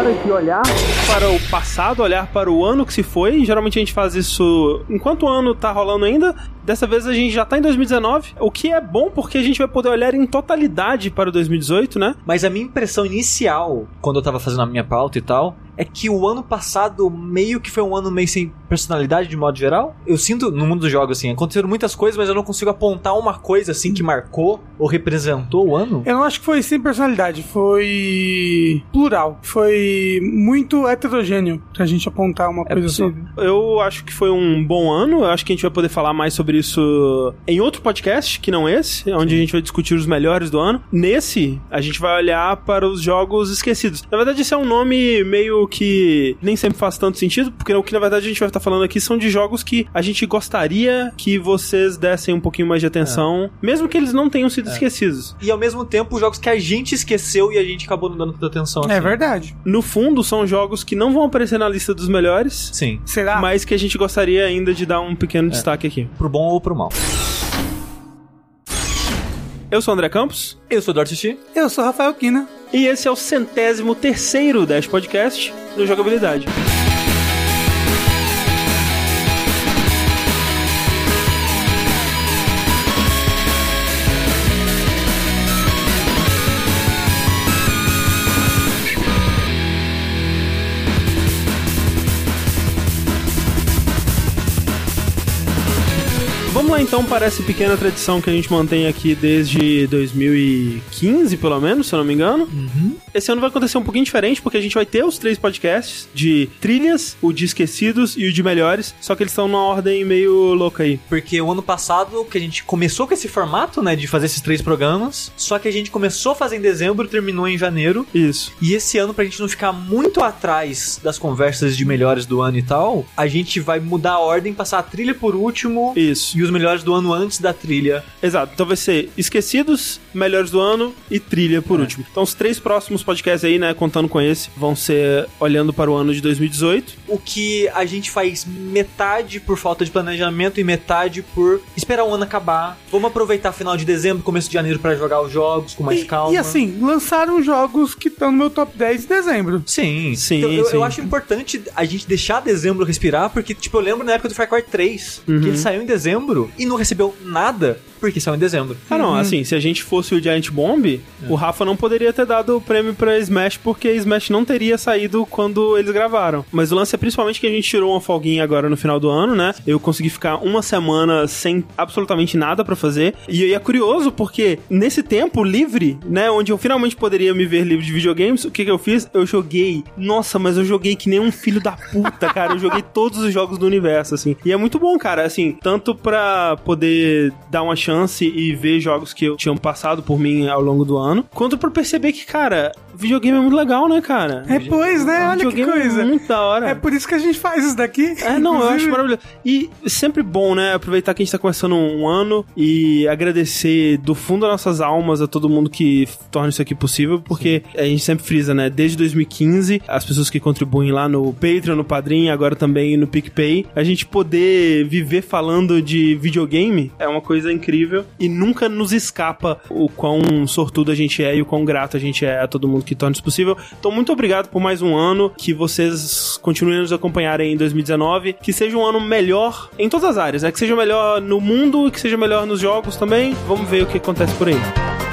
hora de olhar para o passado, olhar para o ano que se foi. Geralmente a gente faz isso enquanto o ano tá rolando ainda. Dessa vez a gente já tá em 2019, o que é bom porque a gente vai poder olhar em totalidade para o 2018, né? Mas a minha impressão inicial, quando eu tava fazendo a minha pauta e tal, é que o ano passado meio que foi um ano meio sem personalidade de modo geral. Eu sinto no mundo dos jogos assim, aconteceram muitas coisas, mas eu não consigo apontar uma coisa assim que marcou ou representou o ano. Eu não acho que foi sem personalidade, foi plural. Foi muito heterogêneo pra gente apontar uma É coisa assim. Eu acho que foi um bom ano. Eu acho que a gente vai poder falar mais sobre isso em outro podcast, que não esse, onde a gente vai discutir os melhores do ano. Nesse, a gente vai olhar para os jogos esquecidos. Na verdade, esse é um nome meio que nem sempre faz tanto sentido, porque o que na verdade a gente vai estar falando aqui são de jogos que a gente gostaria que vocês dessem um pouquinho mais de atenção, mesmo que eles não tenham sido esquecidos. E ao mesmo tempo, jogos que a gente esqueceu e a gente acabou não dando tanta atenção. É assim. verdade. No fundo, são jogos que não vão aparecer na lista dos melhores. Sim. Será? Mas que a gente gostaria ainda de dar um pequeno destaque aqui. Pro bom ou pro mal. Eu sou o André Campos. Eu sou o Eduardo. Eu sou Rafael Kina. E esse é o centésimo terceiro Dash Podcast do Jogabilidade. Então para essa pequena tradição que a gente mantém aqui desde 2015, pelo menos, se eu não me engano. Esse ano vai acontecer um pouquinho diferente, porque a gente vai ter os três podcasts de trilhas, o de esquecidos e o de melhores, só que eles estão numa ordem meio louca aí. Porque o ano passado que a gente começou com esse formato, né, de fazer esses três programas, só que a gente começou a fazer em dezembro, terminou em janeiro. Isso. E esse ano, pra gente não ficar muito atrás das conversas de melhores do ano e tal, a gente vai mudar a ordem, passar a trilha por último Isso. e os melhores do ano antes da trilha. Exato. Então vai ser esquecidos, melhores do ano e trilha por último. Então os três próximos podcasts aí, né, contando com esse, vão ser olhando para o ano de 2018. O que a gente faz metade por falta de planejamento e metade por esperar o ano acabar. Vamos aproveitar final de dezembro, começo de janeiro pra jogar os jogos com mais E, calma. e assim, lançaram jogos que estão no meu top 10 de dezembro. Sim, Sim, Então, eu, sim. eu acho importante a gente deixar dezembro respirar, porque, tipo, eu lembro na época do Far Cry 3, Uhum. que ele saiu em dezembro e não recebeu nada porque saiu em dezembro. Ah, não, assim, se a gente fosse o Giant Bomb, o Rafa não poderia ter dado o prêmio pra Smash, porque Smash não teria saído quando eles gravaram. Mas o lance é principalmente que a gente tirou uma folguinha agora no final do ano, né? Eu consegui ficar uma semana sem absolutamente nada pra fazer. E aí é curioso, porque nesse tempo livre, né, onde eu finalmente poderia me ver livre de videogames, o que que eu fiz? Eu joguei. Nossa, mas eu joguei que nem um filho da puta, cara. Eu joguei todos os jogos do universo, assim. E é muito bom, cara, assim, tanto pra poder dar uma chance e ver jogos que eu tinham passado por mim ao longo do ano, quanto pra perceber que, cara, videogame é muito legal, né, cara? É, pois, né? Olha que videogame coisa. É muito da hora. É por isso que a gente faz isso daqui. É, não, eu acho maravilhoso. E sempre bom, né? Aproveitar que a gente tá começando um ano e agradecer do fundo das nossas almas a todo mundo que torna isso aqui possível, porque a gente sempre frisa, né? Desde 2015, as pessoas que contribuem lá no Patreon, no Padrim, agora também no PicPay, a gente poder viver falando de videogame é uma coisa incrível e nunca nos escapa o quão sortudo a gente é e o quão grato a gente é a todo mundo que torna isso possível. Então, muito obrigado por mais um ano, que vocês continuem a nos acompanharem em 2019, que seja um ano melhor em todas as áreas, né? Que seja melhor no mundo e que seja melhor nos jogos também. Vamos ver o que acontece por aí.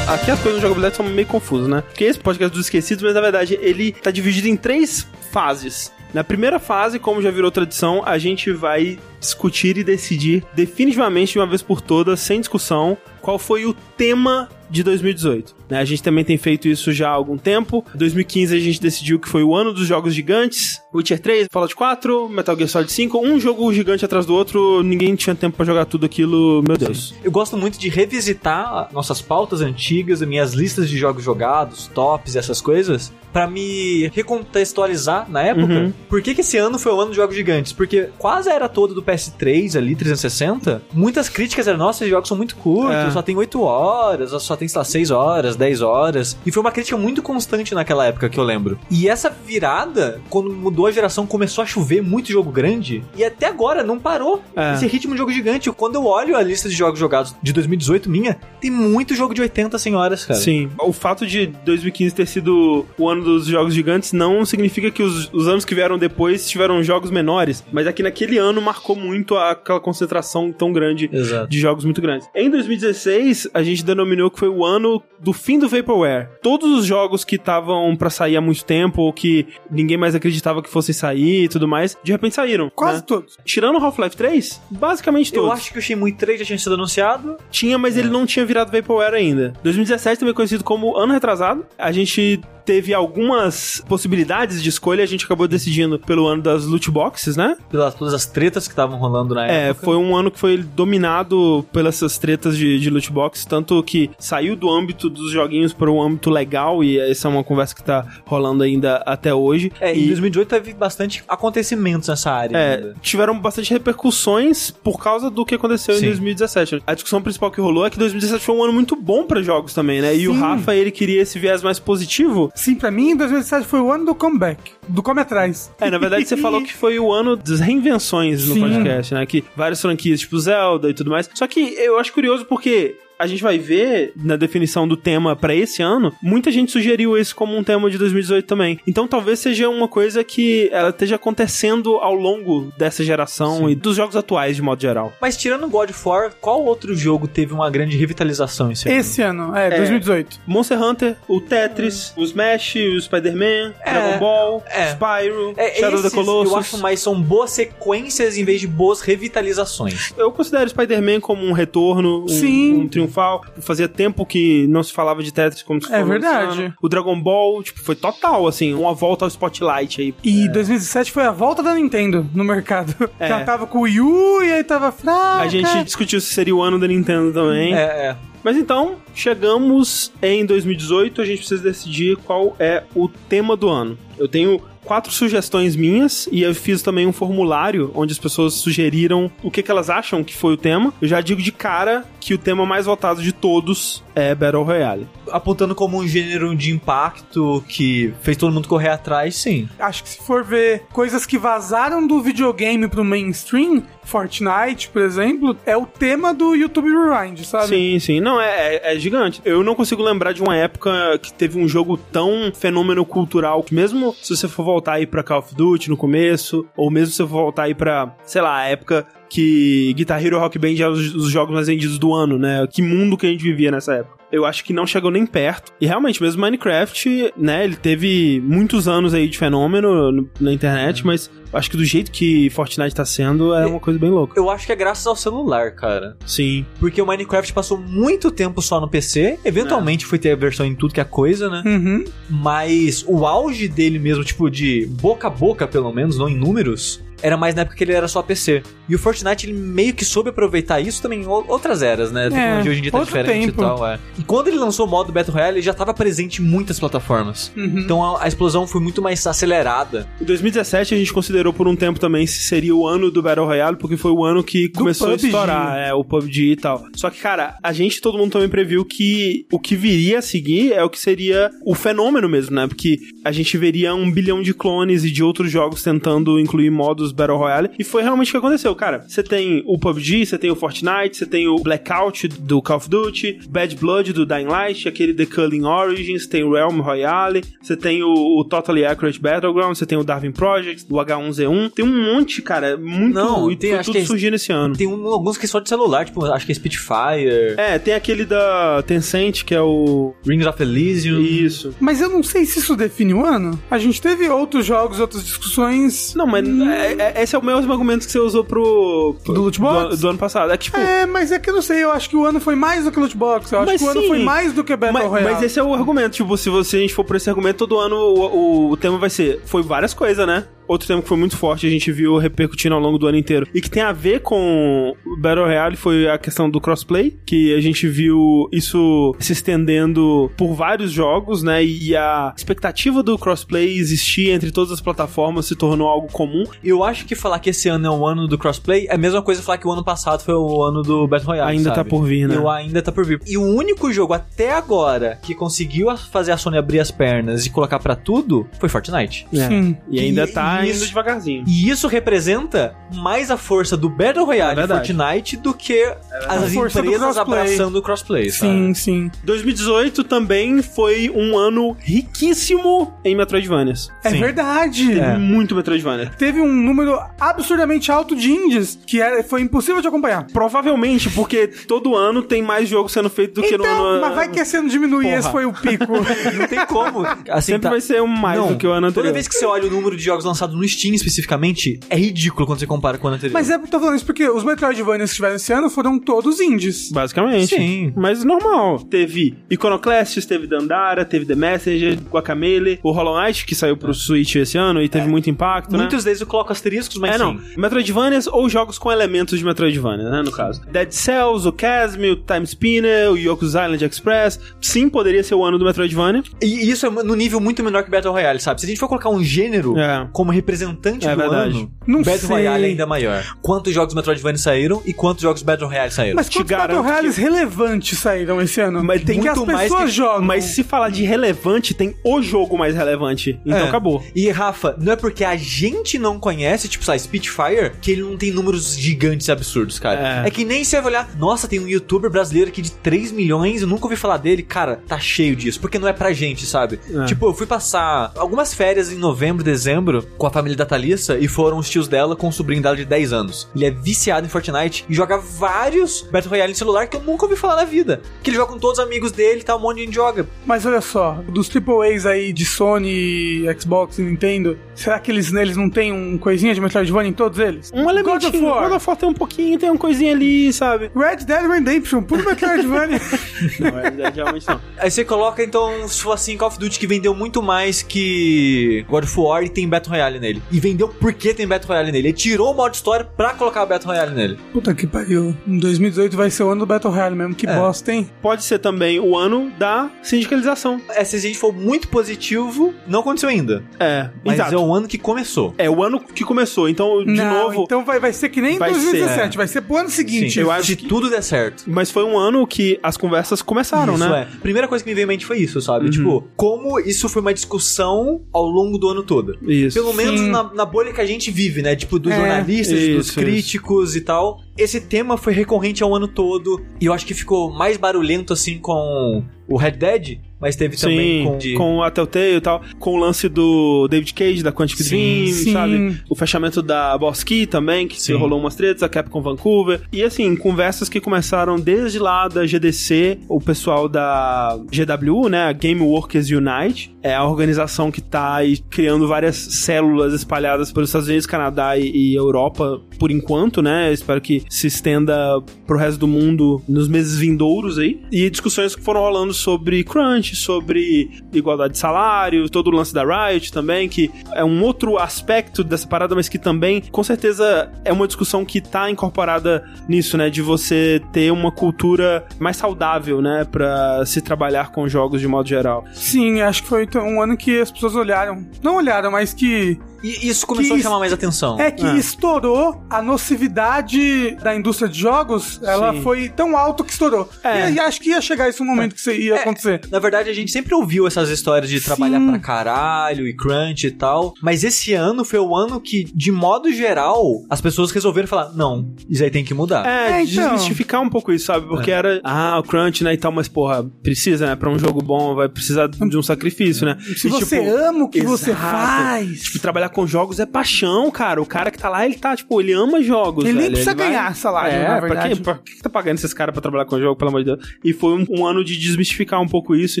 Aqui as coisas no jogabilidade são meio confusas, né? Porque esse podcast dos esquecidos, mas na verdade ele tá dividido em três fases. Na primeira fase, como já virou tradição, a gente vai discutir e decidir definitivamente de uma vez por todas, sem discussão, qual foi o tema de 2018. né? A gente também tem feito isso já há algum tempo. 2015 a gente decidiu que foi o ano dos jogos gigantes. Witcher 3, Fallout 4, Metal Gear Solid 5, um jogo gigante atrás do outro, ninguém tinha tempo pra jogar tudo aquilo, meu Deus. Eu gosto muito de revisitar nossas pautas antigas, as minhas listas de jogos jogados, tops, essas coisas, pra me recontextualizar na época. Uhum. Por que, que esse ano foi o ano de jogos gigantes? Porque quase a era toda do PS3 ali, 360, muitas críticas eram, nossa, esses jogos são muito curtos, É. só tem 8 horas, só tem, sei lá, 6 horas, 10 horas. E foi uma crítica muito constante naquela época que eu lembro. E essa virada, quando mudou a geração, começou a chover muito jogo grande. E até agora não parou. É. Esse ritmo de jogo gigante. Quando eu olho a lista de jogos jogados de 2018 minha, tem muito jogo de 80, 100 horas, cara. Sim. O fato de 2015 ter sido o ano dos jogos gigantes não significa que os, os anos que vieram depois tiveram jogos menores, mas é que naquele ano marcou muito aquela concentração tão grande Exato. de jogos muito grandes. Em 2016, a gente denominou que foi o ano do fim do Vaporware. Todos os jogos que estavam pra sair há muito tempo, ou que ninguém mais acreditava que fossem sair e tudo mais, de repente saíram. Quase né? todos. Tirando Half-Life 3, basicamente todos. Eu acho que o Shenmue 3 já tinha sido anunciado. Tinha, mas ele não tinha virado Vaporware ainda. 2017 também conhecido como ano retrasado. A gente teve algumas possibilidades de escolha, a gente acabou decidindo pelo ano das loot boxes, né? Pelas todas as tretas que estavam rolando na É, época. foi um ano que foi dominado pelas essas tretas de, de loot box, tanto que saiu do âmbito dos joguinhos para um âmbito legal, e essa é uma conversa que tá rolando ainda até hoje. É, e, em 2018 teve bastante acontecimentos nessa área. é, ainda. tiveram bastante repercussões por causa do que aconteceu Sim. em 2017. A discussão principal que rolou é que 2017 foi um ano muito bom para jogos também, né? E o Sim. Rafa, ele queria esse viés mais positivo. Sim, pra mim, 2017 foi o ano do comeback. Do come atrás. É, na verdade você falou que foi o ano das reinvenções no Sim. podcast, né? Que várias franquias, tipo Zelda e tudo mais. Só que eu acho curioso porque a gente vai ver na definição do tema pra esse ano, muita gente sugeriu esse como um tema de 2018 também. Então talvez seja uma coisa que ela esteja acontecendo ao longo dessa geração e dos jogos atuais de modo geral. Mas tirando God of War, qual outro jogo teve uma grande revitalização esse ano? Esse ano, é, 2018. Monster Hunter, o Tetris, o Smash, o Spider-Man, É, Dragon Ball, é. Spyro, É, Shadow of the Colossus. eu acho mais são boas sequências em vez de boas revitalizações. Eu considero Spider-Man como um retorno, um, Sim. um triunfal. Fazia tempo que não se falava de Tetris como se É fosse verdade. O Dragon Ball, tipo, foi total, assim, uma volta ao spotlight aí. E 2017 foi a volta da Nintendo no mercado. É. Já tava com o Wii U e aí tava fraca. A gente discutiu se seria o ano da Nintendo também. É, é. Mas então, chegamos em 2018, a gente precisa decidir qual é o tema do ano. Eu tenho quatro sugestões minhas e eu fiz também um formulário onde as pessoas sugeriram o que, que elas acham que foi o tema. Eu já digo de cara que o tema mais votado de todos é Battle Royale. Apontando como um gênero de impacto que fez todo mundo correr atrás, sim. Acho que se for ver coisas que vazaram do videogame pro mainstream, Fortnite, por exemplo, é o tema do YouTube Rewind, sabe? Sim, sim. Não, é, é, é gigante. Eu não consigo lembrar de uma época que teve um jogo tão fenômeno cultural que mesmo se você for voltar aí pra Call of Duty no começo, ou mesmo se você for voltar aí pra, sei lá, a época que Guitar Hero Rock Band eram os, os jogos mais vendidos do ano, né? Que mundo que a gente vivia nessa época. Eu acho que não chegou nem perto. E realmente, mesmo Minecraft, né? Ele teve muitos anos aí de fenômeno no- na internet, mas acho que do jeito que Fortnite tá sendo, é uma coisa bem louca. Eu acho que é graças ao celular, cara. Sim. Porque o Minecraft passou muito tempo só no PC. Eventualmente foi ter a versão em tudo que é coisa, né? Uhum. Mas o auge dele mesmo, tipo, de boca a boca, pelo menos, não em números, era mais na época que ele era só PC. E o Fortnite, ele meio que soube aproveitar isso também em outras eras, né? A tecnologia hoje em dia tá diferente tempo. e tal, é. E quando ele lançou o modo Battle Royale, ele já tava presente em muitas plataformas. Uhum. Então a, a explosão foi muito mais acelerada. Em 2017 a gente considerou por um tempo também se seria o ano do Battle Royale, porque foi o ano que começou PUBG. a estourar, é, o PUBG e tal. Só que, cara, a gente, todo mundo também previu que o que viria a seguir é o que seria o fenômeno mesmo, né? Porque a gente veria um bilhão de clones e de outros jogos tentando incluir modos Battle Royale, e foi realmente o que aconteceu, cara. Você tem o PUBG, você tem o Fortnite, você tem o Blackout do Call of Duty, Bad Blood do Dying Light, aquele The Culling Origins, tem o Realm Royale, você tem o, o Totally Accurate Battleground, você tem o Darwin Project, o H1Z1, tem um monte, cara, muito, Não, e tem- foi acho tudo que é- surgindo esse ano. Tem um- alguns que são de celular, tipo, acho que é Spitfire, É, tem aquele da Tencent, que é o... Rings of Elysium. Isso. Mas eu não sei se isso define o ano. A gente teve outros jogos, outras discussões. Não, mas é- é- esse é o mesmo argumento que você usou pro... pro- Do loot box? Do, do ano passado. É que, tipo... É, mas é que eu não sei, eu acho que o ano foi mais do que Loot Box. Eu acho que o ano sim. foi mais do que Battle Mas, Royale. mas esse é o argumento, tipo, se você, a gente for por esse argumento, todo ano o, o, o tema vai ser, foi várias coisas, né? Outro tema que foi muito forte, a gente viu repercutindo ao longo do ano inteiro, e que tem a ver com o Battle Royale, foi a questão do crossplay, que a gente viu isso se estendendo por vários jogos, né? E a expectativa do crossplay existir entre todas as plataformas se tornou algo comum. Eu acho que falar que esse ano é o ano do crossplay é a mesma coisa que falar que o ano passado foi o ano do Battle Royale. Ainda sabe? tá por vir, né? Eu ainda tá por vir. E o único jogo até agora que conseguiu fazer a Sony abrir as pernas e colocar pra tudo foi Fortnite. É. Sim. E ainda E- e indo isso- devagarzinho. E isso representa mais a força do Battle É Royale de verdade. Fortnite do que as A força do empresas crossplay. abraçando o crossplay, sabe? Sim, sim. 2018 também foi um ano riquíssimo em Metroidvanias. É Sim. verdade. Teve muito Metroidvania. Teve um número absurdamente alto de indies que era, foi impossível de acompanhar. Provavelmente, porque todo ano tem mais jogo sendo feito do que no Então, ano. mas vai que esse ano diminuir, Porra. esse foi o pico. Não tem como. Assim, Sempre tá- vai ser um mais Não, do que o ano anterior. Toda vez que você olha o número de jogos lançados no Steam especificamente, é ridículo quando você compara com o ano anterior. Mas é, tô falando isso porque os Metroidvanias que tiveram esse ano foram todos indies. Basicamente. Sim. Mas normal. Teve Iconoclasts, teve Dandara, teve The Messenger, Guacamele, o Hollow Knight, que saiu pro Switch esse ano e teve muito impacto, né? Muitos deles eu coloco asteriscos, mas É, não. sim. Metroidvanias ou jogos com elementos de Metroidvania, né, no caso. Dead Cells, o Chasm, o Time Spinner, o Yoku's Island Express. Sim, poderia ser o ano do Metroidvania. E isso é no nível muito menor que Battle Royale, sabe? Se a gente for colocar um gênero É. como representante É do verdade. ano, Não Battle sei. Royale é ainda maior. Quantos jogos Metroidvania saíram e quantos jogos Battle Royale saíram? Mas te quantos garanto Battle Royales relevantes saíram esse ano? Mas tem que as muito mais pessoas que- jogam. Mas se falar de relevante, tem o jogo mais relevante. Então É. acabou. E Rafa, não é porque a gente não conhece, tipo, sabe, Spitfire, que ele não tem números gigantes e absurdos, cara. É. É. que nem você vai olhar, nossa, tem um youtuber brasileiro aqui de 3 milhões, eu nunca ouvi falar dele. Cara, tá cheio disso, porque não é pra gente, sabe? É. Tipo, eu fui passar algumas férias em novembro, dezembro, com a família da Thalissa, e foram os tios dela com o sobrinho dela de 10 anos. Ele é viciado em Fortnite e joga vários Battle Royale em celular que eu nunca ouvi falar na vida. Que ele joga com todos os amigos dele e tá, um monte de gente joga. Mas olha só, dos AAAs aí de Sony, Xbox e Nintendo, será que eles neles não tem um coisinha de Metroidvania em todos eles? Um God elementinho. of War. God of War tem um pouquinho, tem uma coisinha ali, sabe? Red Dead Redemption, puro Metroidvania. Não, é, realmente não. Aí você coloca, então, se for assim, Call of Duty que vendeu muito mais que God of War e tem Battle Royale nele. E vendeu porque tem Battle Royale nele. Ele tirou o modo história pra colocar o Battle Royale nele. Puta que pariu. Em 2018 vai ser o ano do Battle Royale mesmo. Que É. bosta, hein? Pode ser também o ano da sindicalização. É, se a gente for muito positivo, não aconteceu ainda. É, Mas exato. é o ano que começou. É o ano que começou. Então, de não, novo. então vai, vai ser que nem em vai ser, 2017, vai ser pro ano seguinte. Sim, eu acho se que- tudo der certo. Mas foi um ano que as conversas começaram, isso né? é. Primeira coisa que me veio em mente foi isso, sabe? Uhum. Tipo, como isso foi uma discussão ao longo do ano todo. Isso. Pelo menos na, na bolha que a gente vive, né? Tipo, dos É, jornalistas, dos isso, críticos e tal. Esse tema foi recorrente ao ano todo. E eu acho que ficou mais barulhento, assim, com o Red Dead. Mas teve também Sim, com... de- com a Telltale e tal, com o lance do David Cage, da Quantic Sim, Dream, sim. sabe? O fechamento da Boss Key também, que se rolou umas tretas, a Capcom Vancouver. E assim, conversas que começaram desde lá da GDC, o pessoal da GW, né, a Game Workers Unite, é a organização que tá aí criando várias células espalhadas pelos Estados Unidos, Canadá e, e Europa, por enquanto, né? Espero que se estenda pro resto do mundo nos meses vindouros aí. E discussões que foram rolando sobre crunch, sobre igualdade de salário, todo o lance da Riot também, que é um outro aspecto dessa parada, mas que também, com certeza, é uma discussão que tá incorporada nisso, né? De você ter uma cultura mais saudável, né? Pra se trabalhar com jogos de modo geral. Sim, acho que foi um ano que as pessoas olharam. Não olharam, mas que. E isso começou a chamar mais atenção. É que É. estourou a nocividade da indústria de jogos. Ela Sim. foi tão alto que estourou. É. E, acho que ia chegar esse momento que isso ia É. acontecer. Na verdade, a gente sempre ouviu essas histórias de trabalhar Sim. pra caralho e crunch e tal. Mas esse ano foi o ano que, de modo geral, as pessoas resolveram falar: não, isso aí tem que mudar. É, É, então. desmistificar um pouco isso, sabe? Porque era, ah, o crunch, né, e tal, mas porra, precisa, né? Pra um jogo bom, vai precisar de um sacrifício, né? Se E, você tipo, ama o que você exato. faz. Tipo, trabalhar com jogos é paixão, cara. O cara que tá lá, ele tá, tipo, ele ama jogos. Ele nem velho. precisa vai- ganhar salário, é, na pra verdade. quê? Pra que tá pagando esses caras pra trabalhar com jogo, pelo amor de Deus? E foi um, um ano de desmistificar um pouco isso.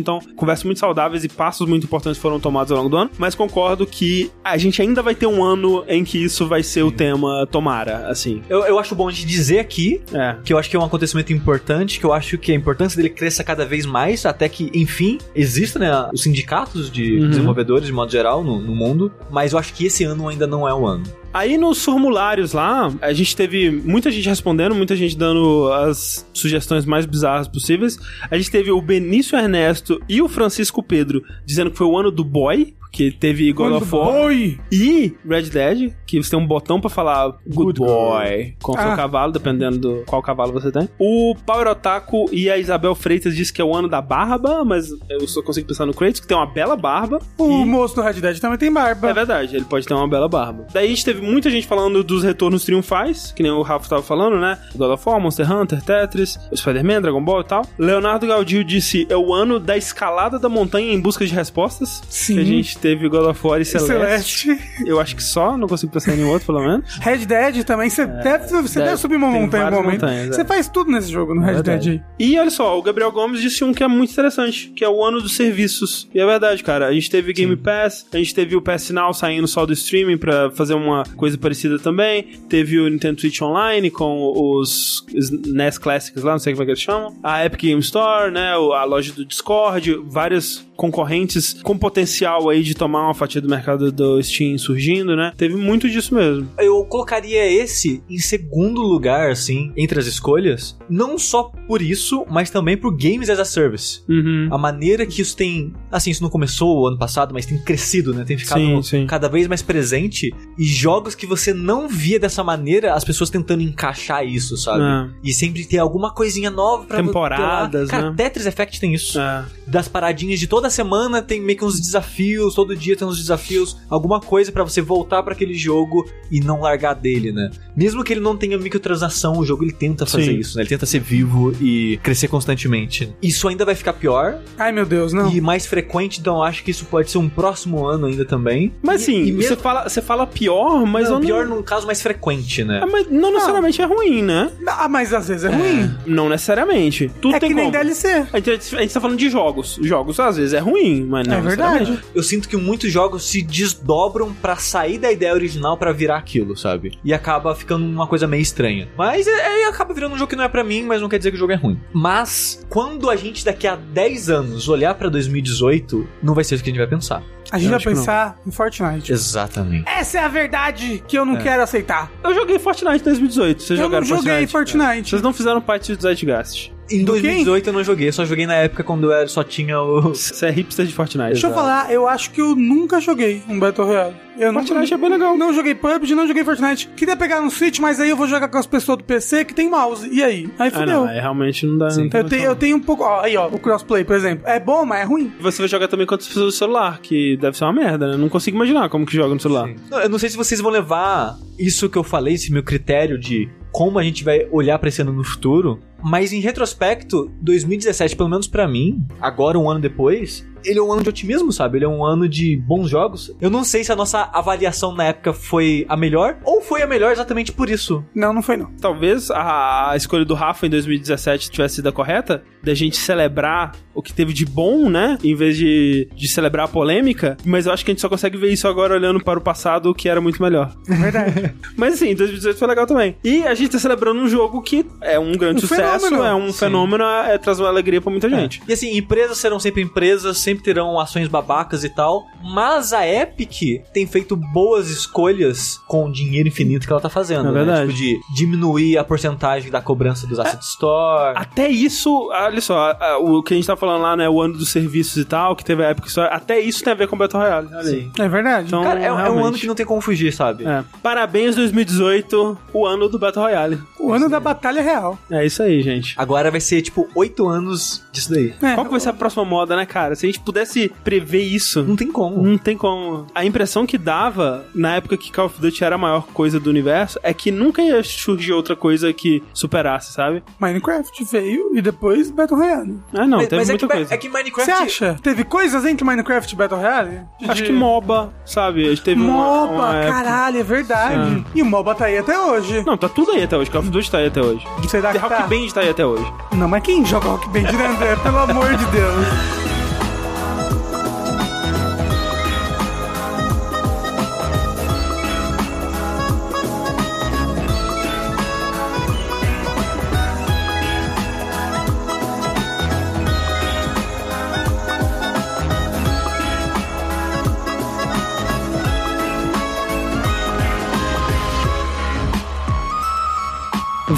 Então, conversas muito saudáveis e passos muito importantes foram tomados ao longo do ano. Mas concordo que a gente ainda vai ter um ano em que isso vai ser o tema tomara, assim. Eu, eu acho bom de dizer aqui É. que eu acho que é um acontecimento importante, que eu acho que a importância dele cresça cada vez mais, até que, enfim, existam né, os sindicatos de Uhum. desenvolvedores, de modo geral, no, no mundo. Mas eu acho que esse ano ainda não é o ano. Aí nos formulários lá, a gente teve muita gente respondendo, muita gente dando as sugestões mais bizarras possíveis. A gente teve o Benício Ernesto e o Francisco Pedro dizendo que foi o ano do boy, que teve God of War e Red Dead, que você tem um botão pra falar Good, Good Boy com o seu Ah. cavalo, dependendo do qual cavalo você tem. O Power Otaku e a Isabel Freitas disse que é o ano da barba, mas eu só consigo pensar no Kratos, que tem uma bela barba. O E- moço do Red Dead também tem barba. é verdade, ele pode ter uma bela barba. Daí a gente teve muita gente falando dos retornos triunfais, que nem o Rafa tava falando, né? God of War, Monster Hunter, Tetris, Spider-Man, Dragon Ball e tal. Leonardo Gaudio disse, é o ano da escalada da montanha em busca de respostas. Sim. Que a gente teve God of War e Celeste. Celeste. Eu acho que só, não consigo pensar em nenhum outro, pelo menos. Red Dead também, você deve, você deve- deve subir uma É, montanha várias momento. montanhas, Você é. faz tudo nesse jogo, no Red verdade. Dead. E olha só, o Gabriel Gomes disse um que é muito interessante, que é o ano dos serviços. E é verdade, cara. A gente teve Game Pass, a gente teve o PS Now saindo só do streaming pra fazer uma coisa parecida também. Teve o Nintendo Switch Online com os, NES Classics lá, não sei como é que eles chamam. A Epic Game Store, né? A loja do Discord, vários concorrentes com potencial aí de tomar uma fatia do mercado do Steam surgindo, né? Teve muito disso mesmo. Eu colocaria esse em segundo lugar, assim, entre as escolhas. Não só por isso, mas também por Games as a Service. Uhum. A maneira que isso tem. Assim, isso não começou o ano passado, mas tem crescido, né? Tem ficado Sim, sim. cada vez mais presente. E jogos que você não via dessa maneira, as pessoas tentando encaixar isso, sabe? É. E sempre ter alguma coisinha nova pra Temporadas. Cara, né? Tetris Effect tem isso. É. Das paradinhas de toda semana tem meio que uns desafios, todo dia tem uns desafios, alguma coisa pra você voltar pra aquele jogo e não largar dele, né? Mesmo que ele não tenha microtransação, o jogo ele tenta fazer Sim. isso, né? Ele tenta ser vivo e crescer constantemente. Isso ainda vai ficar pior Ai, meu Deus, não. e mais frequente, então eu acho que isso pode ser um próximo ano ainda também. Mas E- sim, e você, mesmo... fala, você fala pior, mas não, eu não... pior num caso mais frequente, né? Ah, mas não necessariamente é ruim, né? Ah, mas às vezes é ruim. Não necessariamente. Tudo É tem que nem como. DLC. A gente, a gente tá falando de jogos. Jogos às vezes é ruim, mas não É verdade. Eu sinto que muitos jogos se desdobram pra sair da ideia original pra virar aquilo, sabe? E acaba ficando uma coisa meio estranha. Mas é, é, acaba virando um jogo que não é pra mim, mas não quer dizer que o jogo é ruim. Mas quando a gente daqui a 10 anos olhar pra 2018, não vai ser isso que a gente vai pensar. A gente Eu vai pensar em Fortnite. Exatamente. Essa é a verdade que eu não quero aceitar. Eu joguei Fortnite em 2018. Vocês eu jogaram não joguei Fortnite? Fortnite. Vocês não fizeram parte do Zeitgeist. Em Do quê? 2018 eu não joguei, só joguei na época quando eu só tinha o. Você é hipster de Fortnite. Deixa eu falar, eu acho que eu nunca joguei um Battle Royale. Eu não, Fortnite é bem legal. Não joguei PUBG, não joguei Fortnite. Queria pegar no Switch, mas aí eu vou jogar com as pessoas do PC que tem mouse. E aí? Aí Ah, fudeu. não, é, realmente não dá. Sim. eu, tenho, eu tenho um pouco. Ó, aí, ó, o crossplay, por exemplo. É bom, mas é ruim. Você vai jogar também com outras pessoas do celular, que deve ser uma merda, né? Não consigo imaginar como que joga no celular. Não, Eu não sei se vocês vão levar isso que eu falei, esse meu critério de como a gente vai olhar pra esse ano no futuro, mas em retrospecto, 2017, pelo menos pra mim, agora um ano depois, ele é um ano de otimismo, sabe? Ele é um ano de bons jogos. Eu não sei se a nossa avaliação na época foi a melhor ou foi a melhor exatamente por isso. Não, não foi não. Talvez a, escolha do Rafa em 2017 tivesse sido a correta, da gente celebrar o que teve de bom, né? Em vez de, de celebrar a polêmica. Mas eu acho que a gente só consegue ver isso agora olhando para o passado, que era muito melhor. É verdade. Mas assim, 2018 foi legal também. E a gente tá celebrando um jogo que é um grande Um sucesso, fenômeno. é um Sim. fenômeno, é, traz uma alegria pra muita gente. E assim, empresas serão sempre empresas, sempre terão ações babacas e tal, mas a Epic tem feito boas escolhas com o dinheiro infinito que ela tá fazendo, É né? verdade. Tipo, de diminuir a porcentagem da cobrança dos Asset Store. Até isso, olha só, o que a gente tá falando lá, né? O ano dos serviços e tal, que teve a Epic Store, até isso tem a ver com Battle Royale. Olha aí. Sim. É verdade. Então, Cara, é, é um ano que não tem como fugir, sabe? É. Parabéns 2018, o ano do Battle Royale. o ano da batalha real. É isso aí, gente. Agora vai ser, tipo, oito anos disso daí. É, Qual que vai ser a próxima moda, né, cara? Se a gente pudesse prever isso, Não tem como. não tem como. A impressão que dava na época que Call of Duty era a maior coisa do universo é que nunca ia surgir outra coisa que superasse, sabe? Minecraft veio e depois Battle Royale. Ah, não, mas teve mas é, muita que, coisa. é que Minecraft. Você acha? Teve coisas entre Minecraft e Battle Royale? Acho De- que MOBA, sabe? A gente teve uma- MOBA, uma época- caralho, é verdade. E o MOBA tá aí até hoje. Não, tá tudo aí até hoje. Call of Duty tá aí até hoje. Será que Rock tá? Band tá aí até hoje. Não, mas quem joga Rock Band, né, André? Pelo amor de Deus.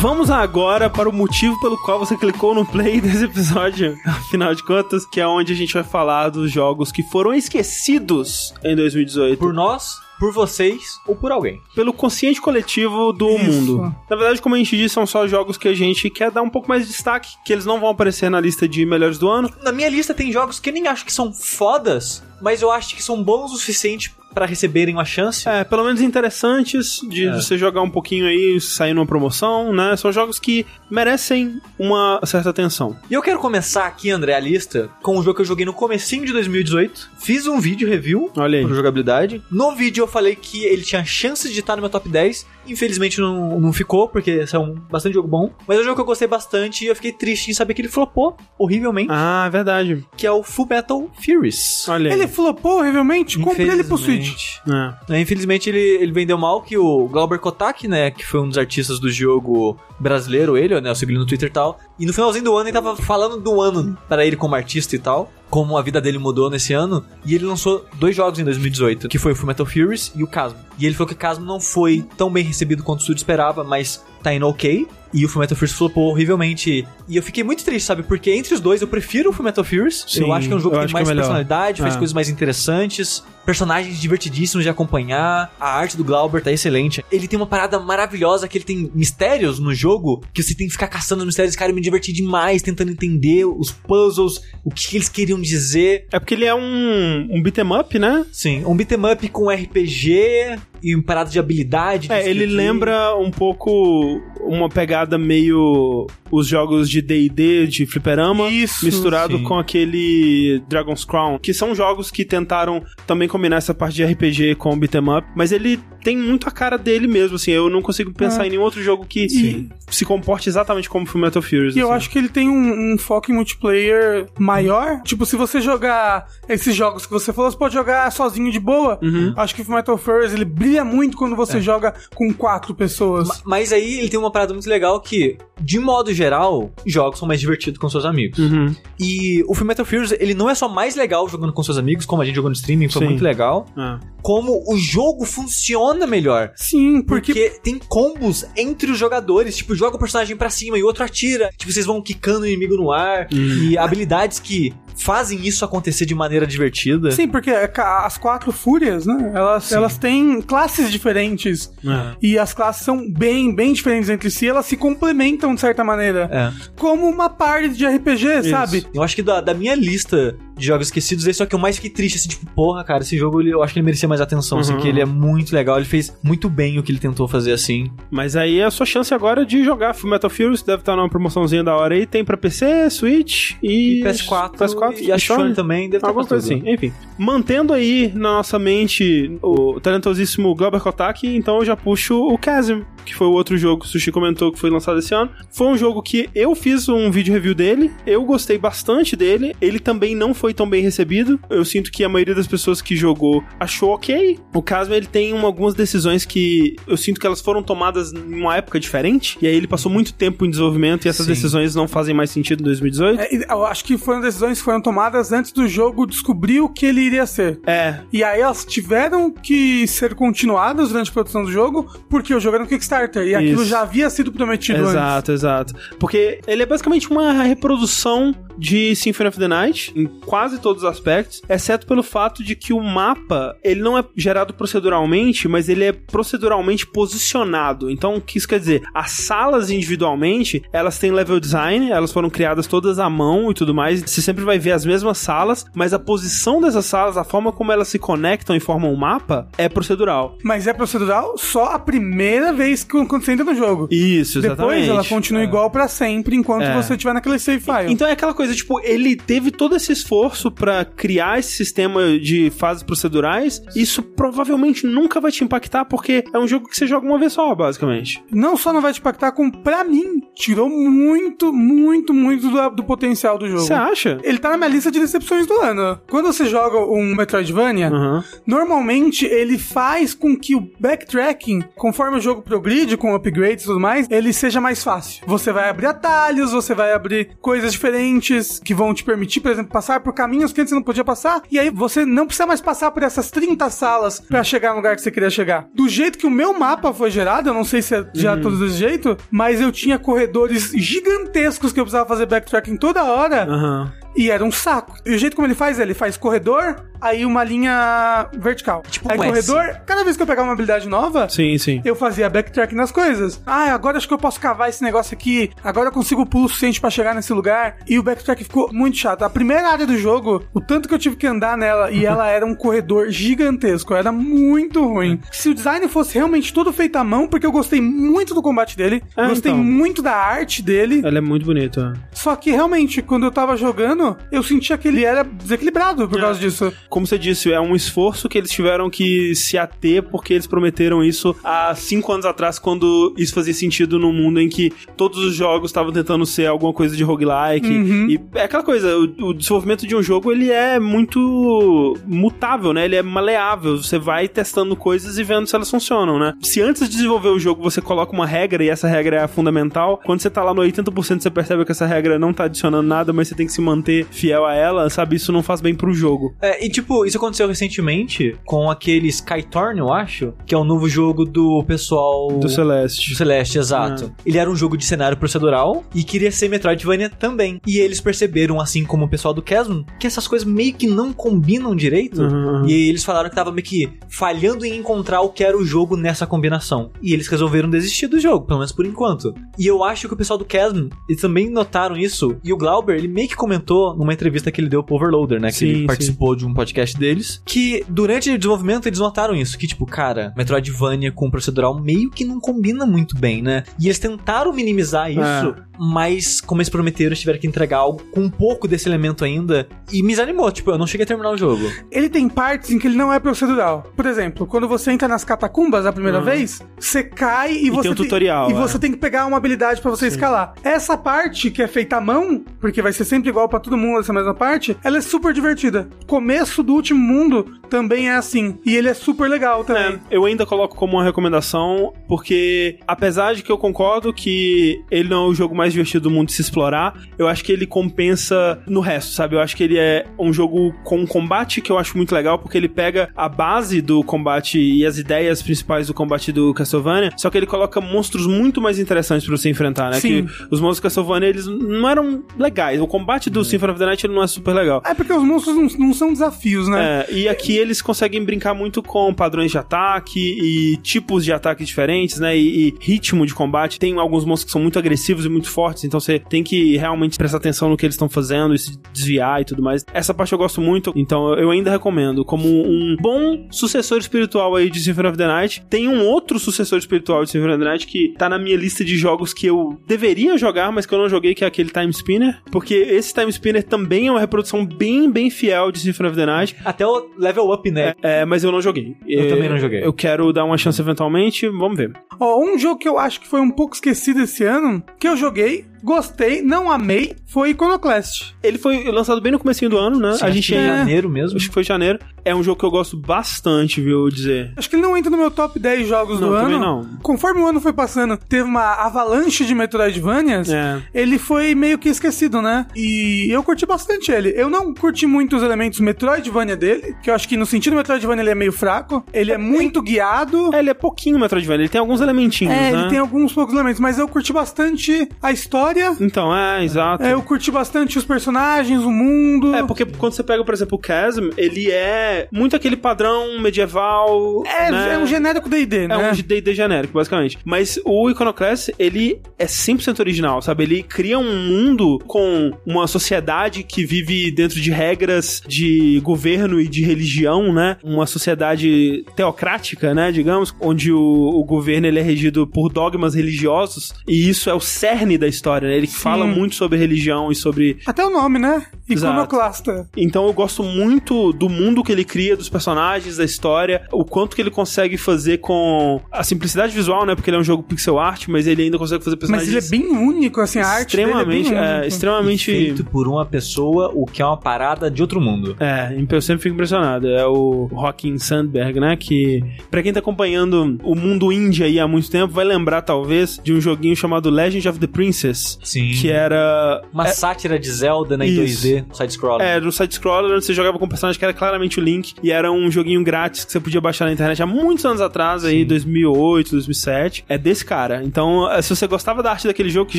Vamos agora para o motivo pelo qual você clicou no play desse episódio, afinal de contas, que é onde a gente vai falar dos jogos que foram esquecidos em 2018. Por nós, por vocês ou por alguém. Pelo consciente coletivo do Isso. mundo. Na verdade, como a gente disse, são só jogos que a gente quer dar um pouco mais de destaque, que eles não vão aparecer na lista de melhores do ano. Na minha lista tem jogos que eu nem acho que são fodas, mas eu acho que são bons o suficiente pra receberem uma chance. É, pelo menos interessantes de É. você jogar um pouquinho aí, sair numa promoção, né? São jogos que merecem uma certa atenção. E eu quero começar aqui, André, a lista com um jogo que eu joguei no comecinho de 2018. Fiz um vídeo review Olha aí. jogabilidade. No vídeo eu falei que ele tinha chances de estar no meu top 10. Infelizmente não, não ficou, porque é um bastante jogo bom. Mas é um jogo que eu gostei bastante e eu fiquei triste em saber que ele flopou horrivelmente. Ah, é verdade. Que é o Full Metal Furies. Olha aí. Ele flopou horrivelmente? Comprei ele pro Switch. Infelizmente. É. É, Infelizmente ele, ele vendeu mal que o Glauber Kotak, né, que foi um dos artistas do jogo brasileiro, ele, né, eu segui ele no Twitter e tal, e no finalzinho do ano ele tava falando do ano para ele como artista e tal, como a vida dele mudou nesse ano, e ele lançou dois jogos em 2018, que foi o Fullmetal Furies e o Casmo. E ele falou que o Casmo não foi tão bem recebido quanto o estúdio esperava, mas tá indo ok. E o Fullmetal Furies flopou horrivelmente. E eu fiquei muito triste, sabe? Porque entre os dois eu prefiro o Fullmetal Furies. Sim, eu acho que é um jogo que tem que é mais personalidade, faz É. coisas mais interessantes, personagens divertidíssimos de acompanhar, a arte do Glauber tá excelente. Ele tem uma parada maravilhosa que ele tem mistérios no jogo que você tem que ficar caçando os mistérios. Cara, eu me diverti demais tentando entender os puzzles, o que eles queriam dizer. É porque ele é um, um beat'em up, né? Sim, um beat'em up com RPG e um parada de habilidade. de É, ele lembra um pouco uma pegada meio os jogos de D&D, de fliperama, Isso, misturado sim. com aquele Dragon's Crown, que são jogos que tentaram também combinar essa parte de RPG com o beat'em up, mas ele tem muito a cara dele mesmo, assim, eu não consigo pensar É. em nenhum outro jogo que Sim. se comporte exatamente como o Metal Furies. E eu assim. acho que ele tem um, um foco em multiplayer maior. Tipo, se você jogar esses jogos que você falou, você pode jogar sozinho de boa. Uhum. Acho que o Metal Furies, ele brilha muito quando você É. joga com quatro pessoas. Ma- Mas aí ele tem uma parada muito legal que, de modo geral, jogos são mais divertidos com seus amigos. Uhum. E o Fullmetal Furies, ele não é só mais legal jogando com seus amigos, como a gente jogou no streaming, foi Sim. muito legal, É. como o jogo funciona melhor. Sim, porque, Porque tem combos entre os jogadores, tipo, joga o personagem pra cima e o outro atira, tipo, vocês vão quicando o inimigo no ar, e habilidades que fazem isso acontecer de maneira divertida. Sim, porque ca- as quatro fúrias, né? Elas, Sim. elas têm classes diferentes. É. E as classes são bem, bem diferentes entre si, elas se complementam de certa maneira. É. Como uma party de RPG, Isso. sabe? Eu acho que da, da minha lista de jogos esquecidos, esse é o que eu mais fiquei triste, assim, tipo, porra, cara, esse jogo ele- eu acho que ele merecia mais atenção, assim, Uhum. que ele é muito legal, ele fez muito bem o que ele tentou fazer, assim. Mas aí é a sua chance agora de jogar Full Metal Furies, deve estar numa promoçãozinha da hora aí, tem pra PC, Switch e, E PS4, PS4 e a. Sony também, deve ter Alguma coisa tudo. assim, enfim. Mantendo aí na nossa mente o talentosíssimo Glauber Kotak, então eu já puxo o Chasm, que foi o outro jogo que o Sushi comentou que foi lançado esse ano. Foi um jogo que eu fiz um vídeo review dele, eu gostei bastante dele, ele também não foi tão bem recebido. Eu sinto que a maioria das pessoas que jogou achou ok. O Chasm, ele tem uma- algumas decisões que eu sinto que elas foram tomadas em uma época diferente, e aí ele passou muito tempo em desenvolvimento e essas Sim. decisões não fazem mais sentido em 2018. É, eu acho que foram decisões que foram tomadas antes do jogo descobrir o que ele iria ser. É, E aí elas tiveram que ser continuadas durante a produção do jogo, porque o jogo era no Kickstarter. E aquilo Isso. já havia sido prometido antes. Exato, exato. Porque ele é basicamente uma reprodução de Symphony of the Night em quase todos os aspectos, exceto pelo fato de que o mapa, ele não é gerado proceduralmente, mas ele é proceduralmente posicionado. Então, o que isso quer dizer? As salas individualmente, elas têm level design, elas foram criadas todas à mão e tudo mais. Você sempre vai ver as mesmas salas, mas a posição dessas salas, a forma como elas se conectam e formam um mapa, é procedural. Mas é procedural só a primeira vez que você entra no jogo. Isso, exatamente. Depois ela continua igual pra sempre enquanto É. você estiver naquele save file. Então é aquela coisa, tipo, ele teve todo esse esforço pra criar esse sistema de fases procedurais. Isso provavelmente nunca vai te impactar, porque é um jogo que você joga uma vez só, basicamente. Não só não vai te impactar, como pra mim, tirou muito, muito, muito do, do potencial do jogo. Você acha? Ele tá tá na minha lista de decepções do ano. Quando você joga um Metroidvania, Aham. normalmente ele faz com que o backtracking, conforme o jogo progride, com upgrades e tudo mais, ele seja mais fácil. Você vai abrir atalhos, você vai abrir coisas diferentes que vão te permitir, por exemplo, passar por caminhos que antes você não podia passar, e aí você não precisa mais passar por essas 30 salas pra chegar no lugar que você queria chegar. Do jeito que o meu mapa foi gerado, eu não sei se é já Uhum. todo desse jeito, mas eu tinha corredores gigantescos que eu precisava fazer backtracking toda hora. Aham. E era um saco. E o jeito como ele faz, ele faz corredor, aí uma linha vertical. Tipo aí um S. corredor, cada vez que eu pegava uma habilidade nova, Sim, sim. eu fazia backtrack nas coisas. Ah, agora acho que eu posso cavar esse negócio aqui. Agora eu consigo o pulo suficiente pra chegar nesse lugar. E o backtrack ficou muito chato. A primeira área do jogo, o tanto que eu tive que andar nela, e ela era um corredor gigantesco. Era muito ruim. Se o design fosse realmente todo feito à mão, porque eu gostei muito do combate dele, É, gostei então. muito da arte dele. Ela é muito bonita. Só que realmente, quando eu tava jogando, eu sentia que ele era desequilibrado por É. causa disso. Como você disse, é um esforço que eles tiveram que se ater porque eles prometeram isso há cinco anos atrás, quando isso fazia sentido num mundo em que todos os jogos estavam tentando ser alguma coisa de roguelike. E é aquela coisa, o, o desenvolvimento de um jogo ele é muito mutável, né? Ele é maleável. Você vai testando coisas e vendo se elas funcionam, né? Se antes de desenvolver o jogo você coloca uma regra e essa regra é fundamental, quando você tá lá no 80% você percebe que essa regra não tá adicionando nada, mas você tem que se manter fiel a ela, sabe? Isso não faz bem pro jogo. É, e tipo, isso aconteceu recentemente com aquele Skytorn, eu acho, que é o novo jogo do pessoal Do Celeste. do Celeste, exato. Ele era um jogo de cenário procedural e queria ser Metroidvania também. E eles perceberam, assim como o pessoal do Chasm, que essas coisas meio que não combinam direito. Uhum. E eles falaram que tava meio que falhando em encontrar o que era o jogo nessa combinação. E eles resolveram desistir do jogo, pelo menos por enquanto. E eu acho que o pessoal do Chasm, eles também notaram isso. E o Glauber, ele meio que comentou numa entrevista que ele deu pro Overloader, né? Que Sim, ele sim. participou de um podcast deles. Que durante o desenvolvimento eles notaram isso. Que tipo, cara, Metroidvania com procedural meio que não combina muito bem, né? E eles tentaram minimizar isso, É. mas como eles prometeram, eles tiveram que entregar algo com um pouco desse elemento ainda. E me desanimou, tipo, eu não cheguei a terminar o jogo. Ele tem partes em que ele não é procedural. Por exemplo, quando você entra nas catacumbas a primeira Uhum. vez, você cai e, você tem um tutorial, e é. você tem que pegar uma habilidade pra você escalar. Essa parte que é feita à mão, porque vai ser sempre igual pra todo mundo essa mesma parte, ela é super divertida. Começo do último mundo também é assim, e ele é super legal também. É, eu ainda coloco como uma recomendação, porque apesar de que eu concordo que ele não é o jogo mais divertido do mundo de se explorar, eu acho que ele compensa no resto, sabe? Eu acho que ele é um jogo com um combate que eu acho muito legal, porque ele pega a base do combate e as ideias principais do combate do Castlevania, só que ele coloca monstros muito mais interessantes pra você enfrentar, né? Sim. Que os monstros do Castlevania, eles não eram legais. O combate do Symphony of the Night ele não é super legal. É porque os monstros não, não são desafios, né? É, e aqui eles conseguem brincar muito com padrões de ataque e tipos de ataque diferentes, né? E, e ritmo de combate. Tem alguns monstros que são muito agressivos e muito fortes, então você tem que realmente prestar atenção no que eles estão fazendo e se desviar e tudo mais. Essa parte eu gosto muito, então eu ainda recomendo. Como um bom sucessor espiritual aí de Symphony of the Night, tem um outro sucessor espiritual de Symphony of the Night que tá na minha lista de jogos que eu deveria jogar, mas que eu não joguei, que é aquele Time Spinner, porque esse Time Spinner também é uma reprodução bem, bem fiel de Symphony of the Night. Até o level up, né? É, mas eu não joguei. Eu também não joguei. Eu quero dar uma chance eventualmente, vamos ver. Ó, um jogo que eu acho que foi um pouco esquecido esse ano, que eu joguei, gostei, não amei, foi Iconoclast. Ele foi lançado bem no comecinho do ano, né? Sim, a gente é- janeiro mesmo. Acho que foi janeiro. É um jogo que eu gosto bastante, viu, dizer. Acho que ele não entra no meu top 10 jogos Não, do ano. não. Conforme o ano foi passando, teve uma avalanche de Metroidvanias. É. Ele foi meio que esquecido, né? E eu curti bastante ele. Eu não curti muito os elementos Metroidvania dele, que eu acho que no sentido Metroidvania ele é meio fraco. Ele é muito guiado. É, ele é pouquinho Metroidvania, ele tem alguns elementinhos, É, né? ele tem alguns poucos elementos, mas eu curti bastante a história. Então, é, exato. É, eu curti bastante os personagens, o mundo. É, porque quando você pega, por exemplo, o Chasm, ele é muito aquele padrão medieval. É, né? é um genérico D&D, né? É um D&D genérico, basicamente. Mas o Iconoclast, ele é 100% original, sabe? Ele cria um mundo com uma sociedade que vive dentro de regras de governo e de religião, né? Uma sociedade teocrática, né? Digamos, onde o, o governo ele é regido por dogmas religiosos e isso é o cerne da história, né? Ele fala muito sobre religião e sobre... Até o nome, né? Iconoclasta. Exato. Então eu gosto muito do mundo que ele cria, dos personagens, da história, o quanto que ele consegue fazer com a simplicidade visual, né? Porque ele é um jogo pixel art, mas ele ainda consegue fazer personagens. Mas ele é bem único, assim, a arte. É extremamente, é, é extremamente. E feito por uma pessoa, o que é uma parada de outro mundo. É, eu sempre fico impressionado. É o Rockin Sandberg, né? Que, pra quem tá acompanhando o mundo indie aí há muito tempo, vai lembrar, talvez, de um joguinho chamado Legend of the Princess. Sim. Que era. Uma é... sátira de Zelda, né? Em 2D side-scroller. É, do side-scroller você jogava com um personagem que era claramente o Link e era um joguinho grátis que você podia baixar na internet há muitos anos atrás, Sim. aí 2008, 2007. É desse cara. Então, eh, se você gostava da arte daquele jogo que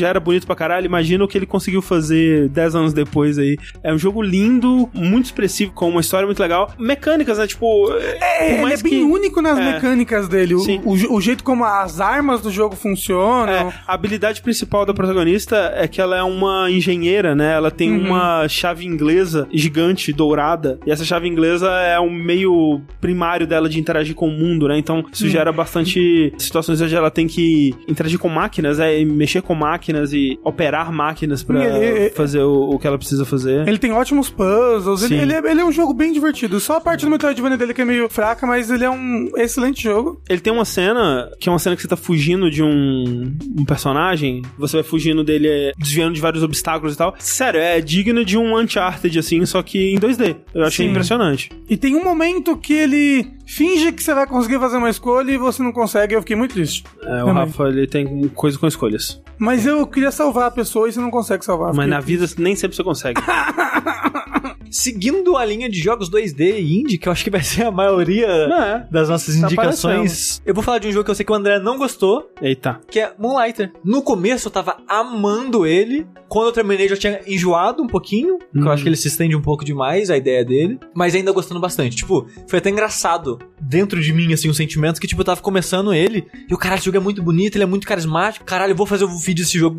já era bonito pra caralho, imagina o que ele conseguiu fazer 10 anos depois aí. É um jogo lindo, muito expressivo, com uma história muito legal. Mecânicas, né? Tipo. É, eh, ele é bem que... único nas é. mecânicas dele. O, o, o, jeito como as armas do jogo funcionam. É. A habilidade principal da protagonista é que ela é uma engenheira, né? Ela tem uhum. uma chave inglesa gigante, dourada. E essa chave inglesa é um meio primário dela de interagir com o mundo, né? Então isso gera bastante situações onde ela tem que interagir com máquinas, é, mexer com máquinas e operar máquinas pra Ele- fazer o, o que ela precisa fazer. Ele tem ótimos puzzles. Ele, ele é, ele é um jogo bem divertido. Só a parte do Metroidvania dele que é meio fraca, mas ele é um excelente jogo. Ele tem uma cena, que é uma cena que você tá fugindo de um, um personagem, você vai fugindo dele, é, desviando de vários obstáculos e tal. Sério, é digno de um Uncharted, assim, só que em 2D. Eu achei Sim. impressionante. E tem um momento que ele finge que você vai conseguir fazer uma escolha e você não consegue. Eu fiquei muito triste. É, o Também. Rafa, ele tem coisa com escolhas. Mas eu queria salvar a pessoa e você não consegue salvar. Mas na vida nem sempre você consegue. Seguindo a linha de jogos 2D e indie, que eu acho que vai ser a maioria é. das nossas Tá indicações, eu vou falar de um jogo que eu sei que o André não gostou, Eita. que é Moonlighter. No começo eu tava amando ele. Quando eu terminei já tinha enjoado um pouquinho. Hum. Eu acho que ele se estende um pouco demais, a ideia dele. Mas ainda gostando bastante. Tipo, foi até engraçado dentro de mim, assim, um sentimento que, tipo, eu tava começando ele. E o caralho, esse jogo é muito bonito, ele é muito carismático. Caralho, eu vou fazer um vídeo desse jogo.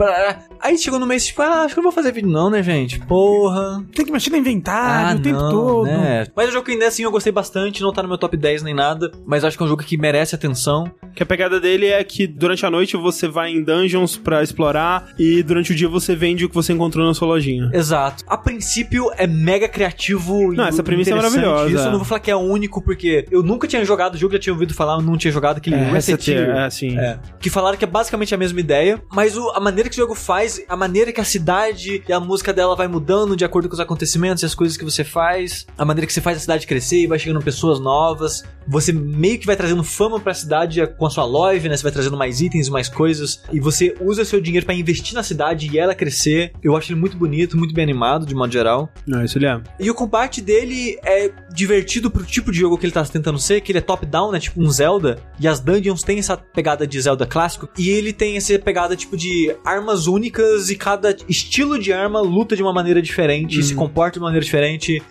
Aí chegou no mês, tipo, ah, acho que eu não vou fazer vídeo não, né, gente? Porra. Tem que mexer no inventário Ah, o tempo não, todo. né? Mas é um jogo que ainda assim eu gostei bastante, não tá no meu top 10 nem nada, mas acho que é um jogo que merece atenção. Que a pegada dele é que durante a noite você vai em dungeons pra explorar e durante o dia você vende o que você encontrou na sua lojinha. Exato. A princípio é mega criativo e Não, essa premissa é maravilhosa. Isso eu não vou falar que é único, porque eu nunca tinha jogado o jogo, já tinha ouvido falar, não tinha jogado aquele É, Reseteer. é, assim. É, que falaram que é basicamente a mesma ideia, mas o- a maneira que o jogo faz, a maneira que a cidade e a música dela vai mudando de acordo com os acontecimentos e as coisas que você faz, a maneira que você faz a cidade crescer e vai chegando pessoas novas, você meio que vai trazendo fama pra cidade com a sua live, né? Você vai trazendo mais itens, mais coisas, e você usa seu dinheiro pra investir na cidade e ela crescer. Eu acho ele muito bonito, muito bem animado, de modo geral. Não, isso ele é. E o combate dele é divertido pro tipo de jogo que ele tá tentando ser, que ele é top-down, né? Tipo um Zelda. E as dungeons têm essa pegada de Zelda clássico. E ele tem essa pegada, tipo, de armas únicas e cada estilo de arma luta de uma maneira diferente, se comporta de uma maneira diferente.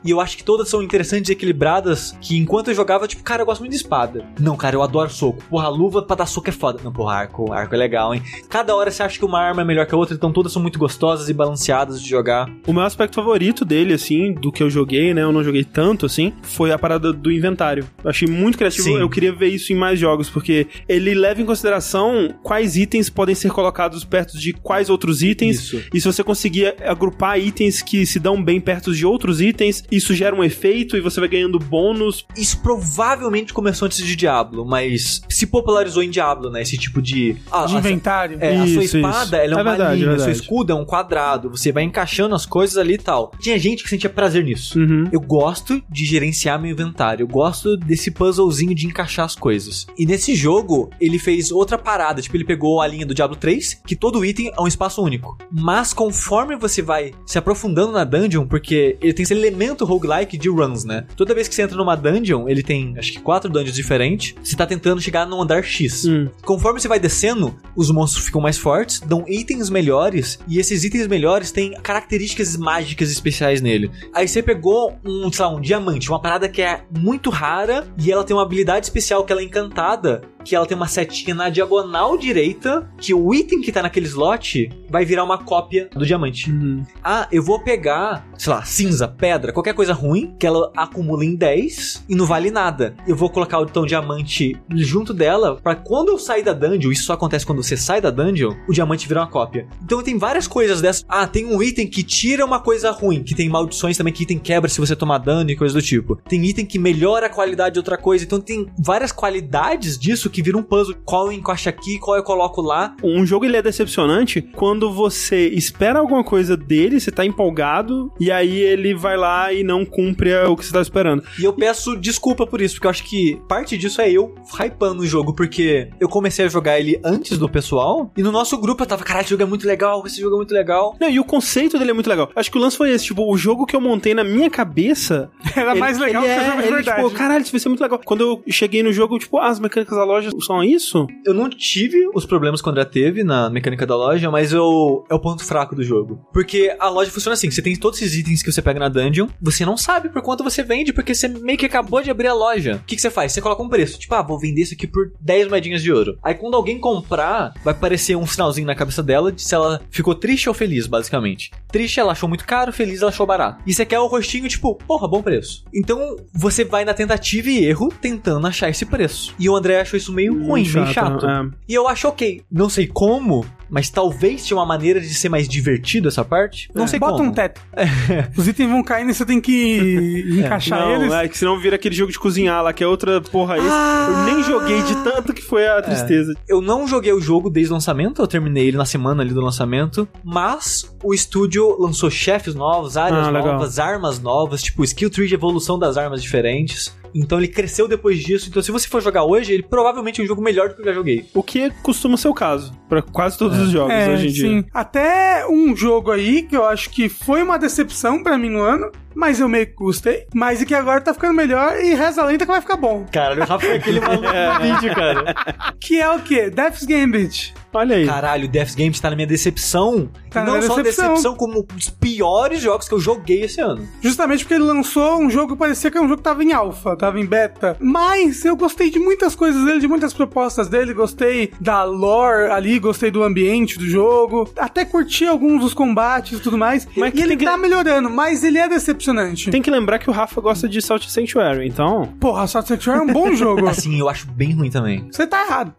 E eu acho que todas são interessantes e equilibradas. Que enquanto eu jogava, tipo, cara, eu gosto muito de espada. Não, cara, eu adoro soco. Porra, a luva pra dar soco é foda. Não, porra, arco, arco é legal, hein? Cada hora você acha que uma arma é melhor que a outra, então todas são muito gostosas e balanceadas de jogar. O meu aspecto favorito dele, assim, do que eu joguei, né? Eu não joguei tanto, assim, foi a parada do inventário. Eu achei muito criativo. Sim. Eu queria ver isso em mais jogos, porque ele leva em consideração quais itens podem ser colocados perto de quais outros itens. Isso. E se você conseguir agrupar itens que se dão bem perto de outros itens, isso gera um efeito e você vai ganhando bônus. Isso provavelmente começou antes de Diablo, mas se popularizou em Diablo, né? Esse tipo de. Ah, De a- inventário. É, a sua Isso, espada, isso. ela é, É uma verdade, linha, é o seu verdade. escudo é um quadrado, você vai encaixando as coisas ali e tal. Tinha gente que sentia prazer nisso. Uhum. Eu gosto de gerenciar meu inventário, eu gosto desse puzzlezinho de encaixar as coisas. E nesse jogo, ele fez outra parada, tipo, ele pegou a linha do Diablo 3, que todo item é um espaço único. Mas conforme você vai se aprofundando na dungeon, porque ele tem esse elemento roguelike de runs, né? Toda vez que você entra numa dungeon, ele tem acho que quatro dungeons diferentes, você tá tentando chegar no andar X. Hum. Conforme você vai descendo, os monstros ficam mais fortes, dão itens melhores, e esses itens melhores têm características mágicas especiais nele. Aí você pegou um, sei lá, um diamante, uma parada que é muito rara, e ela tem uma habilidade especial que ela é encantada, que ela tem uma setinha na diagonal direita, que o item que tá naquele slot vai virar uma cópia do diamante. Uhum. Ah, eu vou pegar, sei lá, cinza, pedra, qualquer coisa ruim, que ela acumula em 10 e não vale nada. Eu vou colocar o então diamante junto dela, pra quando eu sair da dungeon, isso só acontece quando você sai da dungeon, o diamante vira uma cópia. Então tem várias coisas dessas. Ah, tem um item que tira uma coisa ruim, que tem maldições também, que item quebra se você tomar dano e coisa do tipo. Tem item que melhora a qualidade de outra coisa, então tem várias qualidades disso que vira um puzzle. Qual eu encaixo aqui, qual eu coloco lá. Um jogo ele é decepcionante quando você espera alguma coisa dele, você tá empolgado, e aí ele vai lá e não cumpre o que você tá esperando. E eu peço desculpa por isso, porque eu acho que parte disso é eu hypando o jogo, porque eu comecei a jogar ele antes do pessoal, e no nosso grupo eu tava, caralho, esse jogo é muito legal, esse jogo é muito legal. Não, e o conceito dele é muito legal. Acho que o lance foi esse, tipo, o jogo que eu montei na minha cabeça. Era mais ele- legal ele que o é, jogo de ele, verdade. Tipo, caralho, isso vai ser muito legal. Quando eu cheguei no jogo, tipo, ah, as mecânicas da loja são isso? Eu não tive os problemas que o André teve na mecânica da loja, mas eu, é o ponto fraco do jogo. Porque a loja funciona assim: você tem todos esses itens que você pega na dungeon, você não sabe por quanto você vende, porque você meio que acabou de abrir a loja. O que, que você faz? Você coloca um preço, tipo, ah, vou vender isso aqui por 10 moedinhas de ouro. Aí quando alguém comprar, vai aparecer um sinalzinho na cabeça dela de se ela ficou triste ou feliz, basicamente. Triste, ela achou muito caro, feliz, ela achou barato. E você quer o rostinho, tipo, porra, bom preço. Então você vai na tentativa e erro tentando achar esse preço. E o André achou isso meio ruim, meio chato. é. E eu acho ok. Não sei como, mas talvez tinha uma maneira de ser mais divertido essa parte. Não É, sei Bota como. um teto. Os itens vão caindo e você tem que encaixar Não, eles. é que senão vira aquele jogo de cozinhar lá, que é outra porra esse. Ah! Eu nem joguei de tanto que foi a tristeza. Eu não joguei o jogo desde o lançamento, eu terminei ele na semana ali do lançamento, mas o estúdio lançou chefes novos, áreas Ah, legal. novas, armas novas, tipo skill tree de evolução das armas diferentes. Então ele cresceu depois disso. Então se você for jogar hoje, ele provavelmente é um jogo melhor do que eu já joguei. O que costuma ser o caso, pra quase todos os jogos É, hoje em dia. sim. Até um jogo aí que eu acho que foi uma decepção pra mim no ano, mas eu meio que gostei. Mas e que agora tá ficando melhor e reza a lenta que vai ficar bom. Cara, o Rafa é aquele maluco do vídeo, cara. Que é o quê? Death's Gambit. Olha aí. Caralho, Death's Game tá na minha decepção. Na não só decepção. decepção, como um dos piores jogos que eu joguei esse ano. Justamente porque ele lançou um jogo que parecia que era um jogo que tava em alfa, tava em beta. Mas eu gostei de muitas coisas dele, de muitas propostas dele. Gostei da lore ali, gostei do ambiente do jogo. Até curti alguns dos combates e tudo mais. Mas e ele que- tá melhorando, mas ele é decepcionante. Tem que lembrar que o Rafa gosta de Salt Sanctuary, então. Porra, Salt Sanctuary é um bom jogo. Assim, eu acho bem ruim também. Você tá errado.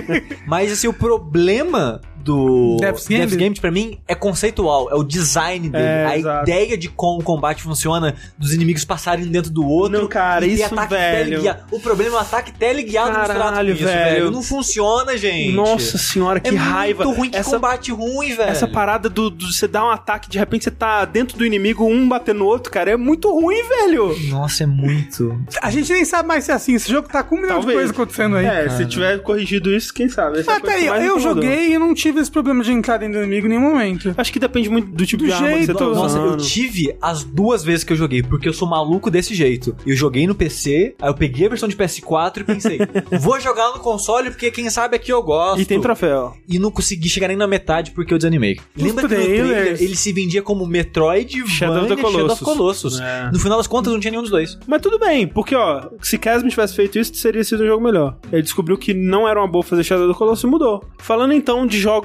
Mas assim, o problema do Death's Death's Gambit? Gambit pra mim é conceitual, é o design dele, É, a exato. ideia de como o combate funciona, dos inimigos passarem dentro do outro. Não, cara, e isso, ataque velho. teleguiado. O problema é o ataque teleguiado misturado com Caralho, isso, velho. Não funciona, gente. Nossa senhora, que é raiva. muito ruim, que essa, combate ruim, velho. essa parada do, do você dar um ataque, de repente você tá dentro do inimigo, um batendo no outro, cara, é muito ruim, velho. Nossa, é muito. A gente nem sabe mais se é assim. Esse jogo tá com um milhão de Talvez. coisas acontecendo aí. É, se tiver corrigido isso, quem sabe? Essa é Até coisa aí, eu incomodou. joguei e não tive esse problema de entrar dentro do inimigo em nenhum momento. Acho que depende muito do tipo Do de arma que você jeito. tá usando. Nossa, eu tive as duas vezes que eu joguei, porque eu sou maluco desse jeito. Eu joguei no PC, aí eu peguei a versão de PS4 e pensei, vou jogar no console porque quem sabe aqui eu gosto. E tem troféu. E não consegui chegar nem na metade porque eu desanimei. Lembra que no trailers. trailer ele se vendia como Metroid, Shadow of the Shadow of Colossus. Colossus. É. No final das contas não tinha nenhum dos dois. Mas tudo bem, porque ó, se Casm tivesse feito isso, teria sido um jogo melhor. Ele descobriu que não era uma boa fazer Shadow do Colossus e mudou. Falando então de jogos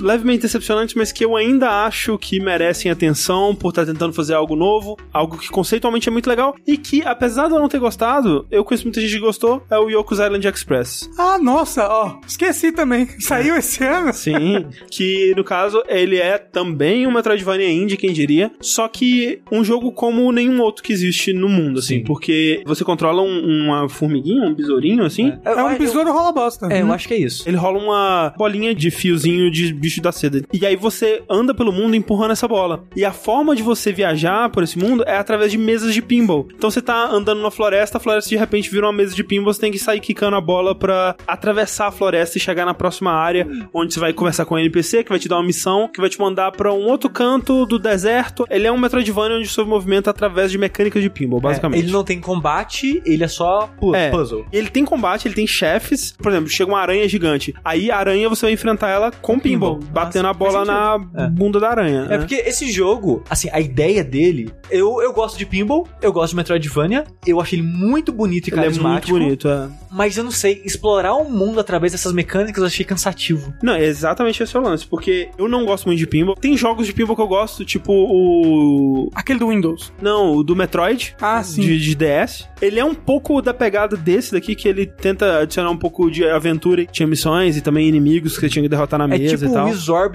levemente decepcionantes, mas que eu ainda acho que merecem atenção por estar tentando fazer algo novo, algo que conceitualmente é muito legal e que, apesar de eu não ter gostado, eu conheço muita gente que gostou, é o Yoku's Island Express. Ah, nossa, ó. Esqueci também. Saiu esse ano. Sim, que no caso ele é também um Metroidvania indie, quem diria, só que um jogo como nenhum outro que existe no mundo, assim, Sim. porque você controla um- uma formiguinha, um besourinho, assim, É um besouro rola bosta. É, eu acho que é isso. ele rola uma bolinha de fiozinho de bicho da seda. E aí você anda pelo mundo empurrando essa bola. E a forma de você viajar por esse mundo é através de mesas de pinball. Então você tá andando na floresta, a floresta de repente vira uma mesa de pinball, você tem que sair quicando a bola pra atravessar a floresta e chegar na próxima área, onde você vai conversar com o NPC, que vai te dar uma missão, que vai te mandar pra um outro canto do deserto. Ele é um Metroidvania onde seu movimento é através de mecânicas de pinball, basicamente. É, ele não tem combate, ele é só É. puzzle. Ele tem combate, ele tem chefes. Por exemplo, chega uma aranha gigante. Aí a aranha você vai enfrentar ela com pinball, Pinball. batendo Nossa, a bola na. É. bunda da aranha. É né? porque esse jogo, assim, a ideia dele, Eu, eu gosto de Pinball, eu gosto de Metroidvania, eu achei ele muito bonito e Ele é muito carismático. bonito, é. Mas eu não sei, explorar o mundo através dessas mecânicas eu achei cansativo. Não, é exatamente esse é o lance, porque eu não gosto muito de pinball. Tem jogos de pinball que eu gosto, tipo o... Aquele do Windows. Não, o do Metroid, Ah, sim. de, de DS. Ele é um pouco da pegada desse daqui, que ele tenta adicionar um pouco de aventura. e Tinha missões e também inimigos que você tinha que derrotar na É mesa tipo e tal.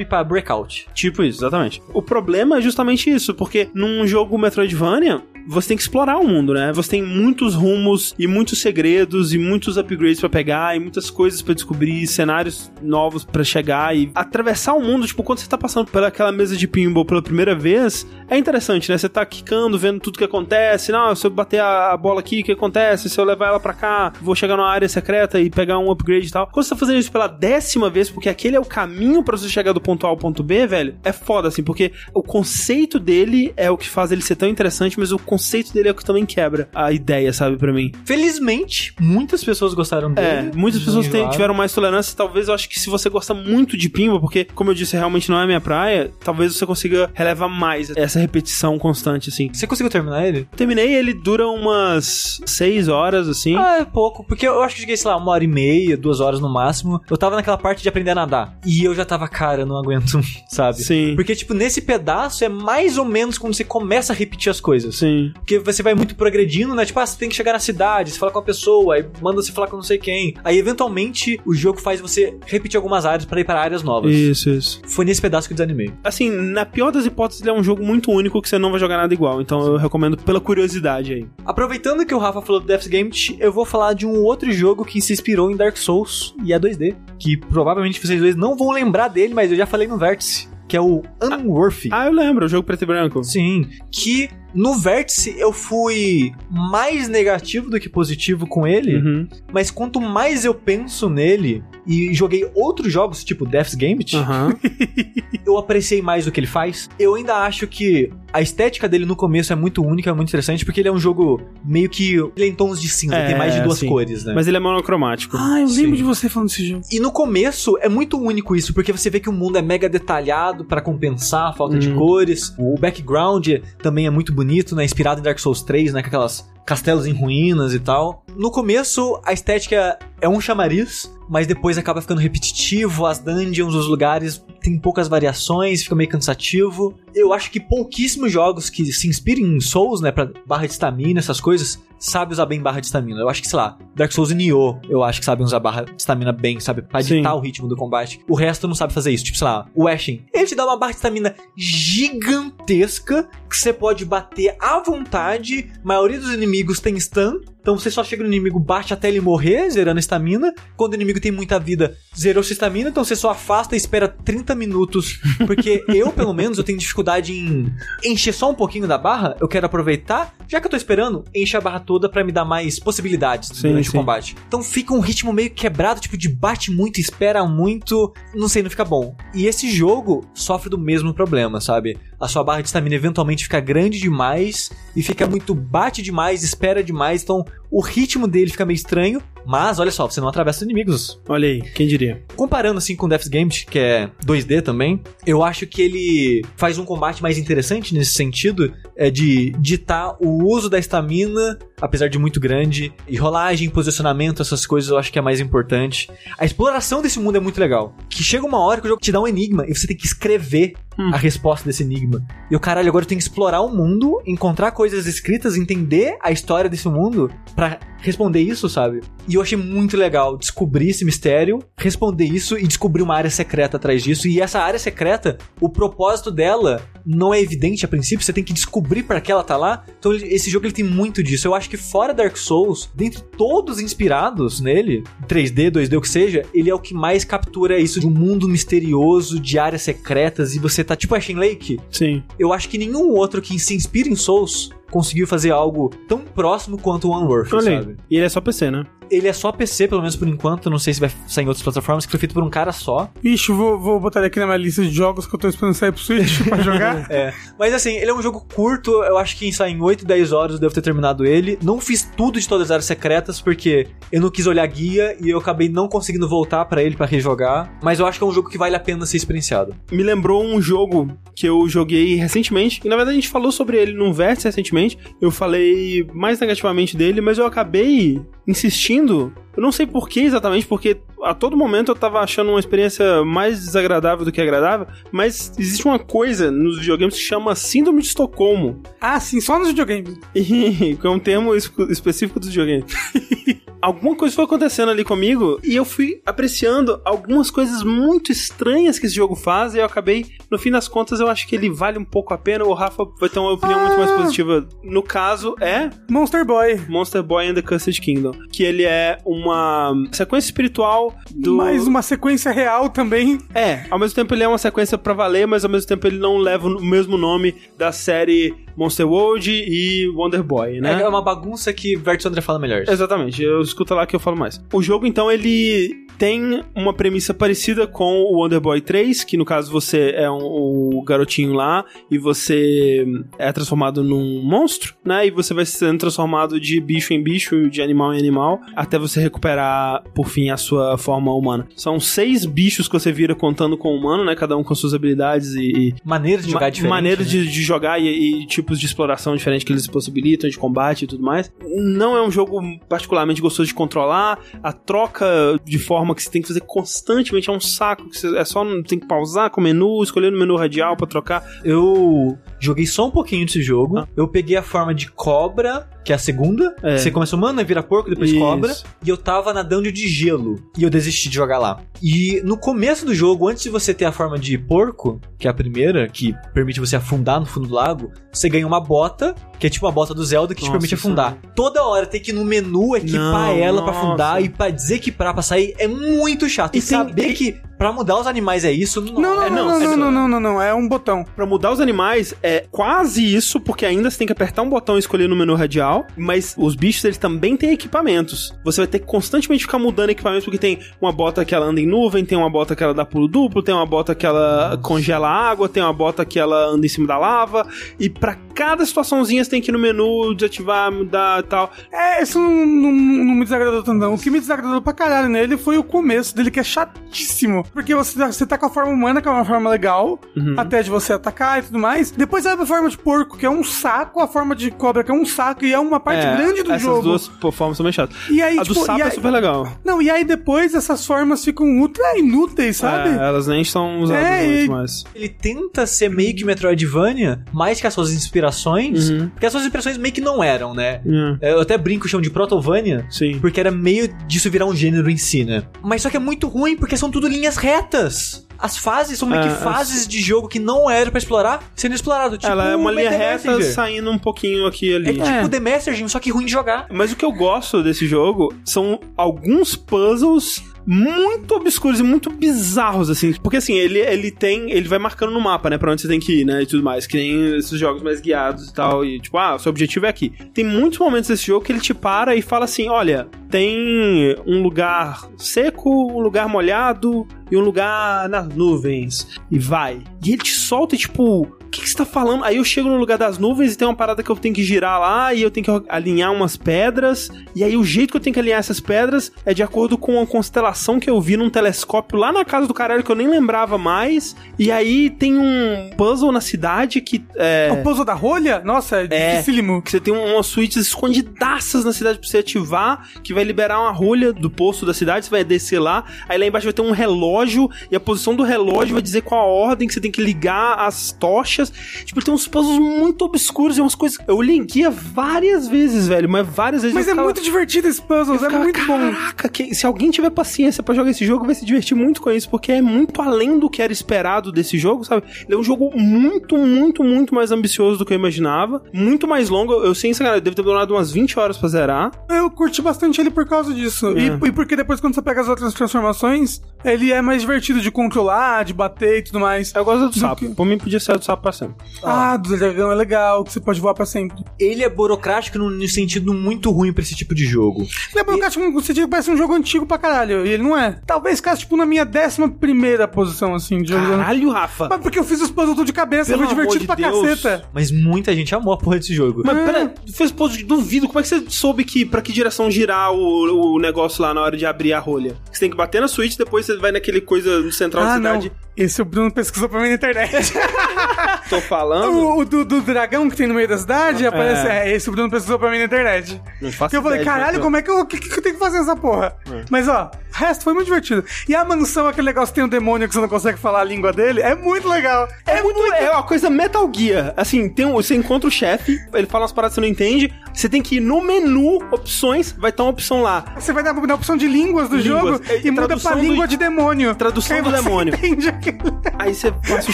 pra Breakout. Tipo isso, exatamente. O problema é justamente isso, porque num jogo Metroidvania, você tem que explorar o mundo, né? Você tem muitos rumos e muitos segredos e muitos upgrades pra pegar e muitas coisas pra descobrir, cenários novos pra chegar e atravessar o mundo, tipo, quando você tá passando pelaquela mesa de pinball pela primeira vez, é interessante, né? Você tá quicando, vendo tudo que acontece. Não, se eu bater a bola aqui, o que acontece? Se eu levar ela pra cá, vou chegar numa área secreta e pegar um upgrade e tal. Quando você tá fazendo isso pela décima vez, porque aquele é o caminho pra você chegar do ponto A ao ponto B, velho, é foda, assim, porque o conceito dele é o que faz ele ser tão interessante, mas o conceito dele é o que também quebra a ideia, sabe, pra mim. Felizmente, muitas pessoas gostaram É, dele. muitas pessoas Enjoaram. tiveram mais tolerância. Talvez eu acho que se você gosta muito de pinball, porque, como eu disse, realmente não é minha praia, talvez você consiga relevar mais essa repetição constante, assim. Você conseguiu terminar ele? Terminei, ele dura umas seis horas, assim. Ah, é pouco. Porque eu acho que eu joguei, sei lá, uma hora e meia, duas horas no máximo. Eu tava naquela parte de aprender a nadar. E eu já tava, cara, eu não aguento, sabe? Sim. Porque, tipo, nesse pedaço é mais ou menos quando você começa a repetir as coisas. Sim. Porque você vai muito progredindo, né? Tipo, ah, você tem que chegar na cidade, você fala com a pessoa, aí manda você falar com não sei quem. Aí, eventualmente, o jogo faz você repetir algumas áreas pra ir para áreas novas. Isso, isso. Foi nesse pedaço que eu desanimei. Assim, na pior das hipóteses, ele é um jogo muito único que você não vai jogar nada igual. Então eu recomendo pela curiosidade aí. Aproveitando que o Rafa falou do Death's Gambit, eu vou falar de um outro jogo que se inspirou em Dark Souls e é 2D. Que provavelmente vocês dois não vão lembrar dele, mas eu já falei no Vértice. Que é o Unworthy. Ah, eu lembro, o jogo preto e branco. Sim, que no Vértice eu fui mais negativo do que positivo com ele, Uhum. mas quanto mais eu penso nele e joguei outros jogos, tipo Death's Gambit, Aham. eu apreciei mais o que ele faz. Eu ainda acho que a estética dele no começo é muito única, é muito interessante, porque ele é um jogo meio que. Ele é em tons de cinza, É, tem mais de duas sim. cores, né? Mas ele é monocromático. Ah, eu Sim. lembro de você falando desse jogo. E no começo é muito único isso, porque você vê que o mundo é mega detalhado pra compensar a falta de Uhum. cores. O background também é muito bonito, né? Inspirado em Dark Souls 3, né? Com aquelas castelos em ruínas e tal. No começo, a estética é um chamariz, mas depois acaba ficando repetitivo. As dungeons, os lugares tem poucas variações, fica meio cansativo. Eu acho que pouquíssimos jogos que se inspirem em Souls, né? Pra barra de estamina, essas coisas, sabem usar bem barra de estamina. Eu acho que, sei lá, Dark Souls e Nioh, eu acho que sabem usar barra de estamina bem, sabe? Pra ditar o ritmo do combate. O resto não sabe fazer isso. Tipo, sei lá, o Ashen, ele te dá uma barra de estamina gigantesca que você pode bater à vontade. A maioria dos inimigos tem stun. Então você só chega no inimigo, bate até ele morrer, zerando a estamina. Quando o inimigo tem muita vida, zerou sua estamina, então você só afasta e espera 30 minutos. Porque eu, pelo menos, eu tenho dificuldade em encher só um pouquinho da barra. Eu quero aproveitar, já que eu tô esperando, enche a barra toda pra me dar mais possibilidades Sim, durante sim. o combate. Então fica um ritmo meio quebrado, tipo de bate muito, espera muito, não sei, não fica bom. E esse jogo sofre do mesmo problema, sabe? A sua barra de estamina eventualmente fica grande demais e fica muito bate demais, espera demais, então o ritmo dele fica meio estranho, mas olha só, você não atravessa os inimigos. Olha aí, quem diria? Comparando assim com Death's Gambit, que é 2D também, eu acho que ele faz um combate mais interessante nesse sentido, é de ditar o uso da estamina, apesar de muito grande, e rolagem, posicionamento, essas coisas eu acho que é mais importante. A exploração desse mundo é muito legal, que chega uma hora que o jogo te dá um enigma e você tem que escrever Hum. a resposta desse enigma. E o caralho, agora eu tenho que explorar o mundo, encontrar coisas escritas, entender a história desse mundo pra responder isso, sabe? E eu achei muito legal descobrir esse mistério, responder isso e descobrir uma área secreta atrás disso. E essa área secreta, o propósito dela não é evidente a princípio, você tem que descobrir pra que ela tá lá. Então esse jogo ele tem muito disso. Eu acho que fora Dark Souls, dentre todos inspirados nele, 3D, 2D, o que seja, ele é o que mais captura isso de um mundo misterioso, de áreas secretas e você tá tipo Ashen Lake. Sim. Eu acho que nenhum outro que se inspira em Souls conseguiu fazer algo tão próximo quanto o Unworthy, Olha aí. sabe? E ele é só PC, né? ele é só PC, pelo menos por enquanto. Não sei se vai sair em outras plataformas, que foi feito por um cara só. Ixi, vou, vou botar ele aqui na minha lista de jogos que eu tô esperando sair pro Switch pra jogar. É. Mas assim, ele é um jogo curto. Eu acho que sai em 8, 10 horas eu devo ter terminado ele. Não fiz tudo de todas as áreas secretas, porque eu não quis olhar guia e eu acabei não conseguindo voltar pra ele pra rejogar. Mas eu acho que é um jogo que vale a pena ser experienciado. Me lembrou um jogo que eu joguei recentemente. E na verdade a gente falou sobre ele num vértice recentemente. Eu falei mais negativamente dele, mas eu acabei insistindo. Eu não sei por que exatamente, porque a todo momento eu tava achando uma experiência mais desagradável do que agradável, mas existe uma coisa nos videogames que chama Síndrome de Estocolmo. ah, sim, só nos videogames. Que é um termo es- específico dos videogames. Alguma coisa foi acontecendo ali comigo e eu fui apreciando algumas coisas muito estranhas que esse jogo faz e eu acabei, no fim das contas, eu acho que ele vale um pouco a pena. O Rafa vai ter uma opinião muito mais positiva. No caso, é Monster Boy. Monster Boy and the Cursed Kingdom, que ele é uma sequência espiritual do. Mais uma sequência real também. É, ao mesmo tempo ele é uma sequência pra valer, mas ao mesmo tempo ele não leva o mesmo nome da série Monster World e Wonder Boy, né? É uma bagunça que Vertus André fala melhor. Exatamente, eu escuto lá que eu falo mais. O jogo, então, ele tem uma premissa parecida com o Wonder Boy 3, que no caso você é um, o garotinho lá e você é transformado num monstro, né? E você vai sendo transformado de bicho em bicho, de animal em animal, até você recuperar, por fim, a sua forma humana. São seis bichos que você vira contando com o humano, né? Cada um com suas habilidades e, e Maneira de jogar Ma- maneiras né? de, de jogar e, e tipos de exploração diferentes que eles possibilitam, de combate e tudo mais. Não é um jogo particularmente gostoso de controlar. A troca de forma que você tem que fazer constantemente é um saco. Que você, é só tem que pausar com o menu, escolher no menu radial pra trocar. Eu joguei só um pouquinho desse jogo. Ah. Eu peguei a forma de cobra, que é a segunda. É. Você começa humano, aí vira porco, depois Isso. cobra. E eu tava nadando de gelo. E eu desisti de jogar lá. E no começo do jogo, antes de você ter a forma de porco, que é a primeira, que permite você afundar no fundo do lago, você ganha uma bota, que é tipo uma bota do Zelda, que te Nossa permite afundar. Toda hora tem que ir no menu equipar Não, ela pra nossa. afundar e pra desequipar pra sair é muito chato. E, E tem- saber que pra mudar os animais é isso, Não, não, É, não, não, não, é não, não, não, não, não, é um botão. Pra mudar os animais é quase isso, porque ainda você tem que apertar um botão e escolher no menu radial, mas os bichos eles também têm equipamentos. Você vai ter que constantemente ficar mudando equipamentos, porque tem uma bota que ela anda em nuvem, tem uma bota que ela dá pulo duplo, tem uma bota que ela congela água, tem uma bota que ela anda em cima da lava, e pra cada situaçãozinha você tem que ir no menu, desativar, mudar e tal. É, isso não, não, não me desagradou tanto, não. O que me desagradou pra caralho nele foi o começo dele, que é chatíssimo. Porque você, tá- você tá com a forma humana, que é uma forma legal, Uhum. até de você atacar e tudo mais. Depois vai pra forma de porco, que é um saco, a forma de cobra, que é um saco, e é uma parte É, grande do essas jogo. duas pô, formas são bem chatas. E aí, a do tipo, sapo e é aí- super legal. Não, e aí depois essas formas ficam ultra inúteis, sabe? É, elas nem são usadas É, muito e- mais. Ele tenta ser meio que Metroidvania, mais que as suas inspirações, Uhum. porque as suas inspirações meio que não eram, né? É, Eu até brinco chão de Protovania, sim. porque era meio disso virar um gênero em si, né? Mas só que é muito ruim, porque são tudo linhas retas. As fases são meio É, que fases de jogo que não eram pra explorar, sendo explorado. Tipo Ela é uma linha reta saindo um pouquinho aqui e É ali. tipo The Messenger, só que ruim de jogar. Mas o que eu gosto desse jogo são alguns puzzles muito obscuros e muito bizarros, assim. Porque, assim, ele, ele tem... Ele vai marcando no mapa, né? Pra onde você tem que ir, né? E tudo mais. Que nem esses jogos mais guiados e tal. E, tipo, ah, seu objetivo é aqui. Tem muitos momentos desse jogo que ele te para e fala assim, olha, tem um lugar seco, um lugar molhado e um lugar nas nuvens. E vai. E ele te solta e, tipo... O que, que você tá falando? Aí eu chego no lugar das nuvens e tem uma parada que eu tenho que girar lá e eu tenho que alinhar umas pedras. E aí o jeito que eu tenho que alinhar essas pedras é de acordo com a constelação que eu vi num telescópio lá na casa do caralho que eu nem lembrava mais. E aí tem um puzzle na cidade que é. O puzzle da rolha? Nossa, é, É. dificílimo. Que você tem umas suítes escondidaças na cidade pra você ativar, que vai liberar uma rolha do poço da cidade, você vai descer lá, aí lá embaixo vai ter um relógio, e a posição do relógio vai dizer qual a ordem que você tem que ligar as tochas. Tipo, tem uns puzzles muito obscuros e umas coisas. Eu linkia várias vezes, velho, mas várias vezes Mas é ficava- muito divertido esse puzzle, é ficava, muito bom. Caraca, que- se alguém tiver paciência pra jogar esse jogo, vai se divertir muito com isso, porque é muito além do que era esperado desse jogo, sabe? Ele é um jogo muito, muito, muito mais ambicioso do que eu imaginava, muito mais longo. Eu sei, cara, eu devo ter demorado umas 20 horas pra zerar. Eu curti bastante ele por causa disso. É. E, e porque depois, quando você pega as outras transformações, ele é mais divertido de controlar, de bater e tudo mais. Eu gosto do Do sapo. que- Por mim, podia ser do sapo pra sempre. Ah, do dragão é legal, que você pode voar pra sempre. Ele é burocrático num num sentido muito ruim pra esse tipo de jogo. Que acho que você tinha que parece um jogo antigo pra caralho, e ele não é. Talvez ficasse, tipo, na minha décima primeira posição, assim, de jogo. Caralho, Rafa. Mas porque eu fiz os puzzles tudo de cabeça, Pelo foi divertido amor pra de Deus. caceta. Mas muita gente amou a porra desse jogo. Mas pera, fez de duvido. Como é que você soube que pra que direção girar o, o negócio lá na hora de abrir a rolha? Você tem que bater na Switch, depois você vai naquele coisa no central Ah, da não. Esse o Bruno pesquisou pra mim na internet. Tô falando. o o do, do dragão que tem no meio da cidade aparece. É, esse o Bruno pesquisou pra mim na internet. Não faço eu falei, caralho, como é que eu, que, que eu tenho que fazer essa porra? Mas ó, o resto foi muito divertido. E a mansão, aquele negócio que tem um demônio que você não consegue falar a língua dele, é muito legal. É, muito, é uma coisa Metal Gear. Assim, tem um, você encontra o chefe, ele fala umas paradas que você não entende, você tem que ir no menu, opções, vai estar uma opção lá. Você vai dar na opção de línguas do Línguas. jogo É, e muda pra do- língua de demônio. tradução do demônio. Entende. Aí você passa o É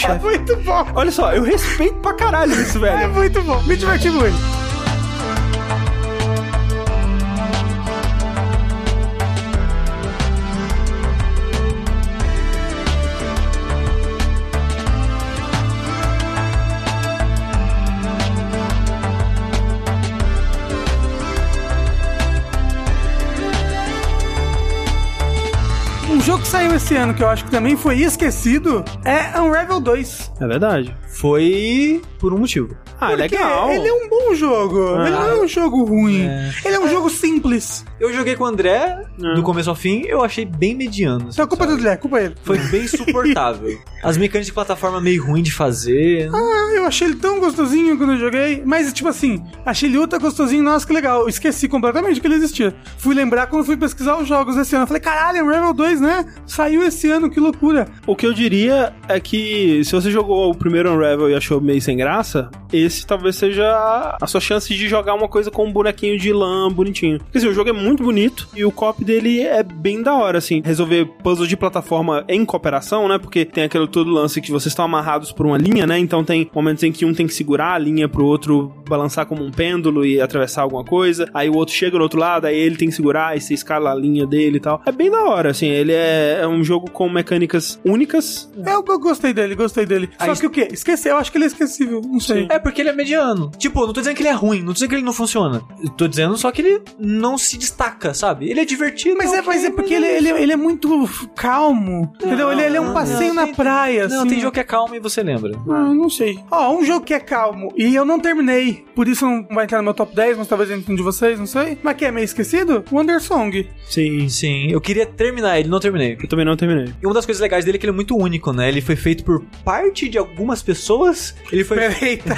chefe. muito bom. Olha só, eu respeito pra caralho isso, É velho. muito bom. Me diverti muito. Esse ano que eu acho que também foi esquecido é Unravel 2. É verdade. Foi por um motivo. Ah, Porque legal. Ele é um bom jogo. Ah. ele não é um jogo ruim. Ele é um jogo simples. Eu joguei com o André, do começo ao fim, eu achei bem mediano. Então a culpa é do? André, culpa é ele. Foi bem suportável. As mecânicas de plataforma meio ruim de fazer. Ah, eu achei ele tão gostosinho quando eu joguei. Mas, tipo assim, achei ele ultra gostosinho. Nossa, que legal. Eu esqueci completamente que ele existia. Fui lembrar quando fui pesquisar os jogos desse ano. Eu falei, caralho, Unravel 2, né? Saiu esse ano, que loucura. O que eu diria é que se você jogou o primeiro Unravel e achou meio sem graça, esse talvez seja a sua chance de jogar uma coisa com um bonequinho de lã bonitinho. Porque assim, o jogo é muito bonito e o cop dele é bem da hora, assim. Resolver puzzles de plataforma em cooperação, né? Porque tem aquele todo lance que vocês estão amarrados por uma linha, né? Então tem momentos em que um tem que segurar a linha pro outro balançar como um pêndulo e atravessar alguma coisa. Aí o outro chega do outro lado, aí ele tem que segurar e você escala a linha dele e tal. É bem da hora, assim. Ele é, é um jogo com mecânicas únicas. Eu, eu gostei dele, gostei dele. Só Aí- que o quê? Esqueci, eu acho que ele é esquecível. Não sei. É porque ele é mediano. Tipo, não tô dizendo que ele é ruim, não tô dizendo que ele não funciona. Eu tô dizendo só que ele não se destaca, sabe? Ele é divertido. Mas é, mas é porque ele, ele, ele é muito calmo. entendeu? Ele, ele é um não, passeio não, na tem- praia, Não, assim. tem jogo que é calmo e você lembra. Ah, não sei. Ó, um jogo que é calmo e eu não terminei, por isso não vai entrar no meu top 10, mas talvez entre um de vocês, não sei. Mas que é meio esquecido? Wonder Song. Sim. Sim, eu queria terminar ele, não terminei. Eu também não terminei. E uma das coisas legais dele é que ele é muito único, né? Ele foi feito por parte de algumas pessoas. Ele foi, Peraí, tá.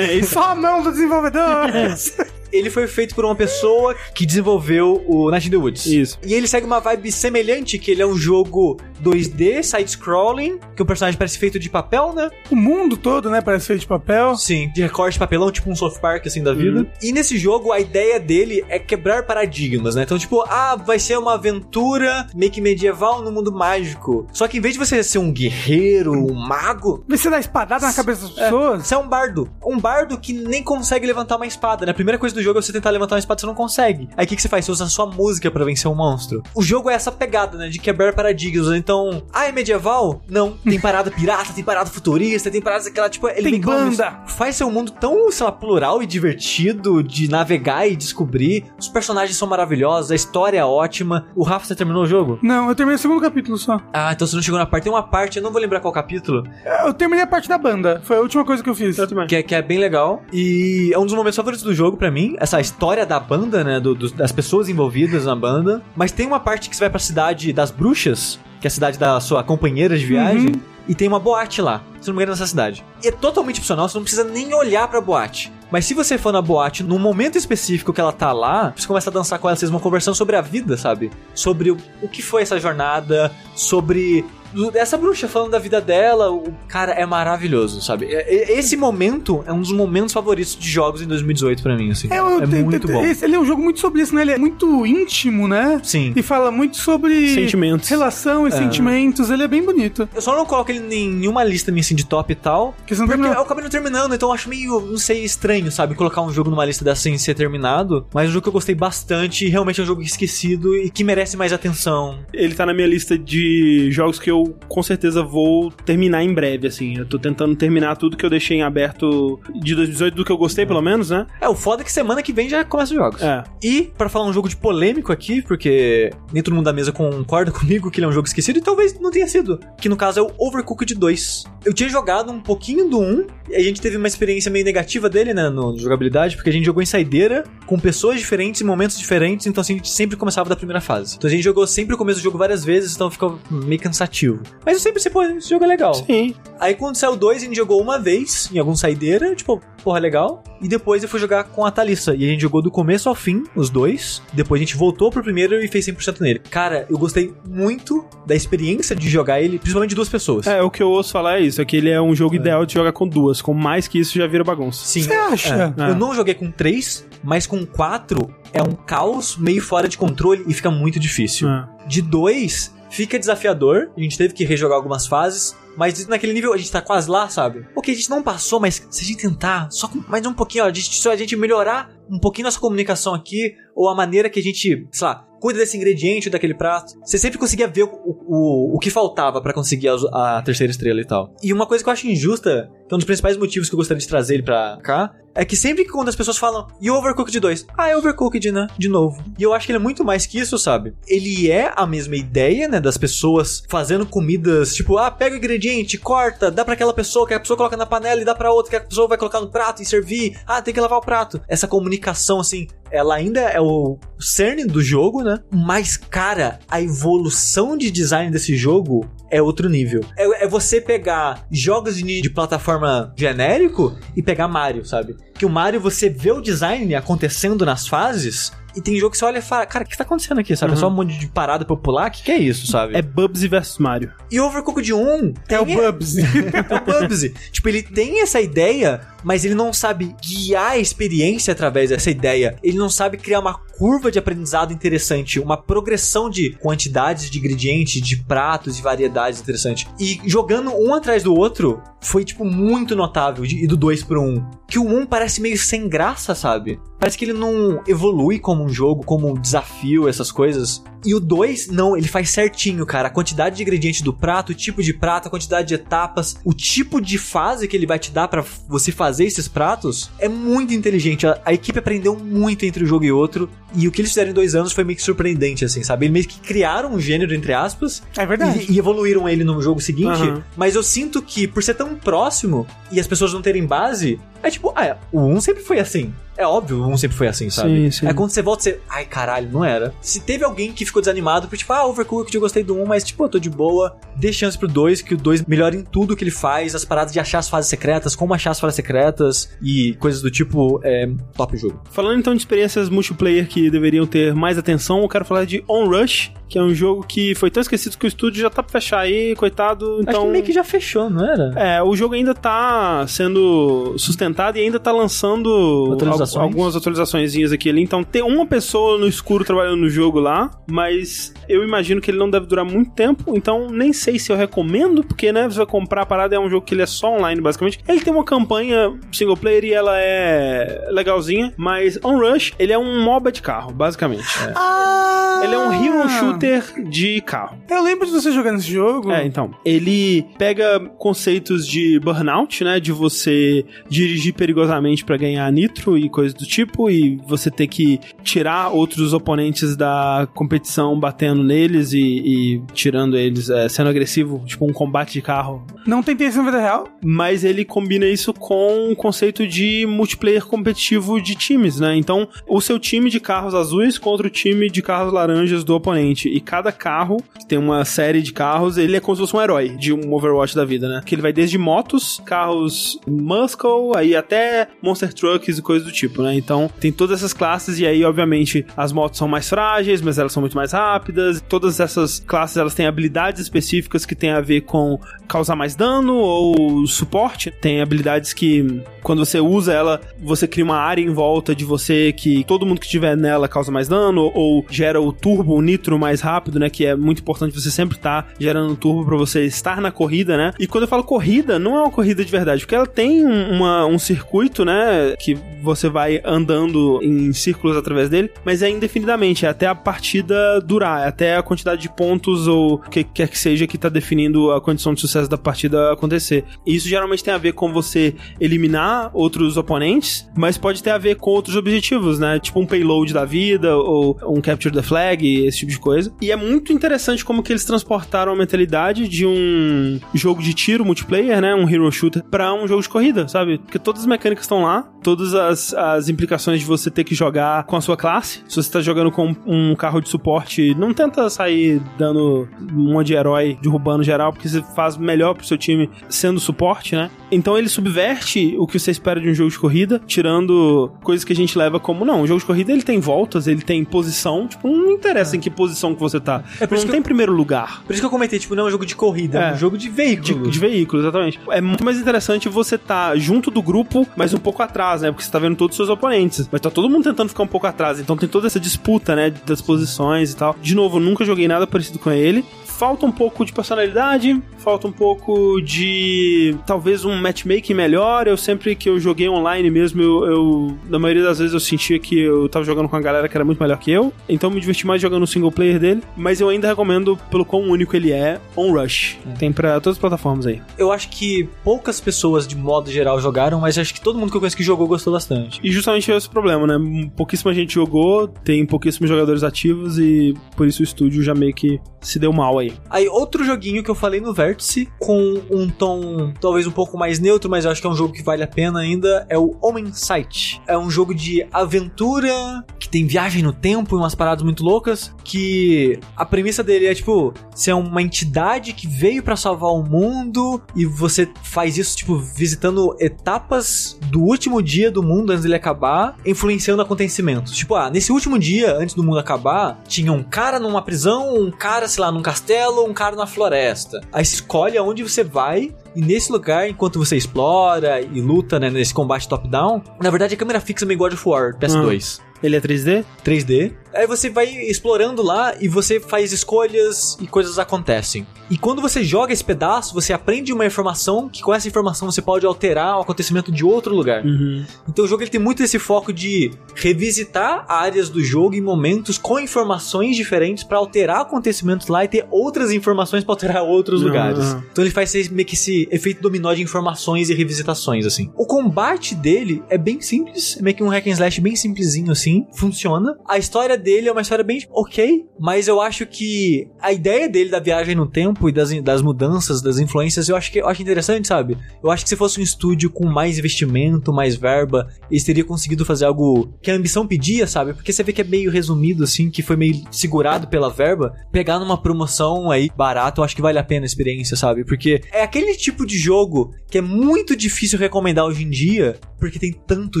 Só a mão do desenvolvedor. ele foi feito por uma pessoa que desenvolveu o Night in the Woods. Isso. E ele segue uma vibe semelhante, que ele é um jogo 2D, side-scrolling, que o personagem parece feito de papel, né? o mundo todo, né, parece feito de papel. Sim, de recorte de papelão, tipo um South Park, assim, da vida. E nesse jogo, a ideia dele é quebrar paradigmas, né? Então, tipo, ah, vai ser uma aventura meio que medieval no mundo mágico. Só que em vez de você ser um guerreiro, um mago, Você dá espadada na cabeça das pessoas? você é um bardo. Um bardo que nem consegue levantar uma espada, né? A primeira coisa do jogo é você tentar levantar uma espada, você não consegue. Aí o que, que você faz? Você usa a sua música pra vencer um monstro. O jogo é essa pegada, né? De quebrar paradigmas. Então, ah, é medieval? Não. Tem parada pirata, tem parada futurista, tem parada aquela, tipo, ele Tem banda. faz seu mundo tão, sei lá, plural e divertido de navegar e descobrir. Os personagens são maravilhosos, a história é ótima. O Rafa, você terminou o jogo? Não, eu terminei o segundo capítulo só. Ah, então você não chegou na parte. Tem uma parte, eu não vou lembrar qual capítulo, Eu terminei a parte da banda. Foi a última coisa que eu fiz. Eu que é, que é bem legal. E é um dos momentos favoritos do jogo pra mim. Essa história da banda, né? do- do- das pessoas envolvidas na banda. Mas tem uma parte que você vai pra cidade das bruxas, que é a cidade da sua companheira de viagem. E tem uma boate lá, se não me engano, nessa cidade. E é totalmente opcional, você não precisa nem olhar pra boate. Mas se você for na boate, num momento específico que ela tá lá, você começa a dançar com ela, vocês vão conversando sobre a vida, sabe? Sobre o, o que foi essa jornada, sobre do- essa bruxa falando da vida dela, o cara é maravilhoso, sabe? É- é- Esse momento é um dos momentos favoritos de jogos em 2018 pra mim, assim. É, eu- É te- muito te- bom. esse- ele é um jogo muito sobre isso, né? Ele é muito íntimo, né? Sim. E fala muito sobre Sentimentos. relação e sentimentos. Ele é bem bonito. Eu só não coloco ele em nenhuma lista minha assim de top e tal. Porque você não Porque terminou. eu acabei não terminando, então eu acho meio, não sei, estranho, sabe? Colocar um jogo numa lista dessa sem ser terminado. Mas é um jogo que eu gostei bastante e realmente é um jogo esquecido e que merece mais atenção. Ele tá na minha lista de jogos que eu eu com certeza vou terminar em breve, assim. Eu tô tentando terminar tudo que eu deixei em aberto de 2018, do que eu gostei, pelo menos, né? É, o foda é que semana que vem já começa os jogos. É. E, pra falar um jogo de polêmico aqui, porque nem todo mundo da mesa concorda comigo que ele é um jogo esquecido, e talvez não tenha sido. Que no caso é o Overcooked 2. Eu tinha jogado um pouquinho do 1, e a gente teve uma experiência meio negativa dele, né, no no jogabilidade, porque a gente jogou em saideira, com pessoas diferentes, em momentos diferentes, então assim, a gente sempre começava da primeira fase. Então a gente jogou sempre o começo do jogo várias vezes, então ficou meio cansativo. Mas eu sempre pensei, pô, esse jogo é legal. Sim. Aí quando saiu 2, a gente jogou uma vez, em algum saideira, tipo, porra, legal. E depois eu fui jogar com a Thalissa. E a gente jogou do começo ao fim, os dois. Depois a gente voltou pro primeiro e fez 100% nele. Cara, eu gostei muito da experiência de jogar ele, principalmente de duas pessoas. É, o que eu ouço falar é isso, é que ele é um jogo ideal de jogar com duas. Com mais que isso, já vira bagunça. Sim. Você acha? É. Eu não joguei com três, mas com quatro é um caos meio fora de controle e fica muito difícil. É. De dois, fica desafiador. A gente teve que rejogar algumas fases. Mas naquele nível a gente tá quase lá, sabe? Ok, a gente não passou, mas se a gente tentar, só mais um pouquinho, ó, a gente, só a gente melhorar um pouquinho nossa comunicação aqui, ou a maneira que a gente, sei lá, cuida desse ingrediente, daquele prato. Você sempre conseguia ver o, o, o que faltava pra conseguir a, a terceira estrela e tal. E uma coisa que eu acho injusta, que é um dos principais motivos que eu gostaria de trazer ele pra cá, é que sempre que quando as pessoas falam, e o Overcooked 2? Ah, é Overcooked, né? De novo. E eu acho que ele é muito mais que isso, sabe? Ele é a mesma ideia, né, das pessoas fazendo comidas, tipo, ah, pega o ingrediente, corta, dá pra aquela pessoa, que a pessoa coloca na panela e dá pra outra, que a pessoa vai colocar no prato e servir. Ah, tem que lavar o prato. Essa comunicação, assim, ela ainda é o cerne do jogo, né? Mas, cara, a evolução de design desse jogo é outro nível. É, é você pegar jogos de, de plataforma genérico e pegar Mario, sabe? Que o Mario você vê o design acontecendo nas fases. E tem jogo que você olha e fala, cara, o que tá acontecendo aqui, sabe? É só um monte de parada pra eu pular? O que, que é isso, sabe? É Bubsy versus Mario. E Overcooked 1 É o Bubsy. é o Bubsy. tipo, ele tem essa ideia, mas ele não sabe guiar a experiência através dessa ideia. Ele não sabe criar uma curva de aprendizado interessante, uma progressão de quantidades de ingredientes, de pratos e variedades interessante. E jogando um atrás do outro, foi, tipo, muito notável, e do 2 pro 1. Um. Que o 1 um parece meio sem graça, sabe? Parece que ele não evolui como um jogo, como um desafio, essas coisas. E o 2, não, ele faz certinho, cara. A quantidade de ingredientes do prato, o tipo de prato, a quantidade de etapas, o tipo de fase que ele vai te dar pra você fazer esses pratos é muito inteligente. A, a equipe aprendeu muito entre um jogo e outro. E o que eles fizeram em dois anos foi meio que surpreendente, assim, sabe? Eles meio que criaram um gênero, entre aspas, É verdade. e, e evoluíram ele no jogo seguinte. Aham. Mas eu sinto que, por ser tão próximo e as pessoas não terem base, é tipo, ah, é, o 1 sempre foi assim. É óbvio, o 1 sempre foi assim, sabe? Sim, sim. Aí quando você volta, você. Ai, caralho, não era. Se teve alguém que ficou desanimado por tipo, ah, Overcooked, eu gostei do 1, mas tipo, eu tô de boa, dê chance pro 2, que o 2 melhora em tudo que ele faz, as paradas de achar as fases secretas, como achar as fases secretas e coisas do tipo, é top jogo. Falando então de experiências multiplayer que deveriam ter mais atenção, eu quero falar de On Rush, que é um jogo que foi tão esquecido que o estúdio já tá pra fechar aí, coitado. Então, Acho que meio que já fechou, não era? É, o jogo ainda tá sendo sustentado e ainda tá lançando Atualizações? al- algumas atualizações aqui ali. Então tem uma pessoa no escuro trabalhando no jogo lá, mas eu imagino que ele não deve durar muito tempo, então nem sei se eu recomendo, porque né, você vai comprar a parada, é um jogo que ele é só online, basicamente. Ele tem uma campanha single player e ela é legalzinha, mas On Rush, ele é um MOBA de carro, basicamente. É. Ah! Ele é um hero shooter de carro. Eu lembro de você jogando esse jogo. É, então. Ele pega conceitos de burnout, né? De você dirigir perigosamente pra ganhar nitro e coisas do tipo, e você ter que tirar outros oponentes da competição batendo neles e, e tirando eles, é, sendo agressivo, tipo um combate de carro. Não tem isso na vida real? Mas ele combina isso com o conceito de multiplayer competitivo de times, né? Então, o seu time de carros azuis contra o time de carros laranjas do oponente. E cada carro, que tem uma série de carros, ele é como se fosse um herói de um Overwatch da vida, né? Que ele vai desde motos, carros muscle, aí até monster trucks e coisas do tipo, né? Então, tem todas essas classes e aí, obviamente, as motos são mais frágeis, mas elas são muito mais rápidas. Todas essas classes, elas têm habilidades específicas que têm a ver com causar mais dano ou suporte. Tem habilidades que quando você usa ela, você cria uma área em volta de você que todo mundo que estiver nela causa mais dano, ou gera o turbo, o nitro mais rápido, né? Que é muito importante você sempre estar tá gerando turbo para você estar na corrida, né? E quando eu falo corrida, não é uma corrida de verdade, porque ela tem uma, um circuito, né? Que você vai andando em círculos através dele, mas é indefinidamente, é até a partida durar, é até a quantidade de pontos ou o que quer que seja que tá definindo a condição de sucesso da partida acontecer. E isso geralmente tem a ver com você eliminar outros oponentes, mas pode ter a ver com outros objetivos, né? Tipo um payload da vida ou um capture the flag, esse tipo de coisa. E é muito interessante como que eles transportaram a mentalidade de um jogo de tiro multiplayer, né? Um hero shooter para um jogo de corrida, sabe? Porque todas as mecânicas estão lá, todas as, as implicações de você ter que jogar com a sua classe. Se você tá jogando com um carro de suporte, não tenta sair dando um monte de herói derrubando geral, porque você faz melhor pro seu time sendo suporte, né? Então ele subverte o que você espera de um jogo de corrida, tirando coisas que a gente leva como, não, o jogo de corrida ele tem voltas, ele tem posição, tipo, não interessa é. em que posição que você tá. É por não tem eu... primeiro lugar. Por isso que eu comentei, tipo, não é um jogo de corrida, é, é um jogo de veículo. De, de veículo, exatamente. É muito mais interessante você tá junto do grupo, mas um pouco atrás, né? Porque você tá vendo todos os seus oponentes. Mas tá todo mundo tentando ficar um pouco atrás. Então tem toda essa disputa, né? Das posições e tal. De novo, nunca joguei nada parecido com ele falta um pouco de personalidade, falta um pouco de talvez um matchmaking melhor. Eu sempre que eu joguei online mesmo, eu, eu na maioria das vezes eu sentia que eu tava jogando com a galera que era muito melhor que eu. Então me diverti mais jogando o single player dele, mas eu ainda recomendo pelo quão único ele é, On Rush. É. Tem para todas as plataformas aí. Eu acho que poucas pessoas de modo geral jogaram, mas acho que todo mundo que eu conheço que jogou gostou bastante. E justamente esse problema, né? Pouquíssima gente jogou, tem pouquíssimos jogadores ativos e por isso o estúdio já meio que se deu mal aí. Aí, outro joguinho que eu falei no Vértice, com um tom talvez um pouco mais neutro, mas eu acho que é um jogo que vale a pena ainda, é o Omen Sight. É um jogo de aventura, que tem viagem no tempo e umas paradas muito loucas, que a premissa dele é, tipo, ser uma entidade que veio para salvar o mundo e você faz isso, tipo, visitando etapas do último dia do mundo antes dele acabar, influenciando acontecimentos. Tipo, ah, nesse último dia, antes do mundo acabar, tinha um cara numa prisão, um cara sei lá, num castelo, um cara na floresta. Aí escolhe aonde você vai e nesse lugar, enquanto você explora e luta, né, nesse combate top-down, na verdade a câmera fixa é meio God of War PS2. Hum. Ele é 3D? 3D. Aí você vai explorando lá e você faz escolhas e coisas acontecem. E quando você joga esse pedaço, você aprende uma informação que com essa informação você pode alterar o acontecimento de outro lugar. Uhum. Então o jogo ele tem muito esse foco de revisitar áreas do jogo em momentos com informações diferentes para alterar acontecimentos lá e ter outras informações para alterar outros uhum. lugares. Então ele faz meio que esse efeito dominó de informações e revisitações assim. O combate dele é bem simples, é meio que um hack and slash bem simplesinho assim, funciona. A história dele é uma história bem ok, mas eu acho que a ideia dele da viagem no tempo e das, das mudanças, das influências, eu acho que eu acho interessante, sabe? Eu acho que se fosse um estúdio com mais investimento, mais verba, eles teriam conseguido fazer algo que a ambição pedia, sabe? Porque você vê que é meio resumido, assim, que foi meio segurado pela verba. Pegar numa promoção aí barato, eu acho que vale a pena a experiência, sabe? Porque é aquele tipo de jogo que é muito difícil recomendar hoje em dia, porque tem tanto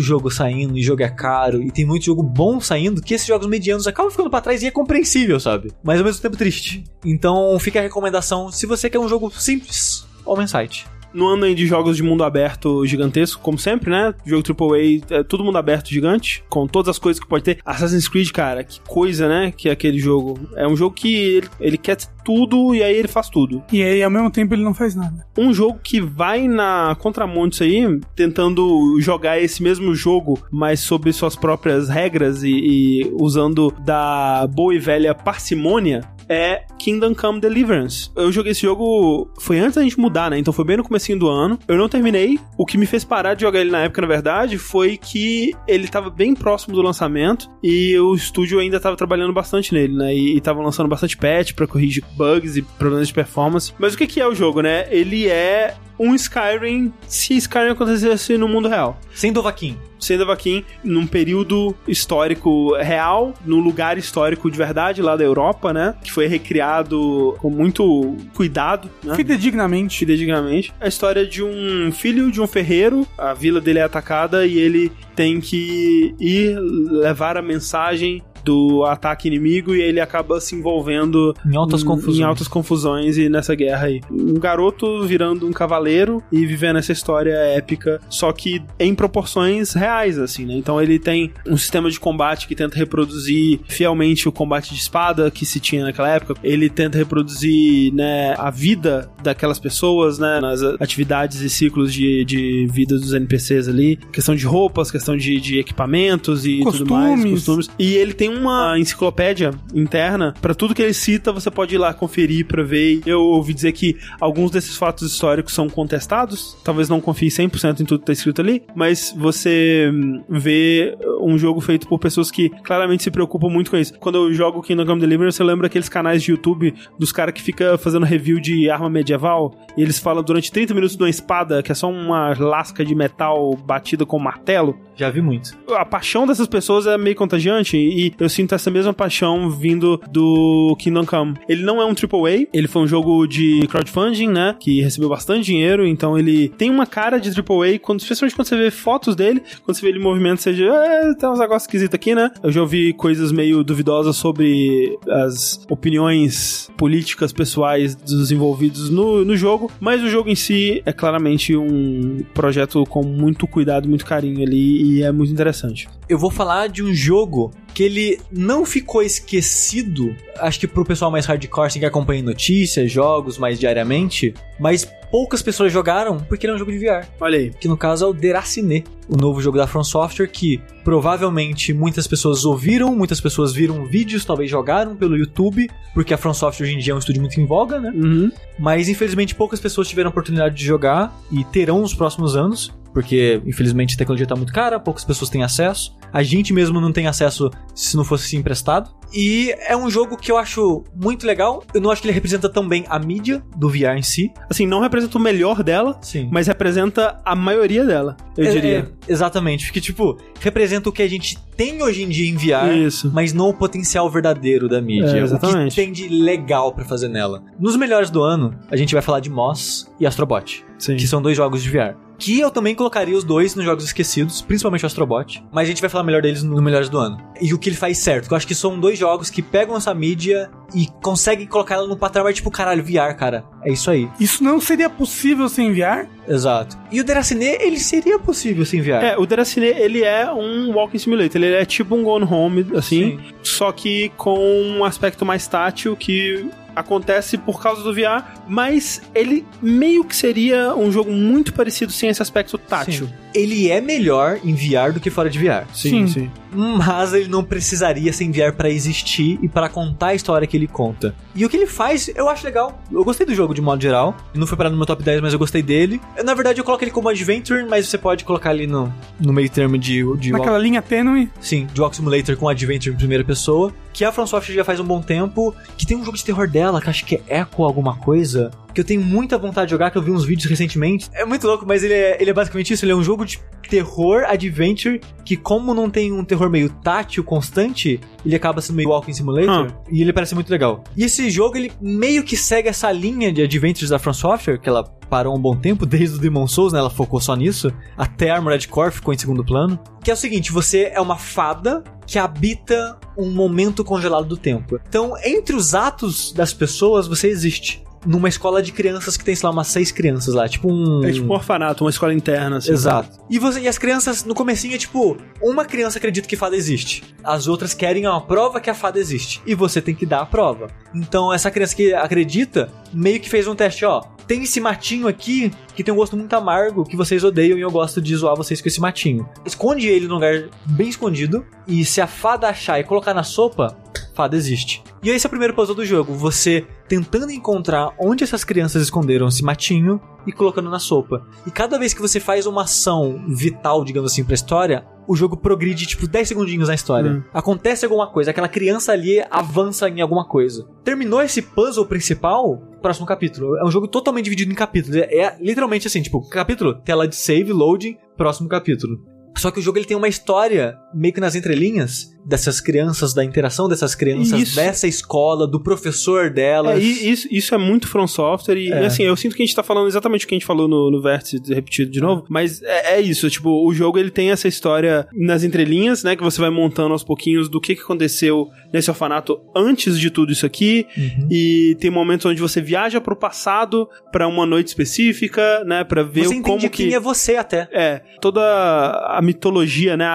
jogo saindo e jogo é caro e tem muito jogo bom saindo que esses jogos medianos acabam ficando para trás e é compreensível, sabe? Mas ao mesmo tempo triste. Então fica a recomendação, se você quer um jogo simples, Homem Sight no ano aí de jogos de mundo aberto gigantesco, como sempre, né? Jogo AAA, é tudo mundo aberto gigante, com todas as coisas que pode ter. Assassin's Creed, cara, que coisa, né? Que é aquele jogo. É um jogo que ele, ele quer tudo e aí ele faz tudo. E aí, ao mesmo tempo, ele não faz nada. Um jogo que vai na contramão disso aí, tentando jogar esse mesmo jogo, mas sob suas próprias regras e, e usando da boa e velha parcimônia, é Kingdom Come Deliverance. Eu joguei esse jogo, foi antes da gente mudar, né? Então foi bem no comecinho do ano. Eu não terminei. O que me fez parar de jogar ele na época, na verdade, foi que ele tava bem próximo do lançamento e o estúdio ainda tava trabalhando bastante nele, né? E, e tava lançando bastante patch para corrigir bugs e problemas de performance. Mas o que, que é o jogo, né? Ele é um Skyrim se Skyrim acontecesse no mundo real. Sem Dovahkiin. Sem Dovahkiin, num período histórico real, num lugar histórico de verdade lá da Europa, né? Que foi recriado com muito cuidado, né? Fidedignamente. Fidedignamente. A história de um filho de um ferreiro, a vila dele é atacada e ele tem que ir levar a mensagem do ataque inimigo e ele acaba se envolvendo Em altas confusões. em altas confusões e nessa guerra aí. Um garoto virando um cavaleiro e vivendo essa história épica, só que em proporções reais, assim, né? Então ele tem um sistema de combate que tenta reproduzir fielmente o combate de espada que se tinha naquela época. Ele tenta reproduzir, né, a vida daquelas pessoas, né, nas atividades e ciclos de, de vida dos NPCs ali. Questão de roupas, questão de, de equipamentos e tudo mais, Costumes. costumes. E ele tem uma enciclopédia interna pra tudo que ele cita, você pode ir lá conferir pra ver. Eu ouvi dizer que alguns desses fatos históricos são contestados, talvez não confie 100% em tudo que tá escrito ali, mas você hum, vê um jogo feito por pessoas que claramente se preocupam muito com isso. Quando eu jogo Kingdom Come Deliverance, eu lembro aqueles canais de YouTube dos caras que fica fazendo review de arma medieval, e eles falam durante 30 minutos de uma espada, que é só uma lasca de metal batida com martelo, Já vi muito. a paixão dessas pessoas é meio contagiante e eu sinto essa mesma paixão vindo do Kingdom Come. Ele não é um AAA, ele foi um jogo de crowdfunding, né, que recebeu bastante dinheiro, então ele tem uma cara de AAA, quando, especialmente quando você vê fotos dele, quando você vê ele em movimento, você diz, é, tem uns negócios esquisitos aqui, né? Eu já ouvi coisas meio duvidosas sobre as opiniões políticas pessoais dos envolvidos no, no jogo, mas o jogo em si é claramente um projeto com muito cuidado, muito carinho ali e é muito interessante. Eu vou falar de um jogo que ele não ficou esquecido, acho que pro pessoal mais hardcore, assim, que acompanha notícias, jogos mais diariamente, mas poucas pessoas jogaram porque ele é um jogo de VR. Olha aí. Que no caso é o Deraciné, o novo jogo da From Software que provavelmente muitas pessoas ouviram, muitas pessoas viram vídeos, talvez jogaram pelo YouTube, porque a From Software hoje em dia é um estúdio muito em voga, né? Uhum. Mas infelizmente poucas pessoas tiveram a oportunidade de jogar e terão nos próximos anos, porque infelizmente a tecnologia tá muito cara, poucas pessoas têm acesso. A gente mesmo não tem acesso se não fosse emprestado. E é um jogo que eu acho muito legal. Eu não acho que ele representa tão bem a mídia do VR em si. Assim, não representa o melhor dela, Sim. mas representa a maioria dela, eu É, diria. é, exatamente, porque tipo, representa o que a gente tem hoje em dia em VR, Isso. mas não o potencial verdadeiro da mídia. É, o que exatamente. tem de legal pra fazer nela. Nos melhores do ano, a gente vai falar de Moss e Astrobot. Sim. que são dois jogos de VR. Que eu também colocaria os dois nos jogos esquecidos, principalmente o Astrobot, mas a gente vai falar melhor deles no Melhores do Ano. E o que ele faz certo, que eu acho que são dois jogos que pegam essa mídia e conseguem colocar ela no patamar tipo, caralho, VR, cara. É isso aí. Isso não seria possível sem VR? Exato. E o Deraciné, ele seria possível sem VR. É, o Deraciné, ele é um walking simulator, ele é tipo um Gone Home, assim, Sim. só que com um aspecto mais tátil que acontece por causa do VR, mas ele meio que seria um jogo muito parecido sem esse aspecto tátil. Sim. Ele é melhor em VR do que fora de VR. Sim. sim. Mas ele não precisaria ser VR pra existir e para contar a história que ele conta. E o que ele faz, eu acho legal. Eu gostei do jogo de modo geral. Não foi parar no meu top 10, mas eu gostei dele. Eu, na verdade, eu coloco ele como Adventure, mas você pode colocar ali no, no meio termo de, de Naquela linha tênue. Sim, de Walk Simulator com Adventure em primeira pessoa. Que a From Software já faz um bom tempo. Que tem um jogo de terror dela, que acho que é Echo alguma coisa. Que eu tenho muita vontade de jogar, que eu vi uns vídeos recentemente. É muito louco, mas ele é, ele é basicamente isso. Ele é um jogo de terror adventure que, como não tem um terror meio tátil constante, ele acaba sendo meio Walking Simulator. E ele parece muito legal. E esse jogo, ele meio que segue essa linha de adventures da From Software, que ela parou um bom tempo, desde o Demon Souls, né? Ela focou só nisso. Até Armored Core ficou em segundo plano. Que é o seguinte, você é uma fada que habita um momento congelado do tempo. Então, entre os atos das pessoas, você existe. Numa escola de crianças que tem, sei lá, umas seis crianças lá. Tipo um... É tipo um orfanato, uma escola interna, assim. Exato. E, você, e as crianças, no comecinho, é tipo, uma criança acredita que fada existe. As outras querem uma prova que a fada existe. E você tem que dar a prova. Então, essa criança que acredita, meio que fez um teste, ó. Tem esse matinho aqui que tem um gosto muito amargo que vocês odeiam e eu gosto de zoar vocês com esse matinho. Esconde ele num lugar bem escondido e se a fada achar e colocar na sopa, fada existe. E esse é o primeiro puzzle do jogo, você tentando encontrar onde essas crianças esconderam esse matinho e colocando na sopa. E cada vez que você faz uma ação vital, digamos assim, pra história, o jogo progride tipo 10 segundinhos na história. Hum. Acontece alguma coisa, aquela criança ali avança em alguma coisa. Terminou esse puzzle principal, próximo capítulo. É um jogo totalmente dividido em capítulos. É, é literalmente assim, tipo, capítulo, tela de save, loading, próximo capítulo. Só que o jogo ele tem uma história meio que nas entrelinhas dessas crianças, da interação dessas crianças, Isso. dessa escola, do professor delas. É, isso, isso é muito From Software e, É. e, assim, eu sinto que a gente tá falando exatamente o que a gente falou no, no Vértice, repetido de novo, mas é, é isso, tipo, o jogo ele tem essa história nas entrelinhas, né, que você vai montando aos pouquinhos do que, que aconteceu nesse orfanato antes de tudo isso aqui, Uhum. e tem momentos onde você viaja pro passado pra uma noite específica, né, pra ver Você como quem que... é você até. É, toda a mitologia, né,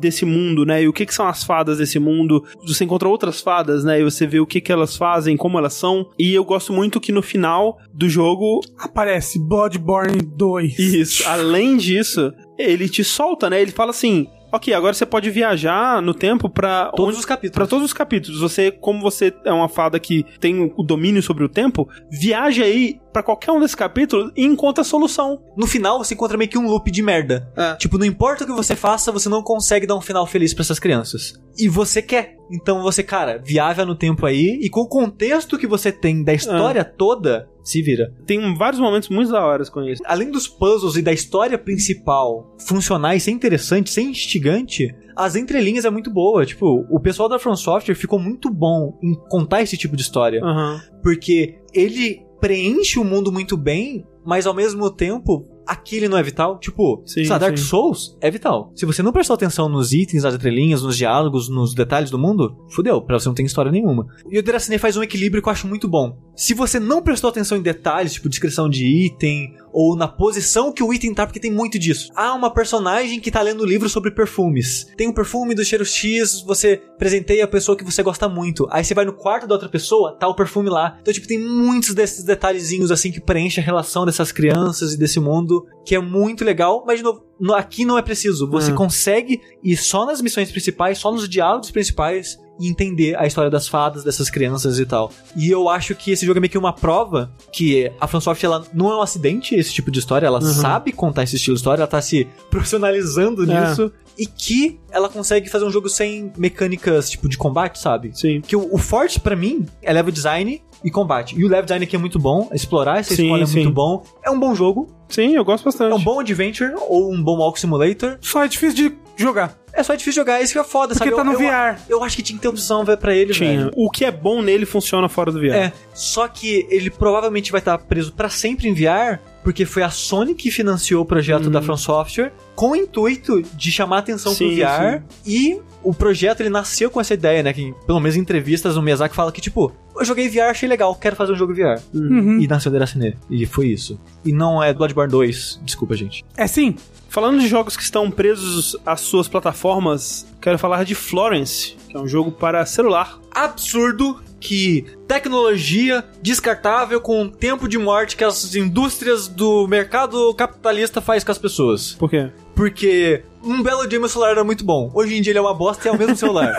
desse mundo, né, e o que que são as fadas desse mundo. Você encontra outras fadas, né, e você vê o que que elas fazem, como elas são. E eu gosto muito que no final do jogo, Aparece Bloodborne 2. isso, além disso, ele te solta, né, ele fala assim... Ok, agora você pode viajar no tempo pra Todos onde- os capítulos. Pra todos os capítulos. Você, como você é uma fada que tem o domínio sobre o tempo, viaja aí pra qualquer um desses capítulos e encontra a solução. No final, você encontra meio que um loop de merda. É. Tipo, não importa o que você faça, você não consegue dar um final feliz pra essas crianças. E você quer. Então você, cara, viaja no tempo aí e com o contexto que você tem da história toda, se vira. Tem vários momentos muito da hora com isso. Além dos puzzles e da história principal funcionar e ser interessante, ser instigante, as entrelinhas é muito boa. Tipo, o pessoal da From Software ficou muito bom em contar esse tipo de história. Aham. Porque ele preenche o mundo muito bem, mas ao mesmo tempo, aquele não é vital. Tipo, Sim, lá, Dark sim. Souls é vital. Se você não prestou atenção nos itens, nas entrelinhas, nos diálogos, nos detalhes do mundo, fudeu, pra você não tem história nenhuma. E o Deracine faz um equilíbrio que eu acho muito bom. Se você não prestou atenção em detalhes, tipo descrição de item, ou na posição que o item tá, porque tem muito disso. Ah, uma personagem que tá lendo um livro sobre perfumes. Tem um perfume do cheiro X, você presenteia a pessoa que você gosta muito. Aí você vai no quarto da outra pessoa, tá o perfume lá. Então, tipo, tem muitos desses detalhezinhos assim que preenchem a relação dessas crianças e desse mundo, que é muito legal, mas novo, no- aqui não é preciso. Você Uhum. consegue ir só nas missões principais, só nos diálogos principais e entender a história das fadas, dessas crianças e tal. E eu acho que esse jogo é meio que uma prova que a FromSoft ela não é um acidente esse tipo de história, ela Uhum. sabe contar esse estilo de história, ela tá se profissionalizando É. nisso e que ela consegue fazer um jogo sem mecânicas tipo de combate, sabe? Sim. Que o, o forte pra mim é level design e combate. E o level design aqui é muito bom, explorar essa Sim, escola é sim. muito bom. É um bom jogo, Sim, eu gosto bastante. é um bom adventure ou um bom walk simulator. Só é difícil de jogar. É só difícil jogar, isso que é foda, Porque sabe? tá no eu, eu, VR. eu acho que tinha que ter opção velho, pra ele, Tinha. velho. O que é bom nele funciona fora do VR. É, só que ele provavelmente vai estar preso pra sempre em VR, porque foi a Sony que financiou o projeto da From Software com o intuito de chamar atenção Sim, pro VR e o projeto ele nasceu com essa ideia, né, que pelo menos em entrevistas o Miyazaki fala que tipo, eu joguei VR, achei legal, quero fazer um jogo VR. Uhum. E nasceu Deracine. E foi isso. E não é Bloodborne 2, desculpa, gente. É sim. Falando de jogos que estão presos às suas plataformas, quero falar de Florence, que é um jogo para celular. absurdo que tecnologia descartável com o tempo de morte que as indústrias do mercado capitalista faz com as pessoas. Por quê? Porque um belo dia meu celular era muito bom. Hoje em dia ele é uma bosta e é o mesmo celular.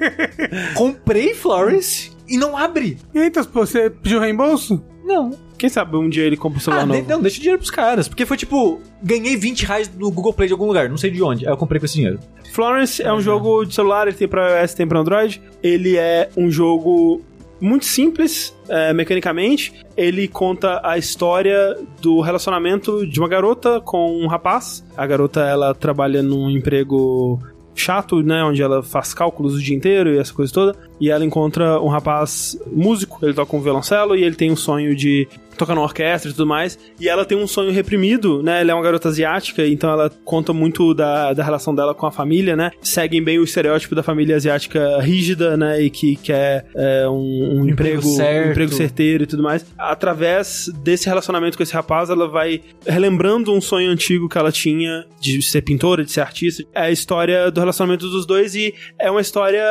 Comprei Florence e não abre. Eita, pô, você pediu reembolso? Não. Quem sabe um dia ele compra um celular Ah, novo. de- não, deixa o dinheiro pros caras. Porque foi tipo, ganhei 20 reais no Google Play de algum lugar, não sei de onde. Aí eu comprei com esse dinheiro. Florence é um jogo de celular, ele tem pra iOS, tem pra Android. Ele é um jogo muito simples, é, mecanicamente. Ele conta a história do relacionamento de uma garota com um rapaz. A garota, ela trabalha num emprego chato, né, onde ela faz cálculos o dia inteiro e essa coisa toda. E ela encontra um rapaz músico, ele toca um violoncelo e ele tem um sonho de tocar numa orquestra e tudo mais. E ela tem um sonho reprimido, né? Ela é uma garota asiática, então ela conta muito da, da relação dela com a família, né? Seguem bem o estereótipo da família asiática rígida, né? E que quer é, um, um emprego, um emprego certeiro e tudo mais. Através desse relacionamento com esse rapaz, ela vai relembrando um sonho antigo que ela tinha de ser pintora, de ser artista. É a história do relacionamento dos dois e é uma história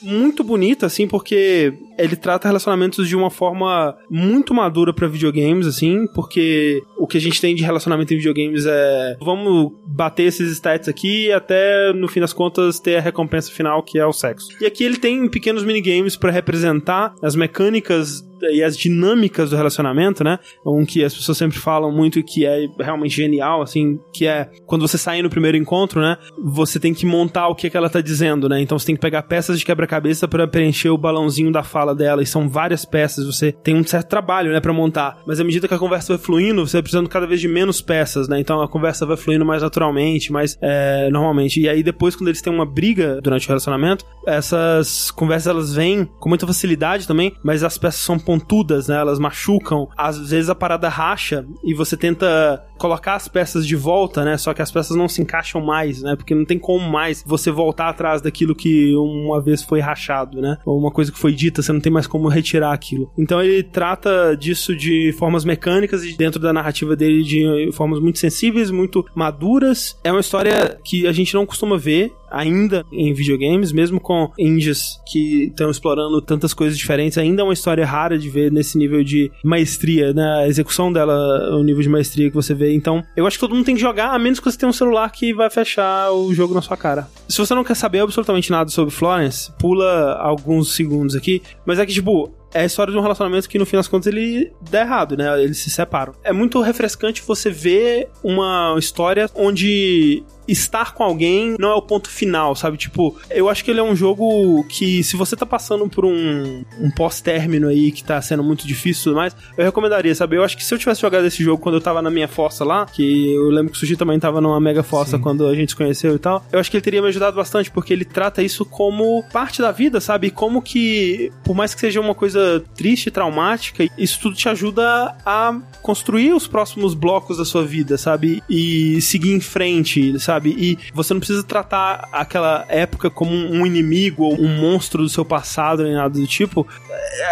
muito bonita, assim, porque ele trata relacionamentos de uma forma muito madura pra videogames, assim, porque o que a gente tem de relacionamento em videogames é vamos bater esses stats aqui até no fim das contas ter a recompensa final que é o sexo. E aqui ele tem pequenos minigames pra representar as mecânicas e as dinâmicas do relacionamento, né? Um que as pessoas sempre falam muito e que é realmente genial, assim, que é quando você sai no primeiro encontro, né? Você tem que montar o que, que ela tá dizendo, né? Então você tem que pegar peças de quebra-cabeça para preencher o balãozinho da fala dela, e são várias peças, você tem um certo trabalho, né, para montar. Mas à medida que a conversa vai fluindo, você vai precisando cada vez de menos peças, né? Então a conversa vai fluindo mais naturalmente, mais é, normalmente. E aí depois, quando eles têm uma briga durante o relacionamento, essas conversas elas vêm com muita facilidade também, mas as peças são pontudas, né? Elas machucam. Às vezes a parada racha e você tenta colocar as peças de volta, né? Só que as peças não se encaixam mais, né? Porque não tem como mais você voltar atrás daquilo que uma vez foi rachado, né? Ou uma coisa que foi dita, você não tem mais como retirar aquilo. Então ele trata disso de formas mecânicas e dentro da narrativa dele de formas muito sensíveis, muito maduras. É uma história que a gente não costuma ver ainda em videogames, mesmo com indies que estão explorando tantas coisas diferentes, ainda é uma história rara de ver nesse nível de maestria, né? A execução dela, o nível de maestria que você vê. Então, eu acho que todo mundo tem que jogar, a menos que você tenha um celular que vai fechar o jogo na sua cara. Se você não quer saber absolutamente nada sobre Florence, pula alguns segundos aqui, mas é que, tipo, é a história de um relacionamento que no fim das contas ele dá errado, né? Eles se separam. É muito refrescante você ver uma história onde estar com alguém não é o ponto final, sabe? Tipo, eu acho que ele é um jogo que, se você tá passando por um, um pós-término aí que tá sendo muito difícil e tudo mais, eu recomendaria, sabe? Eu acho que se eu tivesse jogado esse jogo quando eu tava na minha força lá, que eu lembro que o Sushi também tava numa mega força Sim. quando a gente se conheceu e tal, eu acho que ele teria me ajudado bastante, porque ele trata isso como parte da vida, sabe? Como que, por mais que seja uma coisa triste, traumática, isso tudo te ajuda a construir os próximos blocos da sua vida, sabe? E seguir em frente, sabe? Sabe? E você não precisa tratar aquela época como um inimigo ou um monstro do seu passado, nem nada do tipo.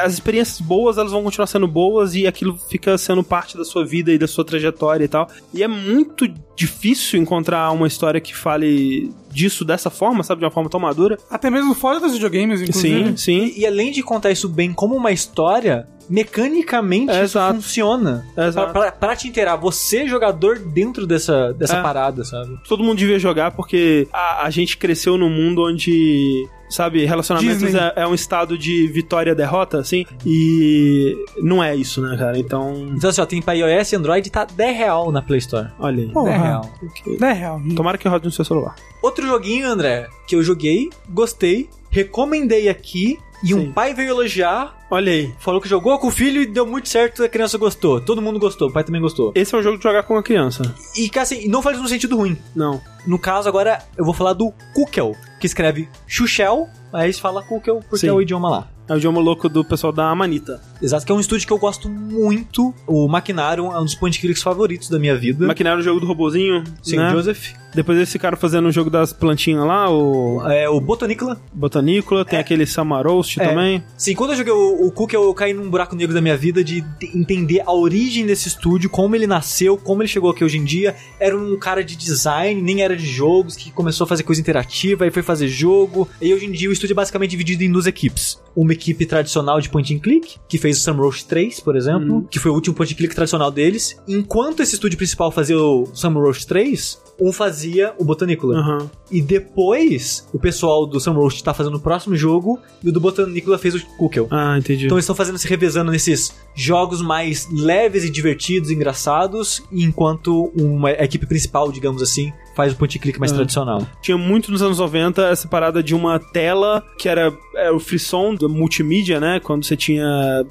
As experiências boas, elas vão continuar sendo boas e aquilo fica sendo parte da sua vida e da sua trajetória e tal. E é muito difícil encontrar uma história que fale disso dessa forma, sabe? De uma forma tão madura. Até mesmo fora dos videogames, inclusive. Sim, sim. E, e além de contar isso bem como uma história, mecanicamente é, funciona. Exato. Pra, pra, pra, te inteirar, você jogador dentro dessa, dessa é. parada, sabe? Todo mundo devia jogar porque a, a gente cresceu num mundo onde sabe? Relacionamentos é, é, um estado de vitória-derrota, assim, e não é isso, né, cara? Então. Então, assim, ó, tem pra iOS e Android tá 10 real na Play Store. Olha aí. 10 real. Okay. 10 real. Tomara que rode no seu celular. Outro joguinho, André, que eu joguei, gostei, recomendei aqui e Sim. um pai veio elogiar. Olha aí. Falou que jogou com o filho e deu muito certo, a criança gostou. Todo mundo gostou, o pai também gostou. Esse é um jogo de jogar com a criança. E, cara, assim, não faz no sentido ruim. Não. No caso, agora, eu vou falar do Kukel, que escreve Xuxel, mas fala Kukel porque Sim. é o idioma lá. É o idioma louco do pessoal da Amanita. Exato, que é um estúdio que eu gosto muito. O Maquinarium é um dos point clicks favoritos da minha vida. Maquinarium é o jogo do robozinho. Sim, né? Joseph. Depois eles ficaram fazendo o jogo das plantinhas lá, o... É, o Botanicula. Botanicula, tem é. aquele Samarost é. também. Sim, quando eu joguei o, o Cook, eu, caí num buraco negro da minha vida de entender a origem desse estúdio, como ele nasceu, como ele chegou aqui hoje em dia. Era um cara de design, nem era de jogos, que começou a fazer coisa interativa, aí foi fazer jogo. E hoje em dia o estúdio é basicamente dividido em duas equipes. Uma equipe tradicional de point and click, que fez o Samrost 3, por exemplo, uhum. que foi o último point and click tradicional deles. Enquanto esse estúdio principal fazia o Samrost 3, um fazia o Botanicula. Uhum. E depois, o pessoal do Sunroast tá fazendo o próximo jogo e o do Botanicula fez o Kukel. Ah, entendi. Então eles estão fazendo, se revezando nesses jogos mais leves e divertidos, engraçados, enquanto uma equipe principal, digamos assim, faz o point click mais é. tradicional. Tinha muito nos anos 90 essa parada de uma tela que era, era o frisson do multimídia, né? Quando você tinha.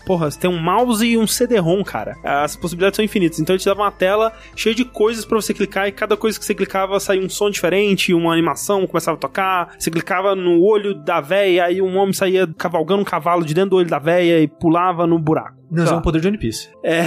Porra, você tem um mouse e um CD-ROM, cara. As possibilidades são infinitas. Então ele te dava uma tela cheia de coisas para você clicar e cada coisa que você clicava saía um som diferente, uma animação começava a tocar. Você clicava no olho da véia, aí um homem saía cavalgando um cavalo de dentro do olho da véia e pulava no buraco. Não, é um poder de One Piece. É.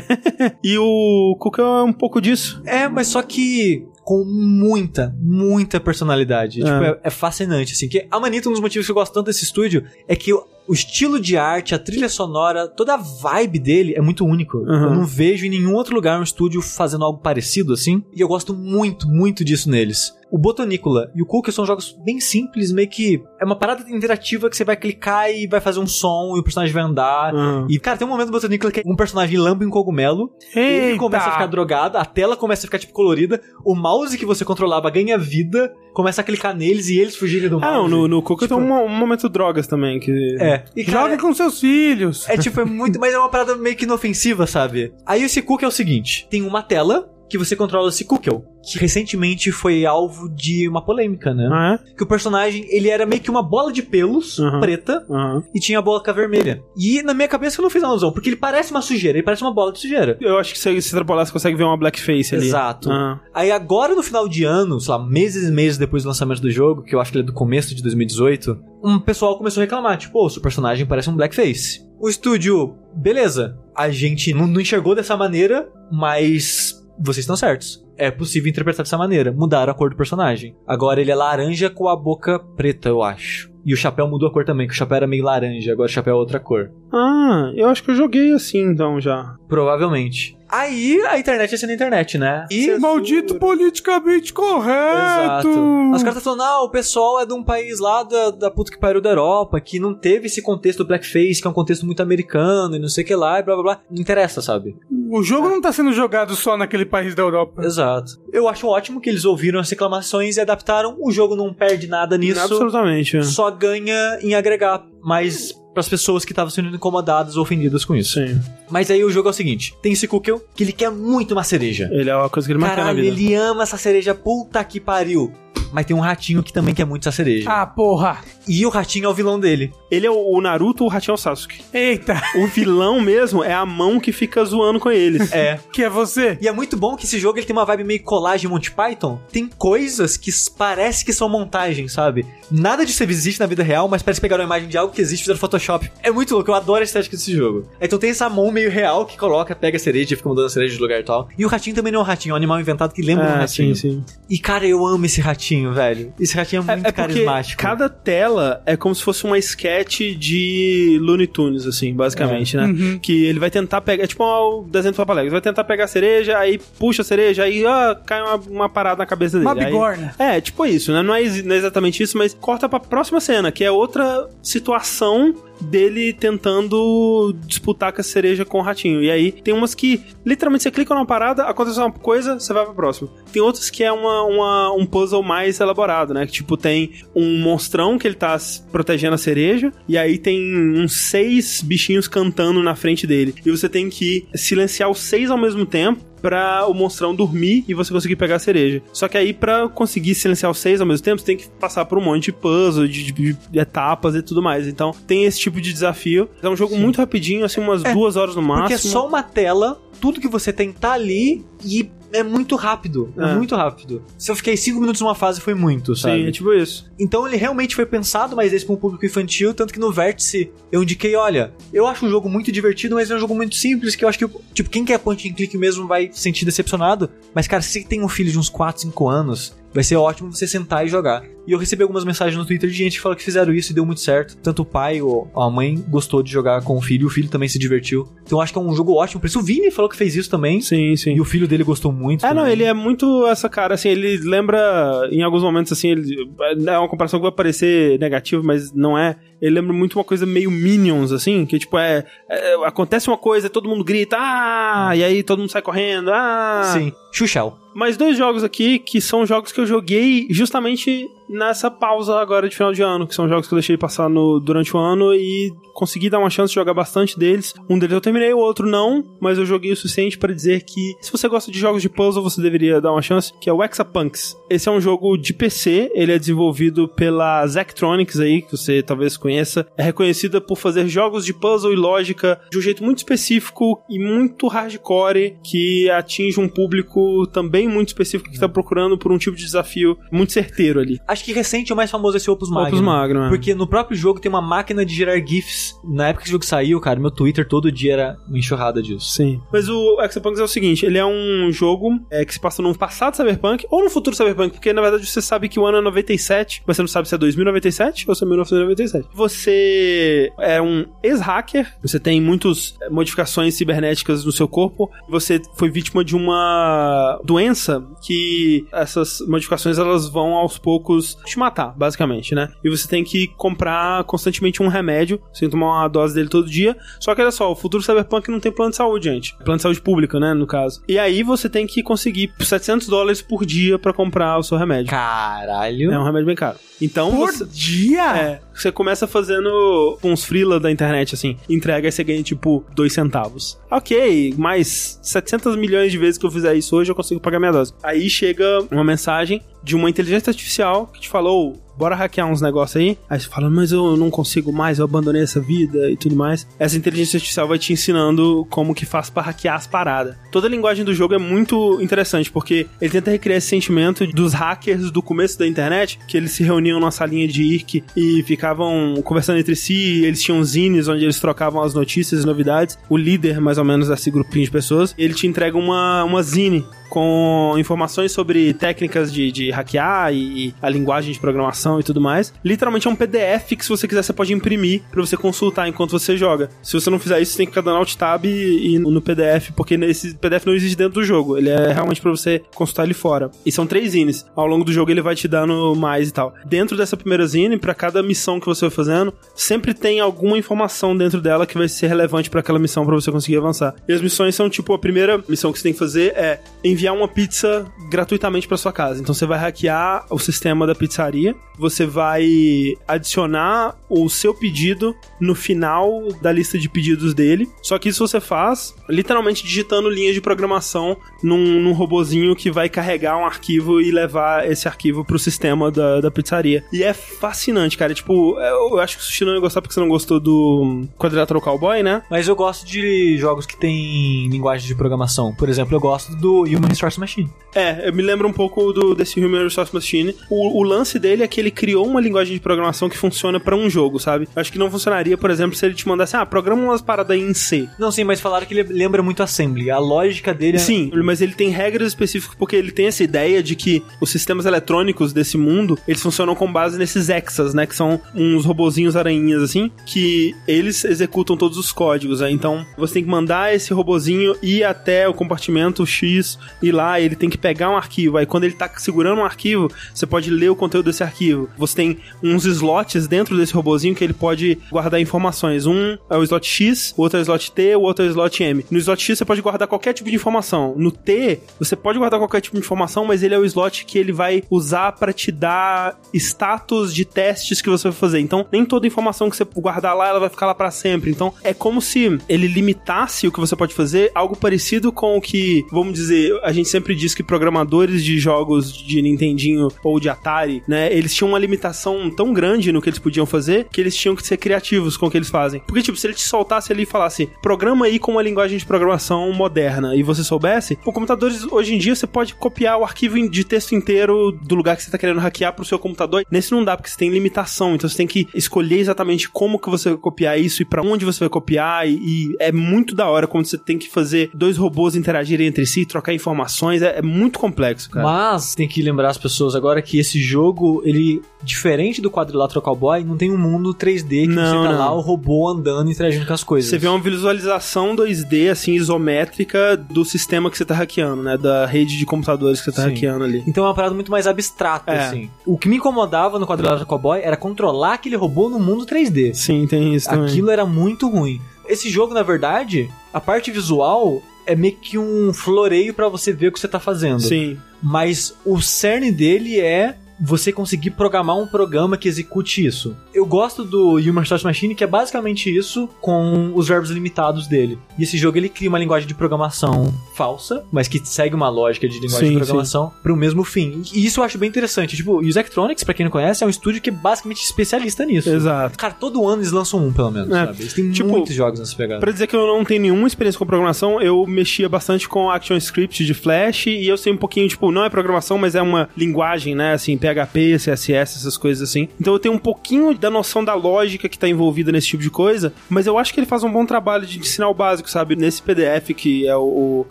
e o Kuka é um pouco disso. É, mas só que com muita, muita personalidade. É. Tipo, é, é, fascinante, assim. Que a Manita, um dos motivos que eu gosto tanto desse estúdio é que o, estilo de arte, a trilha sonora, toda a vibe dele é muito único. Uhum. Eu não vejo em nenhum outro lugar um estúdio fazendo algo parecido assim. E eu gosto muito, muito disso neles. O Botanicula e o Cookie são jogos bem simples, meio que é uma parada interativa que você vai clicar e vai fazer um som e o personagem vai andar. Uhum. E, cara, tem um momento do Botanicula que um personagem lambe um cogumelo, Eita. ele começa a ficar drogado, a tela começa a ficar, tipo, colorida, o mouse que você controlava ganha vida, começa a clicar neles e eles fugirem do mouse. Ah, não, no, no Cookie tipo, tem um, um, momento drogas também, que... É, E, cara, Jogue com seus filhos. É tipo, é muito. Mas é uma parada meio que inofensiva, sabe? Aí esse cookie é o seguinte: tem uma tela que você controla esse cookie, que recentemente foi alvo de uma polêmica, né? Ah, é? Que o personagem, ele era meio que uma bola de pelos Uhum. preta Aham. e tinha a boca vermelha. E na minha cabeça eu não fiz alusão, porque ele parece uma sujeira, ele parece uma bola de sujeira. Eu acho que se se extrapolar, você consegue ver uma blackface ali. Exato. Ah. Aí agora no final de ano, sei lá, meses e meses depois do lançamento do jogo, que eu acho que ele é do começo de 2018, um pessoal começou a reclamar, tipo, pô, seu personagem parece um blackface. O estúdio, beleza, a gente não, não enxergou dessa maneira, mas vocês estão certos. É possível interpretar dessa maneira. Mudaram a cor do personagem. Agora ele é laranja com a boca preta, eu acho. E o chapéu mudou a cor também, que o chapéu era meio laranja, agora o chapéu é outra cor. Ah, eu acho que eu joguei assim então já. Provavelmente. Aí a internet é sendo internet, né? E Maldito politicamente correto. Exato. Caras estão falando, ah, o pessoal é de um país lá da, da puta que pariu da Europa, que não teve esse contexto do blackface, que é um contexto muito americano e não sei o que lá, e blá blá blá. Não interessa, sabe? O jogo não tá sendo jogado só naquele país da Europa. Exato. Eu acho ótimo que eles ouviram as reclamações e adaptaram. O jogo não perde nada nisso, Absolutamente. é. só ganha em agregar mais pras pessoas que estavam sendo incomodadas ou ofendidas com isso. Sim. Mas aí o jogo é o seguinte: tem esse Cookie que ele quer muito uma cereja. Ele é uma coisa que ele quer na Caralho, vida. ele ama essa cereja, puta que pariu. Mas tem um ratinho que também quer muito essa cereja. Ah, porra. E o ratinho é o vilão dele. Ele é o Naruto ou o Ratinho é o Sasuke. Eita, O vilão mesmo é a mão que fica zoando com eles. É. que é você? E é muito bom que esse jogo ele tem uma vibe meio colagem Monty Python. Tem coisas que parece que são montagem, sabe? Nada disso existe na vida real, mas parece pegar uma imagem de algo que existe e fizeram Photoshop. É muito louco, eu adoro a estética desse jogo. Então tem essa mão meio real que coloca, pega a cereja e fica mudando a cereja de lugar e tal. E o ratinho também não é um ratinho, é um animal inventado que lembra um É, ratinho. sim, sim. E cara, eu amo esse ratinho, velho. Esse ratinho é É, muito é porque carismático. cada tela é como se fosse uma sketch de Looney Tunes, assim, basicamente, né? Uhum. Que ele vai tentar pegar, é tipo o desenho do Papaléguas, vai tentar pegar a cereja, aí puxa a cereja, aí ó, cai uma, uma parada na cabeça dele. Uma Aí- bigorna. é, tipo isso, né? Não é, não é exatamente isso, mas corta pra próxima cena, que é outra situação dele tentando disputar com a cereja com o ratinho. E aí tem umas que literalmente você clica numa parada, acontece uma coisa, você vai pra próxima. Tem outras que é uma, uma- um puzzle mais elaborado, né? Que tipo tem um monstrão que ele tá protegendo a cereja, e aí tem uns seis bichinhos cantando na frente dele. E você tem que silenciar os seis ao mesmo tempo pra o monstrão dormir e você conseguir pegar a cereja. Só que aí, pra conseguir silenciar os seis ao mesmo tempo, você tem que passar por um monte de puzzle, de, de- de etapas e tudo mais. Então, tem esse tipo de desafio. É um jogo muito rapidinho, assim, umas É, duas horas no máximo. Porque é só uma tela, tudo que você tem tá ali e é muito rápido. É, É. muito rápido. Se eu fiquei cinco minutos numa fase, foi muito, sabe? Sim, é tipo isso. Então ele realmente foi pensado mais esse pra um público infantil, tanto que no Vértice eu indiquei, olha, eu acho um jogo muito divertido, mas é um jogo muito simples, que eu acho que, tipo, quem quer point and click mesmo vai se sentir decepcionado. Mas, cara, se você tem um filho de uns 4, 5 anos, vai ser ótimo você sentar e jogar. E eu recebi algumas mensagens no Twitter de gente que falou que fizeram isso e deu muito certo. Tanto o pai ou a mãe gostou de jogar com o filho, o filho também se divertiu. Então eu acho que é um jogo ótimo. Por isso o Vini falou que fez isso também. Sim, sim. E o filho dele gostou muito. É, não, também. ele é muito essa cara, assim, ele lembra, em alguns momentos, assim, ele, é uma comparação que vai parecer negativa, mas não é. Ele lembra muito uma coisa meio Minions, assim, que tipo, é, é, acontece uma coisa, todo mundo grita, ah, e aí todo mundo sai correndo, ah. Sim. Xuxel. Mais dois jogos aqui que são jogos que eu joguei justamente nessa pausa agora de final de ano, que são jogos que eu deixei passar no, durante o ano e consegui dar uma chance de jogar bastante deles. Um deles eu terminei, o outro não, mas eu joguei o suficiente para dizer que se você gosta de jogos de puzzle, você deveria dar uma chance, que é o Exapunks. Esse é um jogo de PC, ele é desenvolvido pela Zectronics aí, que você talvez conheça. É reconhecida por fazer jogos de puzzle e lógica de um jeito muito específico e muito hardcore, que atinge um público também muito específico que está procurando por um tipo de desafio muito certeiro ali. Acho que recente é o mais famoso esse Opus Magnum. Opus Magnum, é. Porque no próprio jogo tem uma máquina de gerar GIFs. Na época que o jogo saiu, cara, meu Twitter todo dia era uma enxurrada disso. Sim. Mas o Exapunks é o seguinte, ele é um jogo é, que se passa no passado cyberpunk ou no futuro cyberpunk, porque na verdade você sabe que o ano é 97, mas você não sabe se é 2097 ou se é 1997. Você é um ex-hacker, você tem muitas modificações cibernéticas no seu corpo, você foi vítima de uma doença que essas modificações elas vão aos poucos te matar, basicamente, né? E você tem que comprar constantemente um remédio, você tem que tomar uma dose dele todo dia. Só que olha só, o futuro cyberpunk não tem plano de saúde, gente. Plano de saúde pública, né, no caso. E aí você tem que conseguir 700 dólares por dia pra comprar o seu remédio. Caralho. É um remédio bem caro. Então Por você... dia? É, Você começa fazendo uns freela da internet, assim, entrega e você ganha, tipo, dois centavos. Ok, mais 700 milhões de vezes que eu fizer isso hoje, eu consigo pagar minha dose. Aí chega uma mensagem de uma inteligência artificial que te falou, bora hackear uns negócios aí. Aí você fala, mas eu não consigo mais, eu abandonei essa vida e tudo mais. Essa inteligência artificial vai te ensinando como que faz para hackear as paradas. Toda a linguagem do jogo é muito interessante, porque ele tenta recriar esse sentimento dos hackers do começo da internet, que eles se reuniam numa salinha de IRC e ficavam conversando entre si, eles tinham zines onde eles trocavam as notícias e novidades. O líder, mais ou menos, desse grupinho de pessoas, ele te entrega uma, uma zine com informações sobre técnicas de, de hackear e, e, a linguagem de programação e tudo mais. Literalmente é um PDF que, se você quiser, você pode imprimir para você consultar enquanto você joga. Se você não fizer isso, você tem que ficar dando Alt Tab e, e no PDF, porque esse PDF não existe dentro do jogo. Ele é realmente para você consultar ele fora. E são três zines. Ao longo do jogo ele vai te dando mais e tal. Dentro dessa primeira zine, para cada missão que você vai fazendo, sempre tem alguma informação dentro dela que vai ser relevante para aquela missão para você conseguir avançar. E as missões são tipo a primeira missão que você tem que fazer é enviar uma pizza gratuitamente para sua casa. Então você vai hackear o sistema da pizzaria, você vai adicionar o seu pedido no final da lista de pedidos dele. Só que isso você faz literalmente digitando linhas de programação num, num robozinho que vai carregar um arquivo e levar esse arquivo pro sistema da, da pizzaria. E é fascinante, cara. Tipo, eu, eu acho que o Sushi não ia gostar porque você não gostou do Quadrilateral Cowboy, né? Mas eu gosto de jogos que tem linguagem de programação. Por exemplo, eu gosto do Human Resource Machine. É, eu me lembro um pouco do, desse Human Resource Machine. O, o lance dele é que ele criou uma linguagem de programação que funciona para um jogo, sabe? Eu acho que não funcionaria, por exemplo, se ele te mandasse, ah, programa umas paradas aí em C. Não, sim, mas falaram que ele lembra muito Assembly. A lógica dele é... Sim, mas ele tem regras específicas porque ele tem essa ideia de que os sistemas eletrônicos desse mundo, eles funcionam com base nesses hexas, né? Que são uns robozinhos aranhinhas, assim, que eles executam todos os códigos, né? Então, você tem que mandar esse robozinho ir até o compartimento X e lá ele tem que pegar um arquivo. Aí quando ele tá segurando um arquivo, você pode ler o conteúdo desse arquivo. Você tem uns slots dentro desse robozinho que ele pode guardar informações. Um é o slot X, o outro é o slot T, o outro é o slot M. No slot X você pode guardar qualquer tipo de informação. No T, você pode guardar qualquer tipo de informação, mas ele é o slot que ele vai usar para te dar status de testes que você vai fazer. Então, nem toda informação que você guardar lá, ela vai ficar lá para sempre. Então, é como se ele limitasse o que você pode fazer, algo parecido com o que, vamos dizer, a gente sempre diz que programadores de jogos de Nintendinho ou de Atari, né, eles tinham uma limitação tão grande no que eles podiam fazer que eles tinham que ser criativos com o que eles fazem. Porque, tipo, se ele te soltasse ali e falasse, programa aí com uma linguagem de programação moderna e você soubesse, por computadores hoje em dia você pode copiar o arquivo de texto inteiro do lugar que você está querendo hackear pro seu computador. Nesse não dá, porque você tem limitação, então você tem que escolher exatamente como que você vai copiar isso e para onde você vai copiar e, e, é muito da hora quando você tem que fazer dois robôs interagirem entre si, trocar informações, é, é muito complexo, cara. Mas tem que lembrar as pessoas agora que esse jogo, ele diferente do quadrilátero cowboy, não tem um mundo 3D que Não, você tá não. lá o robô andando e interagindo com as coisas. Você vê uma visualização 2D, assim, isométrica do sistema que você tá hackeando, né? Da rede de computadores que você tá Sim. hackeando ali. Então é uma parada muito mais abstrata, É. assim. O que me incomodava no quadrilátero cowboy era controlar aquele robô no mundo 3D. Sim, tem isso também. Aquilo era muito ruim. Esse jogo, na verdade, a parte visual é meio que um floreio pra você ver o que você tá fazendo. Sim. Mas o cerne dele é você conseguir programar um programa que execute isso. Eu gosto do Human Resource Machine, que é basicamente isso com os verbos limitados dele. E esse jogo ele cria uma linguagem de programação falsa, mas que segue uma lógica de linguagem Sim, de programação para o mesmo fim. E isso eu acho bem interessante. Tipo, e o Zectronics, pra quem não conhece, é um estúdio que é basicamente especialista nisso. Exato. Cara, todo ano eles lançam um, pelo menos, É. sabe? Eles têm Tipo, muitos jogos nessa pegada. Pra dizer que eu não tenho nenhuma experiência com programação, eu mexia bastante com ActionScript de Flash e eu sei um pouquinho, tipo, não é programação, mas é uma linguagem, né? Assim, PHP, CSS, essas coisas assim. Então eu tenho um pouquinho da noção da lógica que tá envolvida nesse tipo de coisa, mas eu acho que ele faz um bom trabalho de ensinar o básico, sabe? Nesse PDF que é o, o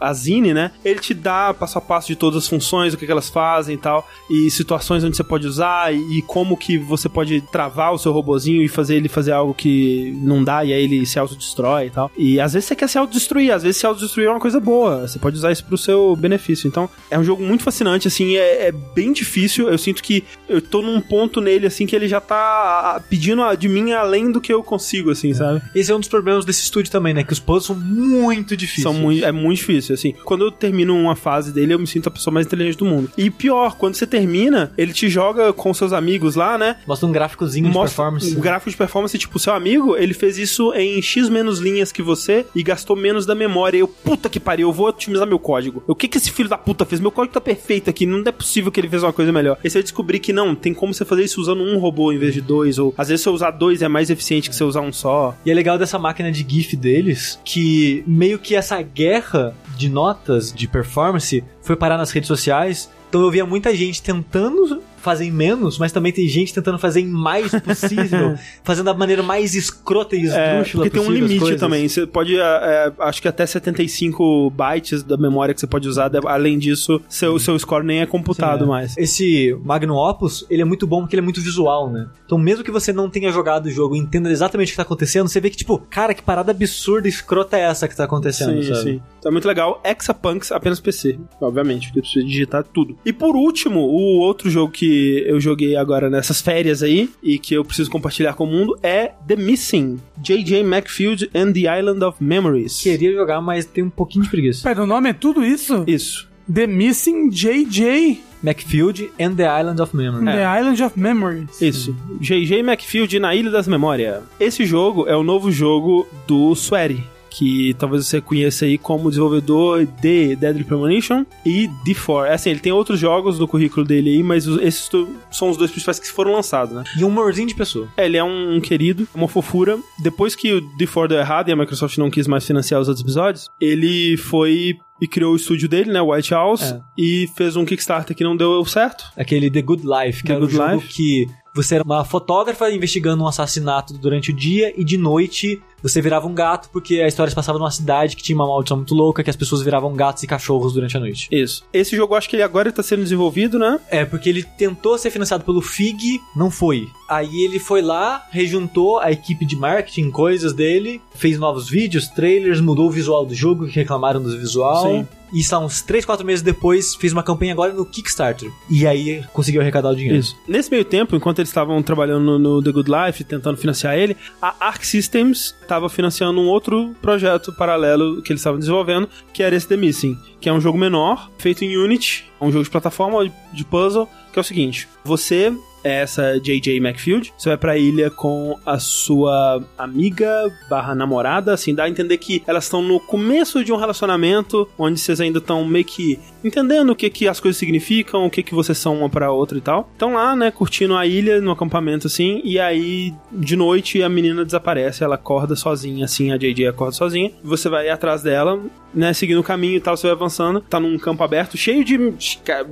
a Zine, né? Ele te dá passo a passo de todas as funções, o que, que elas fazem e tal, e situações onde você pode usar e, e como que você pode travar o seu robozinho e fazer ele fazer algo que não dá e aí ele se autodestrói e tal. E às vezes você quer se autodestruir, às vezes se autodestruir é uma coisa boa, você pode usar isso pro seu benefício. Então é um jogo muito fascinante, assim, é, é bem difícil. Eu sinto que que eu tô num ponto nele, assim, que ele já tá pedindo de mim além do que eu consigo, assim, sabe? Esse é um dos problemas desse estúdio também, né? Que os puzzles são muito difíceis. São muito, é muito difícil, assim. Quando eu termino uma fase dele, eu me sinto a pessoa mais inteligente do mundo. E pior, quando você termina, ele te joga com seus amigos lá, né? Mostra um gráficozinho de performance. Um gráfico de performance, tipo, seu amigo, ele fez isso em X menos linhas que você e gastou menos da memória. Eu, puta que pariu, eu vou otimizar meu código. O que que esse filho da puta fez? Meu código tá perfeito aqui, não é possível que ele fez uma coisa melhor. Esse eu descobri que não, tem como você fazer isso usando um robô em vez de dois, ou às vezes se eu usar dois é mais eficiente que você usar um só. E é legal dessa máquina de GIF deles, que meio que essa guerra de notas de performance foi parar nas redes sociais. Então eu via muita gente tentando fazer em menos, mas também tem gente tentando fazer em mais possível, fazendo da maneira mais escrota e É, esdrúxula porque tem um limite também. Você pode, é, é, acho que até 75 bytes da memória que você pode usar. Além disso, seu, seu score nem é computado Sim, é. mais. Esse Magnum Opus, ele é muito bom porque ele é muito visual, né? Então, mesmo que você não tenha jogado o jogo e entenda exatamente o que tá acontecendo, você vê que, tipo, cara, que parada absurda e escrota é essa que tá acontecendo, Sim, sabe? sim. Então é muito legal. Exapunks apenas PC, obviamente, porque precisa digitar tudo. E por último, o outro jogo que eu joguei agora nessas férias aí e que eu preciso compartilhar com o mundo é The Missing, J.J. Macfield and the Island of Memories. Queria jogar, mas tem um pouquinho de preguiça. Pera, o nome é tudo isso? Isso. The Missing JJ Macfield and the Island of Memory. The Island of Memories. Isso. J.J. Macfield na Ilha das Memórias. Esse jogo é o novo jogo do Swery. Que talvez você conheça aí como desenvolvedor de Deadly Premonition e D4. É assim, ele tem outros jogos no currículo dele aí, mas esses são os dois principais que foram lançados, né? E um humorzinho de pessoa. É, ele é um, um querido, uma fofura. Depois que o D4 deu errado e a Microsoft não quis mais financiar os outros episódios, ele foi e criou o estúdio dele, né, White House, É. e fez um Kickstarter que não deu certo. Aquele The Good Life, que The era um Good jogo Life. que você era uma fotógrafa investigando um assassinato durante o dia e de noite você virava um gato porque a história se passava numa cidade que tinha uma maldição muito louca que as pessoas viravam gatos e cachorros durante a noite. Isso. Esse jogo, acho que ele agora está sendo desenvolvido, né? É, porque ele tentou ser financiado pelo FIG, não foi. Aí ele foi lá, rejuntou a equipe de marketing, coisas dele, fez novos vídeos, trailers, mudou o visual do jogo, que reclamaram do visual. Sim. E está uns 3, 4 meses depois, fez uma campanha agora no Kickstarter. E aí conseguiu arrecadar o dinheiro. Isso. Nesse meio tempo, enquanto eles estavam trabalhando no, no The Good Life, tentando financiar ele, a Arc Systems estava financiando um outro projeto paralelo que eles estavam desenvolvendo, que era esse The Missing, que é um jogo menor, feito em Unity, um jogo de plataforma, de puzzle, que é o seguinte, você é essa J.J. Macfield, você vai pra ilha com a sua amiga barra namorada, assim, dá a entender que elas estão no começo de um relacionamento, onde vocês ainda estão meio que entendendo o que, que as coisas significam, o que, que vocês são uma pra outra e tal. Estão lá, né, curtindo a ilha, no acampamento, assim, e aí, de noite, a menina desaparece, ela acorda sozinha, assim, a JJ acorda sozinha, você vai atrás dela, né, seguindo o caminho e tal, você vai avançando, tá num campo aberto, cheio de...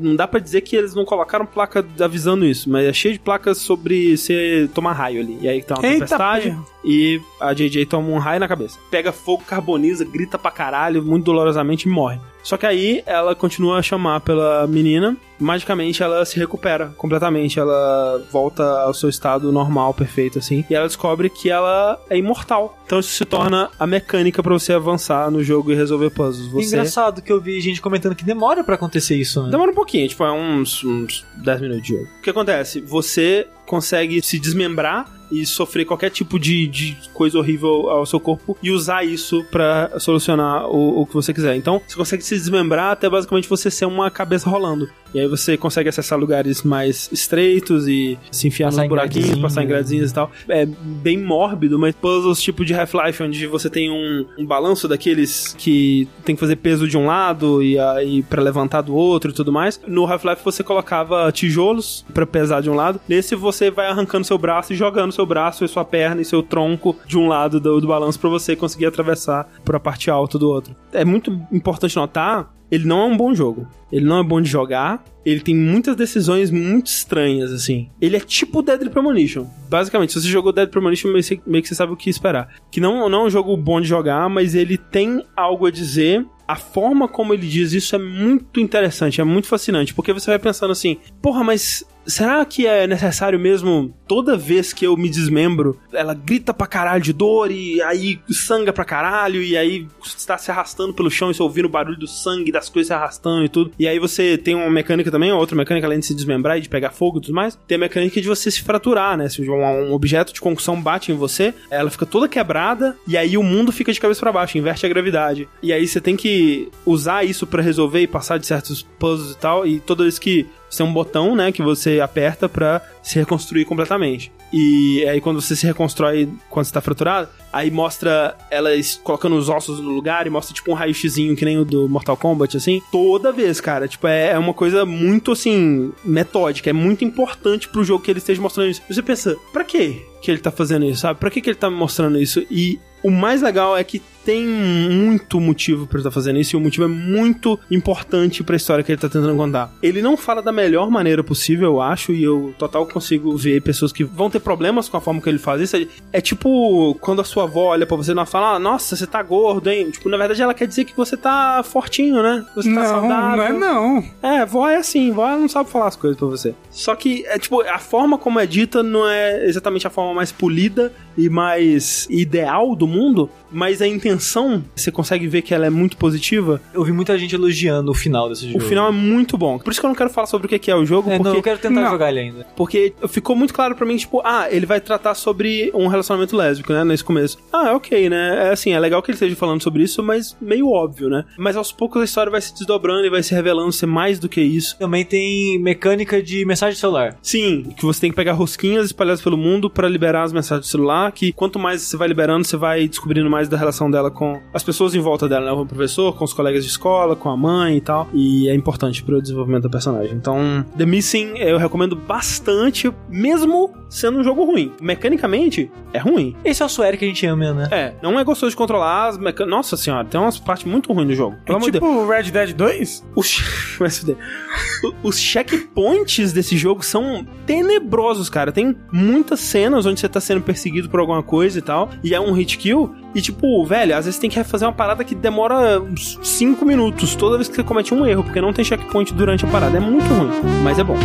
Não dá pra dizer que eles não colocaram placa avisando isso, mas é cheio de placas sobre você tomar raio ali. E aí tá uma Eita tempestade, porra. e a JJ toma um raio na cabeça. Pega fogo, carboniza, grita pra caralho, muito dolorosamente e morre. Só que aí ela continua a chamar pela menina. Magicamente ela se recupera completamente. Ela volta ao seu estado normal, perfeito, assim. E ela descobre que ela é imortal. Então isso se torna a mecânica pra você avançar no jogo e resolver puzzles. Você... Engraçado que eu vi gente comentando que demora pra acontecer isso, né? Demora um pouquinho, tipo, é uns, uns 10 minutos de jogo. O que acontece? Você consegue se desmembrar e sofrer qualquer tipo de, de coisa horrível ao seu corpo e usar isso pra solucionar o, o que você quiser. Então, você consegue se desmembrar até basicamente você ser uma cabeça rolando. E aí você consegue acessar lugares mais estreitos e se enfiar Passar nos buraquinhos, passar em gradezinhas e tal. É bem mórbido, mas puzzles tipo de Half-Life, onde você tem um, um balanço daqueles que tem que fazer peso de um lado e aí para levantar do outro e tudo mais. No Half-Life você colocava tijolos pra pesar de um lado. Nesse você vai arrancando seu braço e jogando seu braço e sua perna e seu tronco de um lado do, do balanço pra você conseguir atravessar pra parte alta do outro. É muito importante notar ele não é um bom jogo. Ele não é bom de jogar. Ele tem muitas decisões muito estranhas, assim. Ele é tipo Deadly Premonition. Basicamente, se você jogou Deadly Premonition, meio que você sabe o que esperar. Que não, não é um jogo bom de jogar, mas ele tem algo a dizer. A forma como ele diz isso é muito interessante, é muito fascinante. Porque você vai pensando assim, porra, mas será que é necessário mesmo toda vez que eu me desmembro, ela grita pra caralho de dor e aí sangra pra caralho e aí está se arrastando pelo chão e você ouvindo o barulho do sangue, das coisas se arrastando e tudo. E aí você tem uma mecânica também, outra mecânica, além de se desmembrar e de pegar fogo e tudo mais, tem a mecânica de você se fraturar, né? Se um, um objeto de concussão bate em você, ela fica toda quebrada e aí o mundo fica de cabeça para baixo, inverte a gravidade. E aí você tem que usar isso para resolver e passar de certos puzzles e tal, e toda vez que você tem um botão, né, que você aperta para se reconstruir completamente. E aí quando você se reconstrói quando você tá fraturado, aí mostra elas colocando os ossos no lugar e mostra tipo um raio-xzinho que nem o do Mortal Kombat, assim. Toda vez, cara. Tipo, é, é uma coisa muito, assim, metódica. É muito importante pro jogo que ele esteja mostrando isso. Você pensa, pra quê que ele tá fazendo isso, sabe? Pra que, que ele tá mostrando isso? E o mais legal é que tem muito motivo para ele estar tá fazendo isso e o motivo é muito importante para a história que ele tá tentando contar. Ele não fala da melhor maneira possível, eu acho, e eu total consigo ver pessoas que vão ter problemas com a forma que ele faz isso. É tipo quando a sua avó olha para você e fala: ah, "Nossa, você tá gordo, hein?". Tipo, na verdade ela quer dizer que você tá fortinho, né? Você tá não, saudável. não é não. É, vó é assim, vó não sabe falar as coisas para você. Só que é tipo, a forma como é dita não é exatamente a forma mais polida e mais ideal do mundo, mas a intenção, você consegue ver que ela é muito positiva. Eu vi muita gente elogiando o final desse jogo. O final é muito bom. Por isso que eu não quero falar sobre o que é o jogo, É, porque não, eu quero tentar Não. jogar ele ainda. porque ficou muito claro pra mim, tipo, ah, ele vai tratar sobre um relacionamento lésbico, né, nesse começo. Ah, ok, né? É assim, é legal que ele esteja falando sobre isso, mas meio óbvio, né? Mas aos poucos a história vai se desdobrando e vai se revelando ser mais do que isso. Também tem mecânica de mensagem celular. Sim, que você tem que pegar rosquinhas espalhadas pelo mundo pra liberar as mensagens do celular, que quanto mais você vai liberando, você vai descobrindo mais da relação dela com as pessoas em volta dela, né? Com o professor, com os colegas de escola, com a mãe e tal. E é importante pro desenvolvimento da personagem. Então, The Missing eu recomendo bastante, mesmo sendo um jogo ruim. Mecanicamente, é ruim. Esse é o Sueri que a gente ama, né? É, não é gostoso de controlar as mecânicas. Nossa senhora, tem umas partes muito ruins do jogo. Pelo É amor de Deus. tipo Red Dead 2? Os, os checkpoints desse jogo são tenebrosos, cara. Tem muitas cenas onde você tá sendo perseguido por alguma coisa e tal, e é um hit kill. E tipo, velho, às vezes tem que fazer uma parada que demora uns 5 minutos toda vez que você comete um erro, porque não tem checkpoint durante a parada. É muito ruim, mas é bom.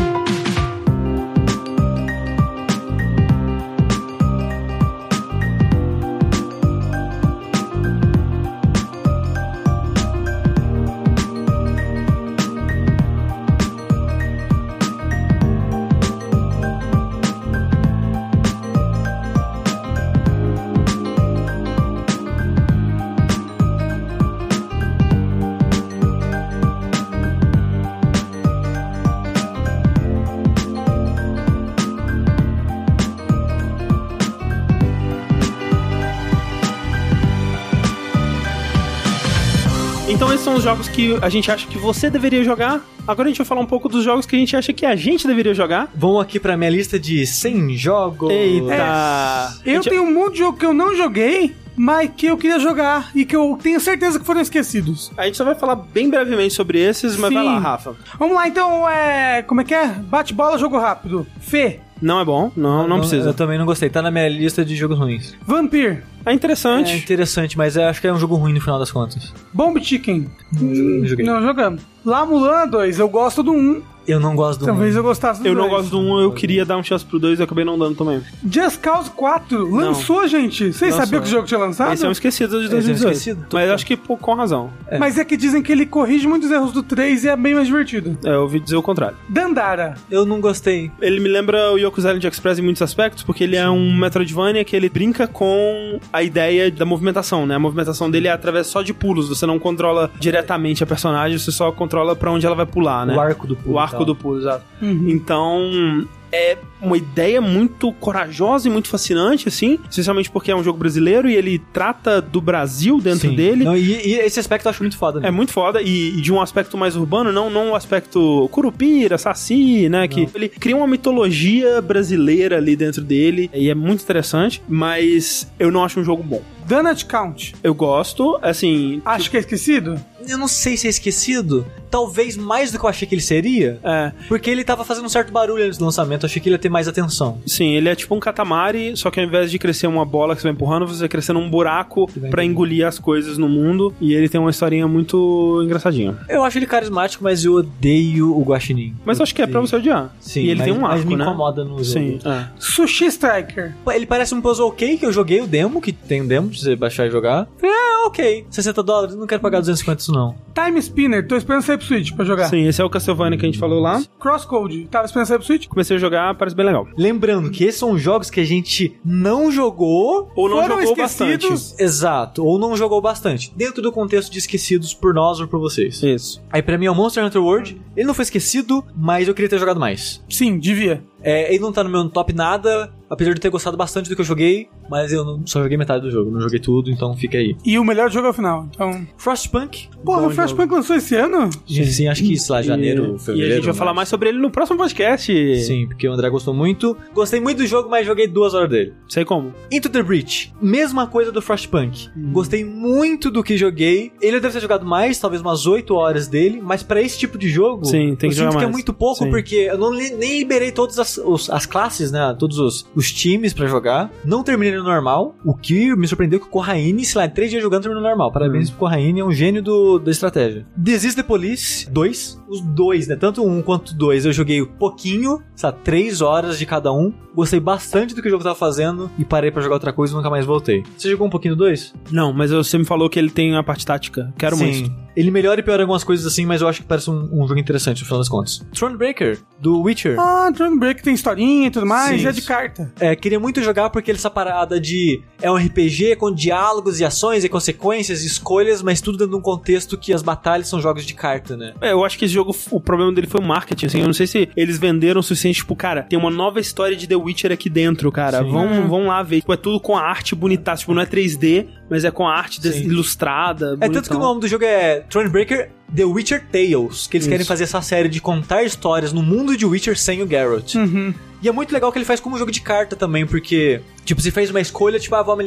Então esses são os jogos que a gente acha que você deveria jogar. Agora a gente vai falar um pouco dos jogos que a gente acha que a gente deveria jogar. Vamos aqui pra minha lista de 100 jogos. Eita! Eu Gente, tenho um monte de jogo que eu não joguei, mas que eu queria jogar e que eu tenho certeza que foram esquecidos. A gente só vai falar bem brevemente sobre esses, mas vai Sim. lá, Rafa. Vamos lá, então, é. Como é que é? Bate bola, jogo rápido. Fê, Não é bom, não, não Eu precisa. também não gostei. Tá na minha lista de jogos ruins. Vampir, É interessante. É interessante, mas eu acho que é um jogo ruim no final das contas. Bomb Chicken. Não joguei. Não jogamos. La Mulana 2, eu gosto do 1. Eu não gosto do Talvez um. eu gostasse do Eu não 2. gosto do 1, eu queria dar um chance pro 2 e eu acabei não dando também. Just Cause 4 lançou, gente. Vocês Lançou. sabiam que o jogo tinha lançado? Esse é um esquecido de Esse é um 2018. esquecido? Mas acho que pô, com razão. Mas é que dizem que ele corrige muitos erros do 3 e é bem mais divertido. É, eu ouvi dizer o contrário. Dandara. Eu não gostei. Ele me lembra o Yoku's Island Express em muitos aspectos, porque ele é um Metroidvania que ele brinca com a ideia da movimentação, né? A movimentação dele é através só de pulos, você não controla diretamente a personagem, você só controla pra onde ela vai pular, né? O arco do pulo. O arco tal. do pulo, exato. Uhum. Então, é uma ideia muito corajosa e muito fascinante, assim, especialmente porque é um jogo brasileiro e ele trata do Brasil dentro Sim. dele. Não, e, e esse aspecto eu acho muito foda. né? É muito foda e, e de um aspecto mais urbano, não, não um aspecto curupira, saci, né? Que ele cria uma mitologia brasileira ali dentro dele e é muito interessante, mas eu não acho um jogo bom. Donut Count. Eu gosto, assim. Acho que é esquecido? Eu não sei se é esquecido. Talvez mais do que eu achei que ele seria. É, Porque ele tava fazendo um certo barulho antes do lançamento. Eu achei que ele ia ter mais atenção. sim, ele é tipo um catamari, só que ao invés de crescer uma bola que você vai empurrando, você vai crescendo um buraco vai pra engolir. as coisas no mundo. E ele tem uma historinha muito engraçadinha. Eu acho ele carismático, mas eu odeio o Guaxinim. Mas eu acho que é pra você odiar. Sim, e ele mas, tem um mas arco, me né? incomoda no jogo. Sim, é. Sushi Striker. Pô, Ele parece um puzzle ok, que eu joguei o demo, que tem um demo você baixar e jogar. É, ok. 60 dólares, não quero pagar 250 isso não. Time Spinner, tô esperando sair pro Switch pra jogar. Sim, esse é o Castlevania que a gente falou lá. Crosscode, tava esperando sair pro Switch. Comecei a jogar, parece bem legal. Lembrando que esses são jogos que a gente não jogou. Ou não Foram jogou esquecidos. bastante. Exato, ou não jogou bastante. Dentro do contexto de esquecidos por nós ou por vocês. Isso. Aí pra mim é o Monster Hunter World. Ele não foi esquecido, mas eu queria ter jogado mais. Sim, devia. É, ele não tá no meu top nada, apesar de eu ter gostado bastante do que eu joguei, mas eu não- só joguei metade do jogo, não joguei tudo, então fica aí. E o melhor jogo é o final. Então. Frostpunk, Porra, o Flashpunk lançou esse ano? sim, sim acho que, sei lá, janeiro, e, fevereiro. E a gente vai falar mais sobre ele no próximo podcast. Sim, porque o André gostou muito. Gostei muito do jogo, mas joguei duas horas dele. Sei como. Into the Breach, mesma coisa do Frostpunk. Gostei muito do que joguei. Ele deve ter jogado mais, talvez umas 8 horas dele, mas pra esse tipo de jogo, Sim, tem eu que jogar sinto que é mais. muito pouco, Sim. porque eu não li- nem liberei todas as, os- as classes, né? Todos os, os times pra jogar. Não terminei no normal, o que me surpreendeu que o Corraine, sei lá, em 3 dias jogando terminou no normal. Parabéns Hum. pro Corraine, é um gênio do, da estratégia. Desist the Police 2, os dois, né? Tanto um quanto dois. Eu joguei pouquinho, sabe, 3 horas de cada um. Gostei bastante do que o jogo tava fazendo e parei pra jogar outra coisa e nunca mais voltei. Você jogou um pouquinho do 2? Não, mas você me falou que ele tem a parte tática. Quero muito. Ele melhora e piora algumas coisas assim, mas eu acho que parece um, um jogo interessante no final das contas. Thronebreaker, do Witcher. Ah, Drone Break tem historinha e tudo mais, Sim. é de carta. É, queria muito jogar porque ele essa parada de é um RPG com diálogos e ações e consequências e escolhas, mas tudo dentro de um contexto que as batalhas são jogos de carta, né? É, eu acho que esse jogo, o problema dele foi o marketing, assim. Eu não sei se eles venderam o suficiente, tipo, cara, tem uma nova história de The Witcher aqui dentro, cara. Sim. Vão, vão lá ver. Tipo, é tudo com a arte bonita. Tipo, não é 3D, mas é com a arte ilustrada. É tanto que o nome do jogo é Thronebreaker The Witcher Tales, que eles Isso. querem fazer essa série de contar histórias no mundo de Witcher sem o Geralt. Uhum. E é muito legal que ele faz como jogo de carta também, porque, tipo, você fez uma escolha, tipo, ah, vou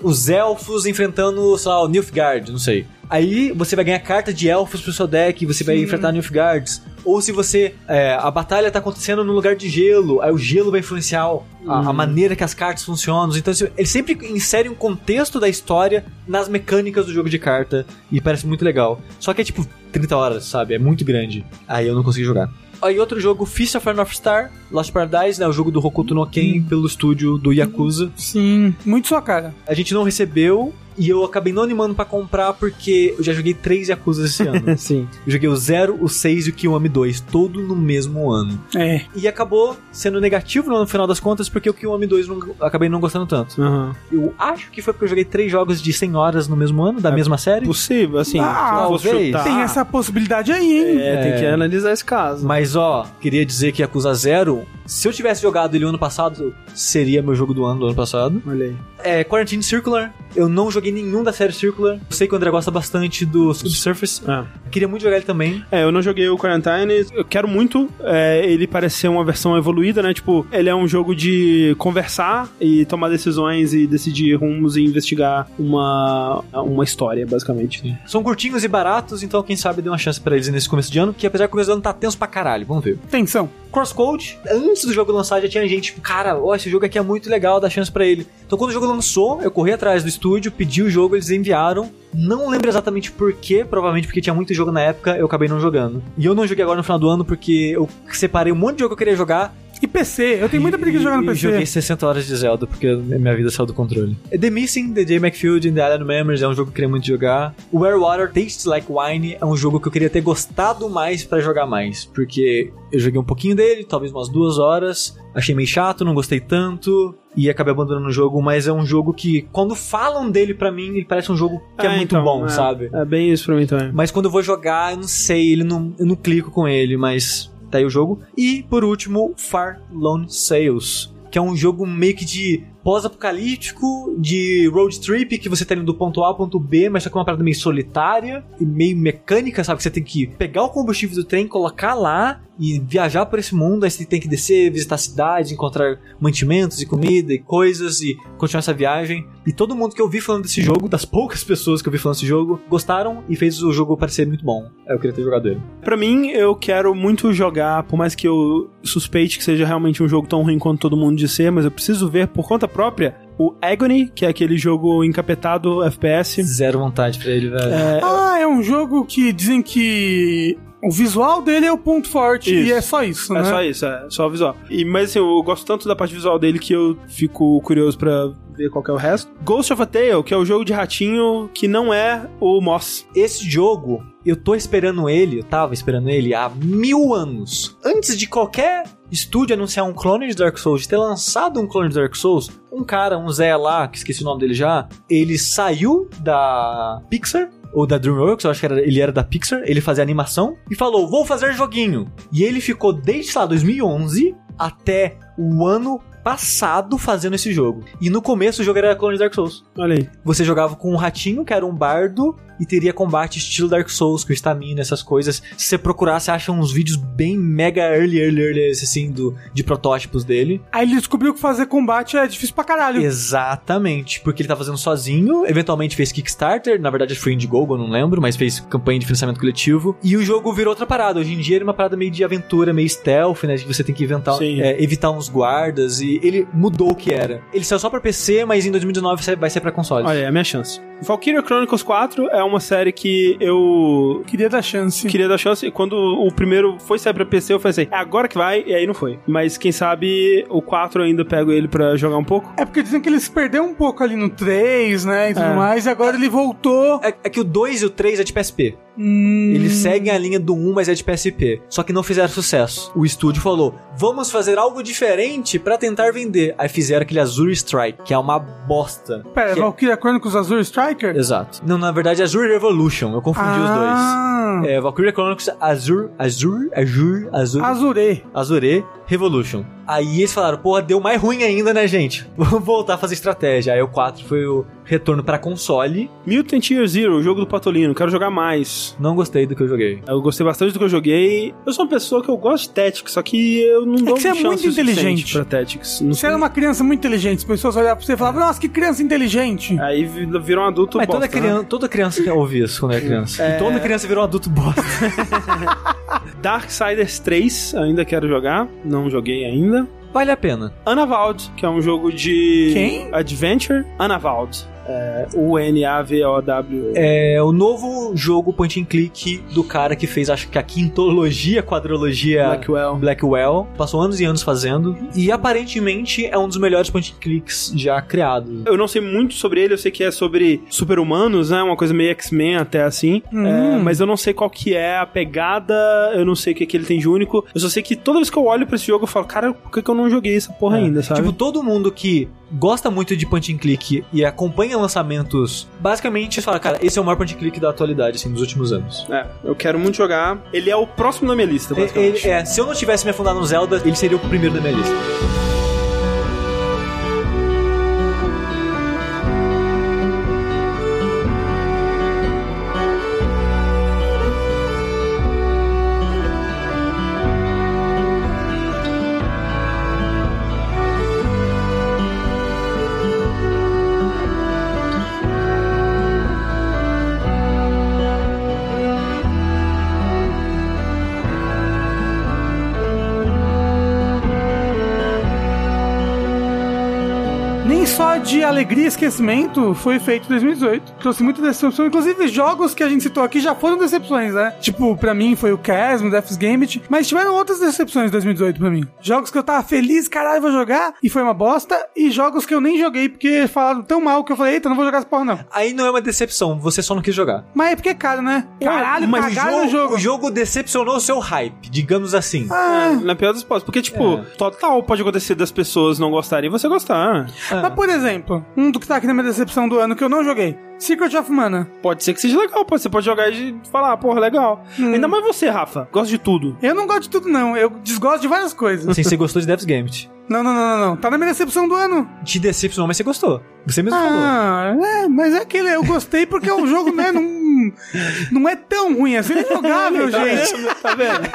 os elfos enfrentando, sei lá, o Nilfgaard, não sei. Aí você vai ganhar carta de elfos pro seu deck, você vai enfrentar Nilfgaards. Ou se você. é, a batalha tá acontecendo no lugar de gelo, aí o gelo vai influenciar a, a maneira que as cartas funcionam. Então assim, ele sempre insere um contexto da história nas mecânicas do jogo de carta. E parece muito legal. Só que é tipo 30 horas, sabe? É muito grande. Aí eu não consegui jogar. Aí outro jogo, Feast of a North Star, Lost Paradise, né? O jogo do Hokuto no Ken pelo estúdio do Yakuza. Sim, muito sua cara. A gente não recebeu e eu acabei não animando pra comprar porque eu já joguei três Yakuza esse ano. Sim. Eu joguei o 0, o 6 e o Kiwami 2, todo no mesmo ano. É. E acabou sendo negativo no final das contas porque o Kiwami 2 não, acabei não gostando tanto. Aham. Eu acho que foi porque eu joguei três jogos de 100 horas no mesmo ano, da É mesma série. Possível, assim. Ah, talvez. chutar- Tem essa possibilidade aí, hein? É, tem que É. analisar esse caso. Mas ó, queria dizer que Yakuza 0, se eu tivesse jogado ele ano passado, seria meu jogo do ano do ano passado. Olha aí. É Quarantine Circular, eu não joguei nenhum da série Circular. Eu sei que o André gosta bastante do Subsurface. Ah. Queria muito jogar ele também. É, eu não joguei o Quarantine, eu quero muito. É, ele parece ser uma versão evoluída, né? Tipo, ele é um jogo de conversar e tomar decisões e decidir rumos e investigar uma, uma história, basicamente. São curtinhos e baratos, então quem sabe dê uma chance pra eles nesse começo de ano, que apesar que o começo do ano tá tenso pra caralho, vamos ver. Tensão. Crosscode, antes do jogo lançar já tinha gente, tipo, cara, ó, esse jogo aqui é muito legal, dá chance pra ele. Então quando o jogo lançou, eu corri atrás do estúdio, pedi o jogo, eles enviaram. Não lembro exatamente por quê, provavelmente porque tinha muito jogo na época, eu acabei não jogando. E eu não joguei agora no final do ano porque eu separei um monte de jogo que eu queria jogar. E PC, eu tenho muita preguiça de jogar no PC. joguei 60 horas de Zelda, porque minha vida saiu do controle. É The Missing, The J. McField and The Island Memories, é um jogo que eu queria muito jogar. Where Water Tastes Like Wine é um jogo que eu queria ter gostado mais pra jogar mais, porque eu joguei um pouquinho dele, talvez umas duas horas, achei meio chato, não gostei tanto, e acabei abandonando o jogo, mas é um jogo que, quando falam dele pra mim, ele parece um jogo que é, Ah, muito então, bom, é. sabe? É bem isso pra mim também. Mas quando eu vou jogar, eu não sei, ele não, eu não clico com ele, mas tá aí o jogo. E por último, Far Lone Sales, que é um jogo meio que de pós-apocalíptico, de road trip, que você tá indo do ponto A ao ponto B, mas que é uma parada meio solitária e meio mecânica, sabe? Que você tem que pegar o combustível do trem, colocar lá e viajar por esse mundo, aí você tem que descer, visitar cidades, encontrar mantimentos e comida e coisas e continuar essa viagem. E todo mundo que eu vi falando desse jogo, das poucas pessoas que eu vi falando desse jogo, gostaram e fez o jogo parecer muito bom. Eu queria ter jogado ele. Pra mim, eu quero muito jogar, por mais que eu suspeite que seja realmente um jogo tão ruim quanto todo mundo diz ser, mas eu preciso ver por conta própria o Agony, que é aquele jogo encapetado FPS. Zero vontade pra ele, velho. Ah, é um jogo que dizem que o visual dele é o ponto forte Isso. e é só isso, É né? só isso, é só o visual. E, mas assim, eu gosto tanto da parte visual dele que eu fico curioso pra ver qual que é o resto. Ghost of a Tale, que é o jogo de ratinho que não é o Moss. Esse jogo, eu tô esperando ele, eu tava esperando ele há mil anos. Antes de qualquer estúdio anunciar um clone de Dark Souls, de ter lançado um clone de Dark Souls, um cara, um Zé lá, que esqueci o nome dele já, ele saiu da Pixar ou da DreamWorks, eu acho que era, ele era da Pixar, ele fazia animação e falou: "Vou fazer joguinho". E ele ficou desde lá 2011 até o ano passado fazendo esse jogo. E no começo o jogo era clone de Dark Souls. Olha aí. Você jogava com um ratinho, que era um bardo, e teria combate estilo Dark Souls, com estamina, essas coisas. Se você procurar, você acha uns vídeos bem mega early, early, early, assim, do, de protótipos dele. Aí ele descobriu que fazer combate é difícil pra caralho. Exatamente, porque ele tá fazendo sozinho, eventualmente fez Kickstarter, na verdade foi Indiegogo, eu não lembro, mas fez campanha de financiamento coletivo, e o jogo virou outra parada. Hoje em dia ele é uma parada meio de aventura, meio stealth, né, de você tem que inventar, é, evitar uns guardas, e ele mudou o que era. Ele saiu só pra PC, mas em 2019 vai ser pra consoles. Olha é a minha chance. Valkyria Chronicles 4 é uma série que eu Queria dar chance. queria dar chance. E quando o primeiro foi sair pra PC, eu pensei, "É agora que vai, e aí não foi. Mas quem sabe o 4 eu ainda pego ele pra jogar um pouco. É porque dizem que ele se perdeu um pouco ali no 3, né, e tudo É. mais, e agora ele voltou. É, é que o 2 e o 3 é de PSP. Hum, Eles seguem a linha do 1, mas é de PSP. Só que não fizeram sucesso. O estúdio falou: vamos fazer algo diferente pra tentar vender. Aí fizeram aquele Azure Strike, que é uma bosta. Pera, Que é- Valkyria Chronicles Azure Striker? Exato. Não, na verdade é Azure Revolution. Eu confundi os dois. ah, É, Valkyria Chronicles Azure, Azure, Azure, Azure, Azure. Azure Revolution. Aí eles falaram, porra, deu mais ruim ainda, né, gente? Vamos voltar a fazer estratégia. Aí o 4 foi o retorno pra console. Mutant Year Zero, o jogo do Patolino, quero jogar mais. Não gostei do que eu joguei. Eu gostei bastante do que eu joguei. Eu sou uma pessoa que eu gosto de Tactics, só que eu não dou que você é muito inteligente. pra Tactics. Não Você sei. era uma criança muito inteligente, as pessoas olhavam pra você e falavam, nossa, que criança inteligente. Aí vi- virou um adulto Mas toda bosta, né? criança, toda criança ouve isso quando é criança. E toda criança virou um adulto bosta. Darksiders 3, ainda quero jogar. Não joguei ainda. Vale a pena. Anavald, que é um jogo de... Quem? Adventure. Anavald. É, U-N-A-V-O-W. É o novo jogo point and click do cara que fez, acho que a quintologia, quadrologia Blackwell. Blackwell. Passou anos e anos fazendo. E aparentemente é um dos melhores point and clicks já criados. Eu não sei muito sobre ele, eu sei que é sobre super-humanos, né? Uma coisa meio X-Men até assim. Hum. É, mas eu não sei qual que é a pegada, eu não sei o que, que ele tem de único. Eu só sei que toda vez que eu olho pra esse jogo, eu falo, cara, por que, que eu não joguei essa porra ainda, sabe? Tipo, todo mundo que gosta muito de point and click e acompanha lançamentos, basicamente fala, cara, esse é o maior point click da atualidade, assim, dos últimos anos. É, eu quero muito jogar. Ele é o próximo da minha lista, É, basicamente. é, se eu não tivesse me afundado no Zelda, ele seria o primeiro da minha lista. Alegria esquecimento foi feito em 2018. Trouxe muita decepção. Inclusive, jogos que a gente citou aqui já foram decepções, né? Tipo, pra mim foi o Chasm, Death's Gambit. Mas tiveram outras decepções em 2018 pra mim. Jogos que eu tava feliz, caralho, vou jogar. E foi uma bosta. E jogos que eu nem joguei porque falaram tão mal que eu falei, eita, não vou jogar essa porra não. Aí não é uma decepção, você só não quis jogar. Mas é porque é caro, né? Caralho, mas cagaram o jogo. O jogo decepcionou o seu hype, digamos assim. Ah, É, na pior das hipóteses. Porque, tipo, É. total pode acontecer das pessoas não gostarem e você gostar. Mas, por exemplo, um do que tá aqui na minha decepção do ano que eu não joguei. Secret of Mana. Pode ser que seja legal, pode, você pode jogar e falar, ah, porra, legal. Hum. Ainda mais você, Rafa. Gosta de tudo. Eu não gosto de tudo, não. Eu desgosto de várias coisas. Assim, você gostou de Death's Gambit. Não, não, não, não, não. Tá na minha decepção do ano. Te decepcionou, mas você gostou. Você mesmo falou. Ah, é, mas é aquele. Eu gostei porque o jogo, né, não, não é tão ruim assim. É jogável, gente. Tá vendo?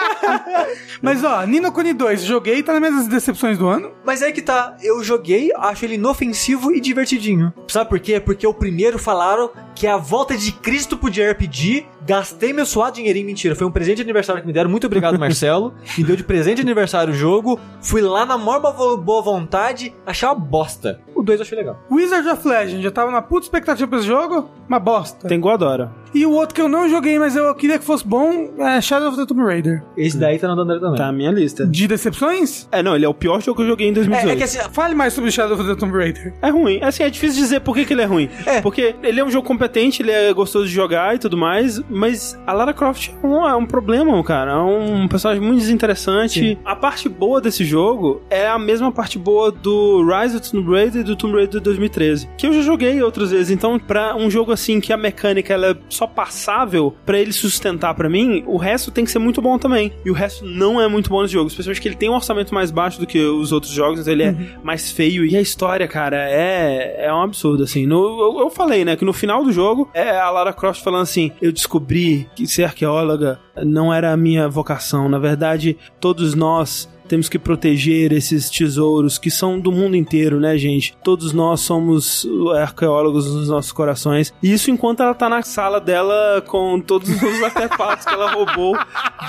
Mas ó, Nino Kuni 2, joguei, tá nas minhas decepções do ano. Mas é que tá, eu joguei, acho ele inofensivo e divertidinho. Sabe por quê? Porque o primeiro falaram que é a volta de Cristo pro JRPG, gastei meu suado dinheirinho, mentira, foi um presente de aniversário que me deram, muito obrigado Marcelo, me deu de presente de aniversário o jogo, fui lá na maior boa vontade, achei uma bosta. O 2 eu achei legal. Wizard of Legend, eu tava na puta expectativa pra esse jogo, uma bosta. Tem adora. E o outro que eu não joguei, mas eu queria que fosse bom, é Shadow of the Tomb Raider. Esse daí tá no André também. Tá na minha lista. De decepções? É, não, ele é o pior jogo que eu joguei em 2018. É, é que assim, Fale mais sobre Shadow of the Tomb Raider. É ruim. Assim, é difícil dizer por que, que ele é ruim. É. Porque ele é um jogo competente, ele é gostoso de jogar e tudo mais, Mas a Lara Croft é um, é um problema, cara. É um personagem muito desinteressante. A parte boa desse jogo é a mesma parte boa do Rise of Tomb Raider e do Tomb Raider 2013, que eu já joguei outras vezes. Então, pra um jogo assim que a mecânica ela é só passável, pra ele sustentar pra mim, o resto tem que ser muito bom também. E o resto não é muito bom nesse jogo, especialmente que ele tem um orçamento mais baixo do que os outros jogos, então ele é mais feio. E a história, cara, é, é um absurdo, assim. No, eu, eu falei, né, que no final do jogo é a Lara Croft falando assim: eu descobri que ser arqueóloga não era a minha vocação. Na verdade, todos nós temos que proteger esses tesouros que são do mundo inteiro, né, gente? Todos nós somos arqueólogos nos nossos corações. E isso enquanto ela tá na sala dela com todos os artefatos que ela roubou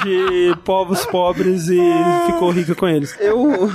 de povos pobres e ficou rica com eles. Eu.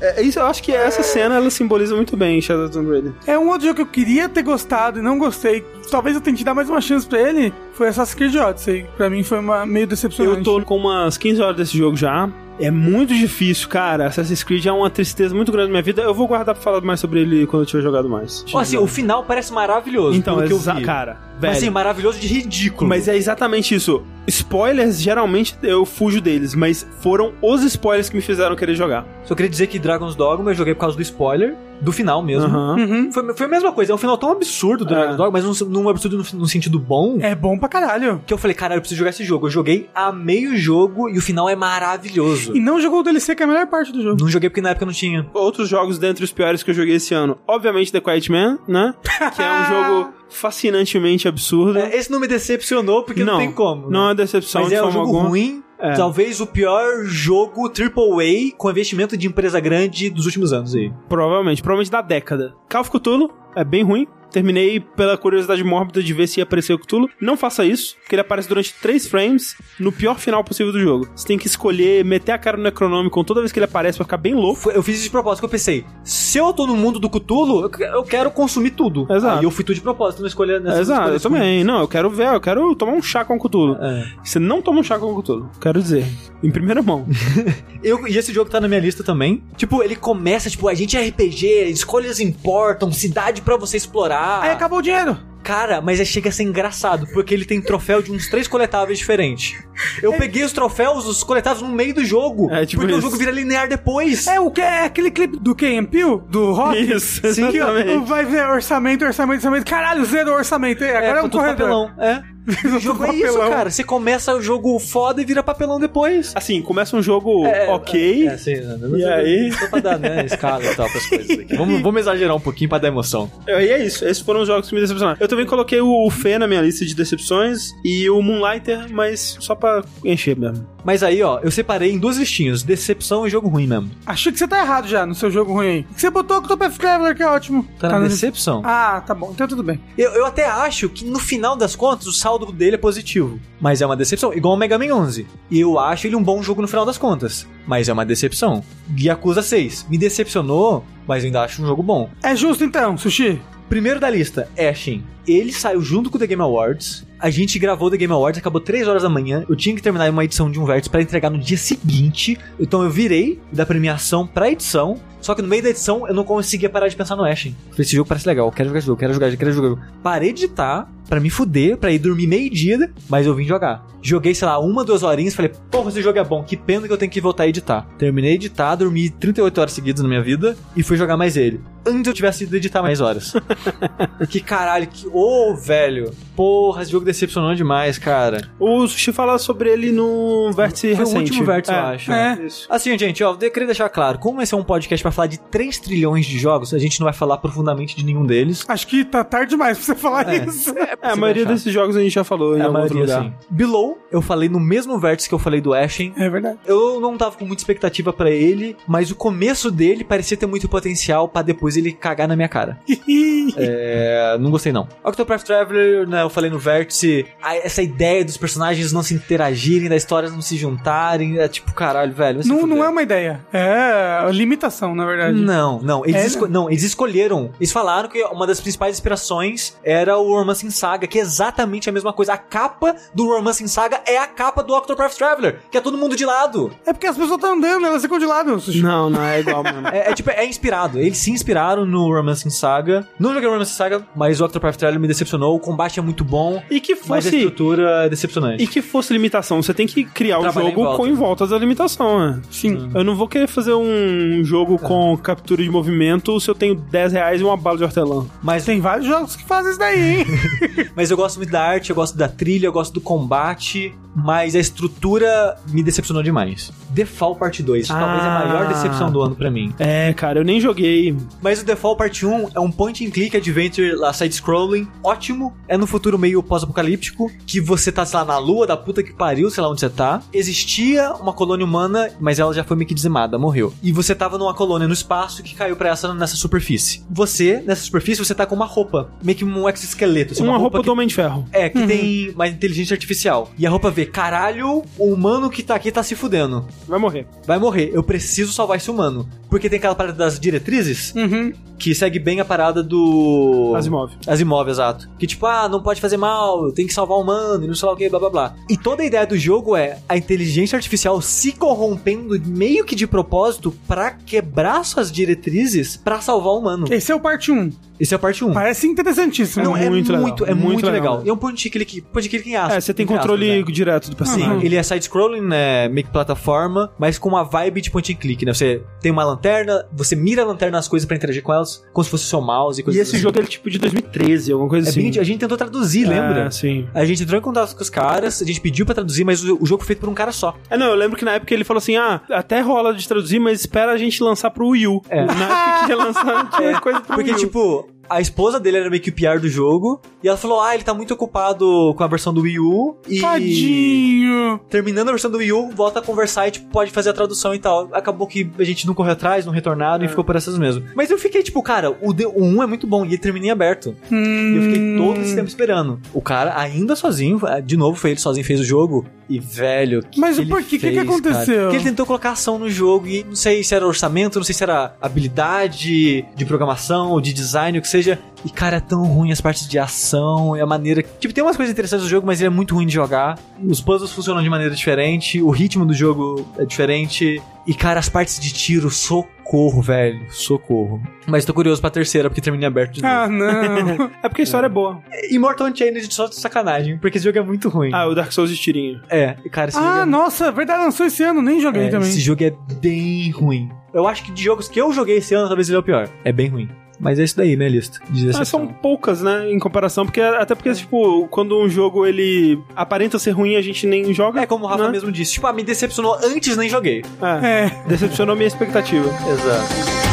É, isso, eu acho que essa cena ela simboliza muito bem Shadow of the Tomb Raider. É um outro jogo que eu queria ter gostado e não gostei. Talvez eu tente dar mais uma chance pra ele. Foi Assassin's Creed Odyssey. Pra mim foi uma, meio decepcionante. Eu tô com umas 15 horas desse jogo já. É muito difícil, cara. Assassin's Creed é uma tristeza muito grande na minha vida. Eu vou guardar pra falar mais sobre ele quando eu tiver jogado mais. Ó, assim, o final parece maravilhoso. Então, que eu vi. cara, velho. Mas assim, maravilhoso de ridículo. Mas é exatamente isso. Spoilers, geralmente eu fujo deles, mas foram os spoilers que me fizeram querer jogar. Só queria dizer que Dragon's Dogma eu joguei por causa do spoiler, do final mesmo. Aham. Uhum. Foi, foi a mesma coisa, é um final tão absurdo do É. Dragon's Dogma, mas num, num absurdo no, no sentido bom. É bom pra caralho. Que eu falei, caralho, eu preciso jogar esse jogo. Eu joguei a meio jogo e o final é maravilhoso. E não jogou o DLC, que é a melhor parte do jogo. Não joguei porque na época não tinha. Outros jogos dentre os piores que eu joguei esse ano. Obviamente The Quiet Man, né? Que é um jogo fascinantemente absurdo. É, Esse não me decepcionou porque não, tem como. Não né? é decepção Mas de é um forma jogo alguma. ruim. É. Talvez o pior jogo AAA com investimento de empresa grande dos últimos anos aí. Provavelmente, provavelmente da década. Call of Cthulhu é bem ruim. Terminei pela curiosidade mórbida de ver se ia aparecer o Cthulhu. Não faça isso, porque ele aparece durante 3 frames no pior final possível do jogo. Você tem que escolher, meter a cara no Necronômico toda vez que ele aparece pra ficar bem louco. Eu fiz isso de propósito, que eu pensei, se eu tô no mundo do Cthulhu, eu que- eu quero consumir tudo. Exato. Aí eu fui tudo de propósito, não escolher nessas Exato, eu também. Não, eu quero ver, eu quero tomar um chá com o Cthulhu. É. Você não toma um chá com o Cthulhu, quero dizer. Em primeira mão. Eu, e esse jogo tá na minha lista também. Tipo, ele começa, tipo, a gente é RPG, escolhas importam, cidade pra você explorar. Aí acabou o dinheiro. Cara, mas aí chega a ser engraçado, porque ele tem troféu de uns três coletáveis diferentes. Eu peguei os troféus, os coletáveis no meio do jogo. É, tipo porque o isso. jogo vira linear depois. É o que é aquele clipe do Key Peele, do Rock. Isso, Sim, que ó, vai ver orçamento, orçamento, orçamento. Caralho, zero orçamento. É, agora é, um tudo corredor. papelão. É. O jogo é isso, cara. Você começa o jogo foda e vira papelão depois. Assim, começa um jogo ok. É, sim. E aí? Só pra dar, né, escala e tal, pras coisas aqui. Vamos, vamos exagerar um pouquinho pra dar emoção. E é isso, esses foram os jogos que me decepcionaram. Eu também coloquei o Fê na minha lista de decepções e o Moonlighter, mas só pra encher mesmo. Mas aí, ó, eu separei em duas listinhas: decepção e jogo ruim mesmo. Achei que você tá errado já no seu jogo ruim aí. Você botou o Octopath Traveler, que é ótimo. Tá na no- decepção. Ah, tá bom. Então tudo bem. Eu, eu até acho que no final das contas o saldo dele é positivo. Mas é uma decepção. Igual o Mega Man 11. E eu acho ele um bom jogo no final das contas. Mas é uma decepção. Yakuza 6. Me decepcionou, mas eu ainda acho um jogo bom. É justo então, Sushi. Primeiro da lista, Ashen. Ele saiu junto com o The Game Awards. A gente gravou The Game Awards, acabou 3 horas da manhã. Eu tinha que terminar uma edição de um vértice pra entregar no dia seguinte. Então eu virei da premiação pra edição. Só que no meio da edição eu não conseguia parar de pensar no Ashen. Falei, esse jogo parece legal, eu quero jogar esse jogo, quero jogar, quero jogar. Parei de editar pra me fuder, pra ir dormir meio-dia, mas eu vim jogar. Joguei, sei lá, uma, duas horinhas, falei, porra, esse jogo é bom, que pena que eu tenho que voltar a editar. Terminei de editar, dormi 38 horas seguidas na minha vida e fui jogar mais ele. Antes eu tivesse ido editar mais horas. que caralho, que. Ô, velho. Porra, esse jogo decepcionou demais, cara. O Sushi fala sobre ele no vértice Foi o recente. último vértice, eu É, acho. É. Isso. Assim, gente, ó, eu queria deixar claro, como esse é um podcast pra falar de 3 trilhões de jogos, a gente não vai falar profundamente de nenhum deles. Acho que tá tarde demais pra você falar É. isso. É, a Você maioria achar. desses jogos a gente já falou em É a algum outro maioria, lugar. sim. Below, eu falei no mesmo vértice que eu falei do Ashen. É verdade. Eu não tava com muita expectativa pra ele, mas o começo dele parecia ter muito potencial pra depois ele cagar na minha cara. É, não gostei não. Octopath Traveler, né, eu falei no vértice, a- essa ideia dos personagens não se interagirem, das histórias não se juntarem, é tipo, caralho, velho. não, não é uma ideia. É limitação, na verdade. Não, não. Eles, É, esco- né? não, eles escolheram. Eles falaram que uma das principais inspirações era o Romancing Saga, que é exatamente a mesma coisa. A capa do Romancing Saga é a capa do Octopath Traveler, que é todo mundo de lado. É porque as pessoas estão andando, elas ficam de lado. Não, não é igual mesmo. É, é tipo, é inspirado. Eles se inspiraram no Romancing Saga. Não joguei o Rayman Saga, mas o Octopath Traveler me decepcionou. O combate é muito bom, E que mas a fosse. estrutura é decepcionante. E que fosse limitação. Você tem que criar o em jogo volta. com em volta da limitação, né? Sim. Eu não vou querer fazer um jogo com captura de movimento se eu tenho 10 reais e uma bala de hortelã. Mas, Tem vários jogos que fazem isso daí, hein? mas eu gosto muito da arte, eu gosto da trilha, eu gosto do combate, mas a estrutura me decepcionou demais. The Fall Part 2, talvez é a maior Ah. decepção do ano pra mim. É, cara, eu nem joguei. Mas o The Fall Part 1 é um point and click adventure lá side-scrolling, ótimo. É no futuro meio pós-apocalíptico, que você tá, sei lá, na lua da puta que pariu, sei lá onde você tá. Existia uma colônia humana, mas ela já foi meio que dizimada, morreu. E você tava numa colônia no espaço que caiu pra essa nessa superfície. Você, nessa superfície, você tá com uma roupa, meio que um exoesqueleto. assim, uma, roupa, que do Homem de Ferro. é, que tem mais inteligência artificial. E a roupa vê, caralho, o humano que tá aqui tá se fudendo. Vai morrer. Vai morrer, eu preciso salvar esse humano. Porque tem aquela parada das diretrizes, Uhum. que segue bem a parada do... Asimov. Asimov, exato. Que tipo, ah, não pode fazer mal, tem que salvar o humano, e não sei lá o que, blá blá blá. E toda a ideia do jogo é a inteligência artificial se corrompendo meio que de propósito pra quebrar suas diretrizes pra salvar o humano. Esse é o parte 1. Esse é a parte 1. Parece interessantíssimo. Não, é muito muito, legal. é muito, legal. legal. E é um point click, point click em aspas. É, você tem controle aspas, né? Direto do personagem. Sim, ele é side-scrolling, né, meio que plataforma, mas com uma vibe de point and click, né? Você tem uma lanterna, você mira a lanterna nas coisas pra interagir com elas, como se fosse seu mouse e E coisas esse assim. jogo é tipo de 2013, alguma coisa É assim. bem, a gente tentou traduzir, lembra? É, sim. A gente entrou em contato com os caras, a gente pediu pra traduzir, mas o, o jogo foi feito por um cara só. É, não, eu lembro que na época ele falou assim: ah, até rola de traduzir, mas espera a gente lançar pro Wii U. É. Na época que ia lançar, tinha coisa pro Porque, Wii U. tipo, a esposa dele era meio que o PR do jogo, e ela falou: ah, ele tá muito ocupado com a versão do Wii U, e Tadinho. terminando a versão do Wii U, volta a conversar e, tipo, pode fazer a tradução e tal. Acabou que a gente não correu atrás, não retornado, e ficou por essas mesmo. Mas eu fiquei, tipo, cara, o, D- o 1 é muito bom, e ele termina em aberto. E eu fiquei todo esse tempo esperando. O cara, ainda sozinho, de novo foi ele sozinho fez o jogo. E, velho. que Mas o ele porquê? Que que aconteceu? cara? Porque ele tentou colocar ação no jogo e não sei se era orçamento, não sei se era habilidade de programação ou de design, o que seja. E, cara, é tão ruim as partes de ação e a maneira. Tipo, tem umas coisas interessantes do jogo, mas ele é muito ruim de jogar. Os puzzles funcionam de maneira diferente, o ritmo do jogo é diferente. E, cara, as partes de tiro, socorro, velho. Socorro. Mas tô curioso pra terceira, porque termina aberto de novo. Ah, não. É porque a história é boa. Immortal Unchained só de sacanagem, porque esse jogo é muito ruim. Ah, o Dark Souls de tirinho. É, e, cara, esse ah, jogo é, nossa, é verdade, lançou esse ano, nem joguei é, também. Esse jogo é bem ruim. Eu acho que de jogos que eu joguei esse ano, talvez ele é o pior. É bem ruim. Mas é isso daí, minha lista. Ah, decepção. são poucas, né, em comparação, porque até porque, tipo, quando um jogo ele aparenta ser ruim, a gente nem joga. É como o Rafa né? mesmo disse. Tipo, ah, me decepcionou antes, nem joguei. É, É. decepcionou minha expectativa. Exato.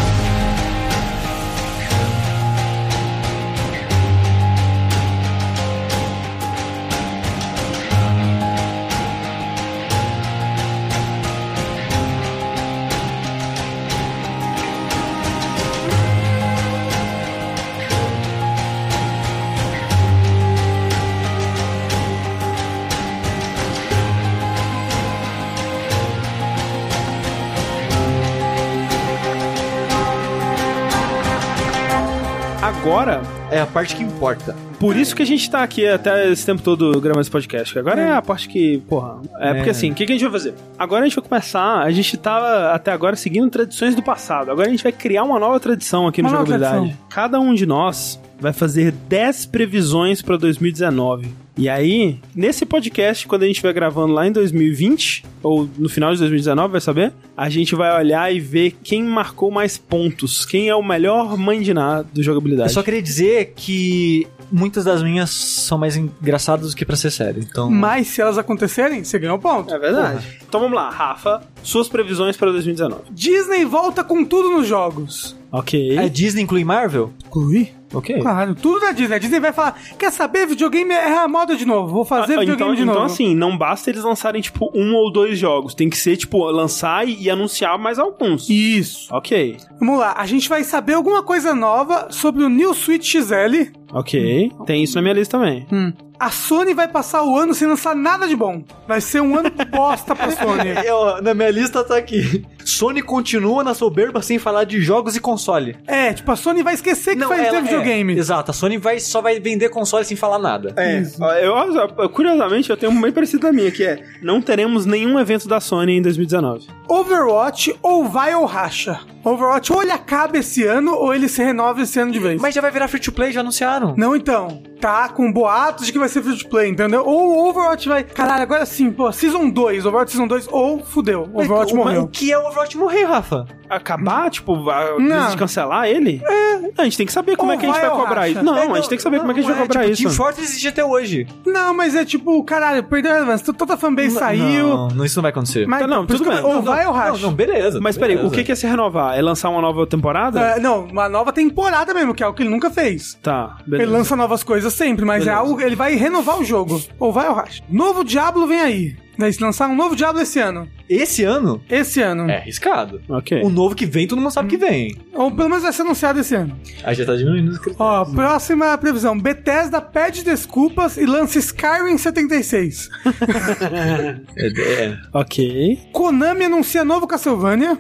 Parte que importa. por isso que a gente tá aqui até esse tempo todo gravando esse podcast. que Agora é, a parte que, porra. É, É. porque assim, o que, que a gente vai fazer? Agora a gente vai começar. A gente tava até agora seguindo tradições do passado. Agora a gente vai criar uma nova tradição aqui no Uma nova Jogabilidade. tradição. Cada um de nós vai fazer 10 previsões pra 2019. E aí, nesse podcast, quando a gente vai gravando lá em 2020, ou no final de 2019, vai saber, a gente vai olhar e ver quem marcou mais pontos, quem é o melhor mãe de nada do Eu jogabilidade. só queria dizer que muitas das minhas são mais engraçadas do que pra ser sério. Então. Mas se elas acontecerem, você ganhou ponto. É verdade. Então vamos lá, Rafa, suas previsões para 2019. Disney volta com tudo nos jogos. Ok. A Disney inclui Marvel? Inclui? Ok. Claro, tudo da Disney. A Disney vai falar: quer saber? Videogame é a moda de novo. Vou fazer Ah, videogame então, de então novo. assim, não basta eles lançarem, tipo, um ou dois jogos. Tem que ser, tipo, lançar e, e anunciar mais alguns. Isso. Ok. Vamos lá, a gente vai saber alguma coisa nova sobre o New Switch XL. Ok. Tem isso na minha lista também. Hum. A Sony vai passar o ano sem lançar nada de bom. Vai ser um ano bosta pra Sony. Eu, na minha lista tá aqui. Sony continua na soberba sem falar de jogos e console. É, tipo, a Sony vai esquecer que faz ela- ter videogame. é, exato, a Sony vai, só vai vender console sem falar nada. É, eu, curiosamente, eu tenho uma bem parecida da minha, que é não teremos nenhum evento da Sony em 2019. Overwatch ou vai ou racha? Overwatch ou ele acaba esse ano ou ele se renova esse ano de vez. Mas já vai virar free to play, já anunciaram. Não, então. Tá com boatos de que vai ser free to play, entendeu? Ou o Overwatch vai. Caralho, agora sim, pô, Season 2, Overwatch Season 2, ou fudeu. Mas Overwatch o- morreu. O que é o Morrer, Rafa? Acabar, tipo, a- Não. cancelar ele? É. A gente tem que saber como Ou é que a gente vai vai cobrar racha? isso. Não, É, a gente tem que saber como é que a gente vai não, cobrar tipo, isso. Team Fortress existe até hoje. Não, mas é tipo, caralho, perdeu a relevância. Toda a fanbase saiu. Não, não, isso não vai acontecer. Mas, Tá, não, tudo bem. Ou vai ou Não, racha? não, beleza. Mas peraí, beleza. o que que é se renovar? É lançar uma nova temporada? É, não, uma nova temporada mesmo, que é algo que ele nunca fez. Tá, Ele beleza. lança novas coisas sempre, mas é algo. Ele vai renovar o jogo. Ou vai ou racha. Novo Diablo vem aí. Vai se lançar um novo Diablo esse ano. Esse ano Esse ano. é arriscado. Ok. O novo que vem, todo mundo sabe que vem. Ou pelo menos vai ser anunciado esse ano. Aí já tá diminuindo os critérios. Ó, próxima previsão. Bethesda pede desculpas e lança Skyrim 76. É, é, Ok. Konami anuncia novo Castlevania.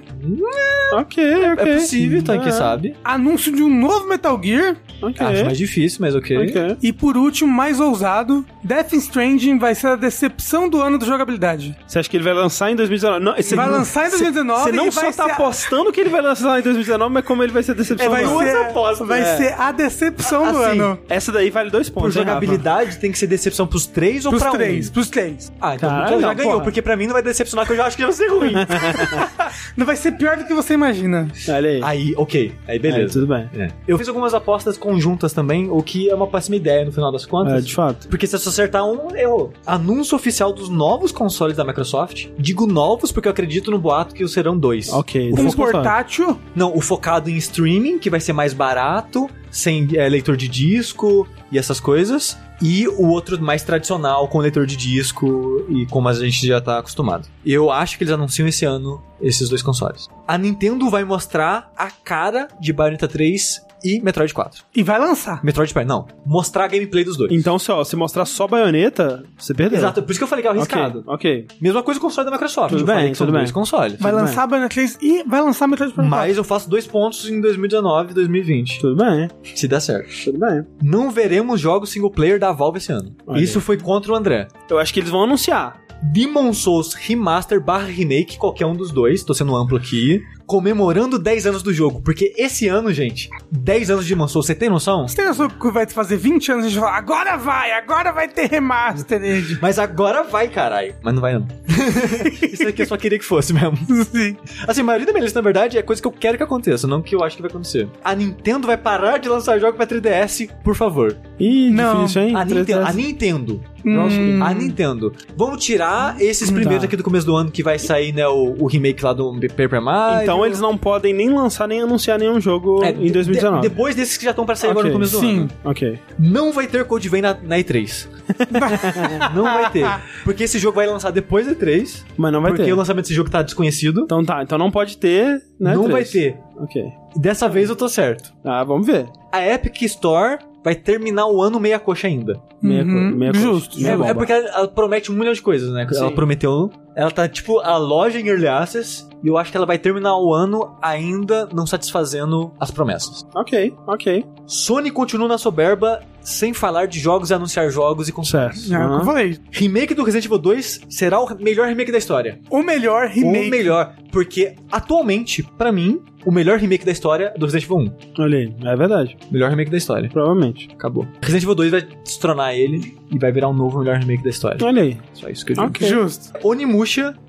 Ok, é ok. possível, tá? Quem É, sabe? Anúncio de um novo Metal Gear. Ok. Acho mais difícil, mas ok. Ok. E por último, mais ousado, Death Stranding vai ser a decepção do ano da jogabilidade. Você acha que ele vai lançar em 2019? Não, Vai não- lançar em você- 2019 Você não só vai tá ser a- apostando que ele vai lançar em 2019, mas como ele vai ser É, decepção vai do ano. ser, vai é. ser a decepção do Assim, ano. Essa daí vale dois Por pontos, Rafa? jogabilidade, tem que ser decepção pros três ou Pros pra três, um? pros três. Ah, então Caralho, então já ganhou, porra. porque pra mim não vai decepcionar, que eu já acho que vai ser ruim. Não vai ser pior do que você imagina. Olha aí. Aí, ok. Aí, Aí, beleza. tudo bem. É. Eu fiz algumas apostas conjuntas também, o que é uma péssima ideia no final das É, contas. de fato. Porque se você acertar um, errou. Anúncio oficial dos novos consoles da Microsoft. Digo novos porque eu acredito no boato que serão dois. Ok. Um falar. portátil. Não, o focado em streaming, que vai ser mais barato, sem é, leitor de disco e essas coisas. E o outro mais tradicional, com leitor de disco e como a gente já tá acostumado. Eu acho que eles anunciam esse ano esses dois consoles. A Nintendo vai mostrar a cara de Bayonetta 3 e Metroid 4. E vai lançar. Metroid Prime, não. Mostrar a gameplay dos dois. Então, se, ó, se mostrar só baioneta, você perdeu. Exato, por isso que eu falei que é arriscado. Ok, ok. Mesma coisa com o console da Microsoft. Tudo bem, tudo bem. consoles. Vai Tudo lançar a Bayonetta 3 e vai lançar Metroid Prime 4. Mas eu faço dois pontos em 2019 e 2020. Tudo bem, Se der certo. tudo bem. Não veremos jogos single player da Valve esse ano. Olha Isso foi contra o André. Eu acho que eles vão anunciar. Demon Souls Remaster barra Remake, qualquer um dos dois, tô sendo amplo aqui, comemorando 10 anos do jogo. Porque esse ano, gente, 10 anos de Demon Souls, você tem noção? Você tem noção que vai fazer 20 anos e a gente fala, agora vai, agora vai ter remastered. Mas agora vai, caralho. Mas não vai não. Isso aqui eu só queria que fosse mesmo. Sim. Assim, a maioria da minha lista, na verdade, é coisa que eu quero que aconteça, não que eu acho que vai acontecer. A Nintendo vai parar de lançar jogo pra 3DS, por favor. Ih, Não. difícil, hein? A, Nintendo, 3DS. a Nintendo. Hum. A Nintendo. Vamos tirar esses primeiros Tá. aqui do começo do ano que vai sair, né, o, o remake lá do Paper Mario. Então eles não podem nem lançar nem anunciar nenhum jogo É, em 2019. de- depois desses que já estão pra sair agora no Ok, começo do sim. ano. Ok. Não vai ter Code Vein na, na E3. não vai ter. Porque esse jogo vai lançar depois da E3. Mas não vai porque ter. o lançamento desse jogo tá desconhecido. Então tá, então não pode ter, né? não três. vai ter. Ok. Dessa vez eu tô certo. Ah, vamos ver. A Epic Store vai terminar o ano meia coxa ainda. Meia, co- Uhum, meia coxa, justo. meia É, é porque ela, ela promete um milhão de coisas, né? Ela Sim. prometeu. Ela tá tipo a loja em Early Access. E eu acho que ela vai terminar o ano ainda não satisfazendo as promessas. Ok, ok. Sony continua na soberba, sem falar de jogos e anunciar jogos e consoles. Certo. É que eu falei. Remake do Resident Evil 2 será o melhor remake da história. O melhor remake. O melhor. Porque, atualmente, pra mim, o melhor remake da história é do Resident Evil 1. Olha aí, é verdade. Melhor remake da história. Provavelmente. Acabou. Resident Evil 2 vai destronar ele e vai virar um novo melhor remake da história. Olha aí. Só isso que eu digo. Ok. Justo. Onimusha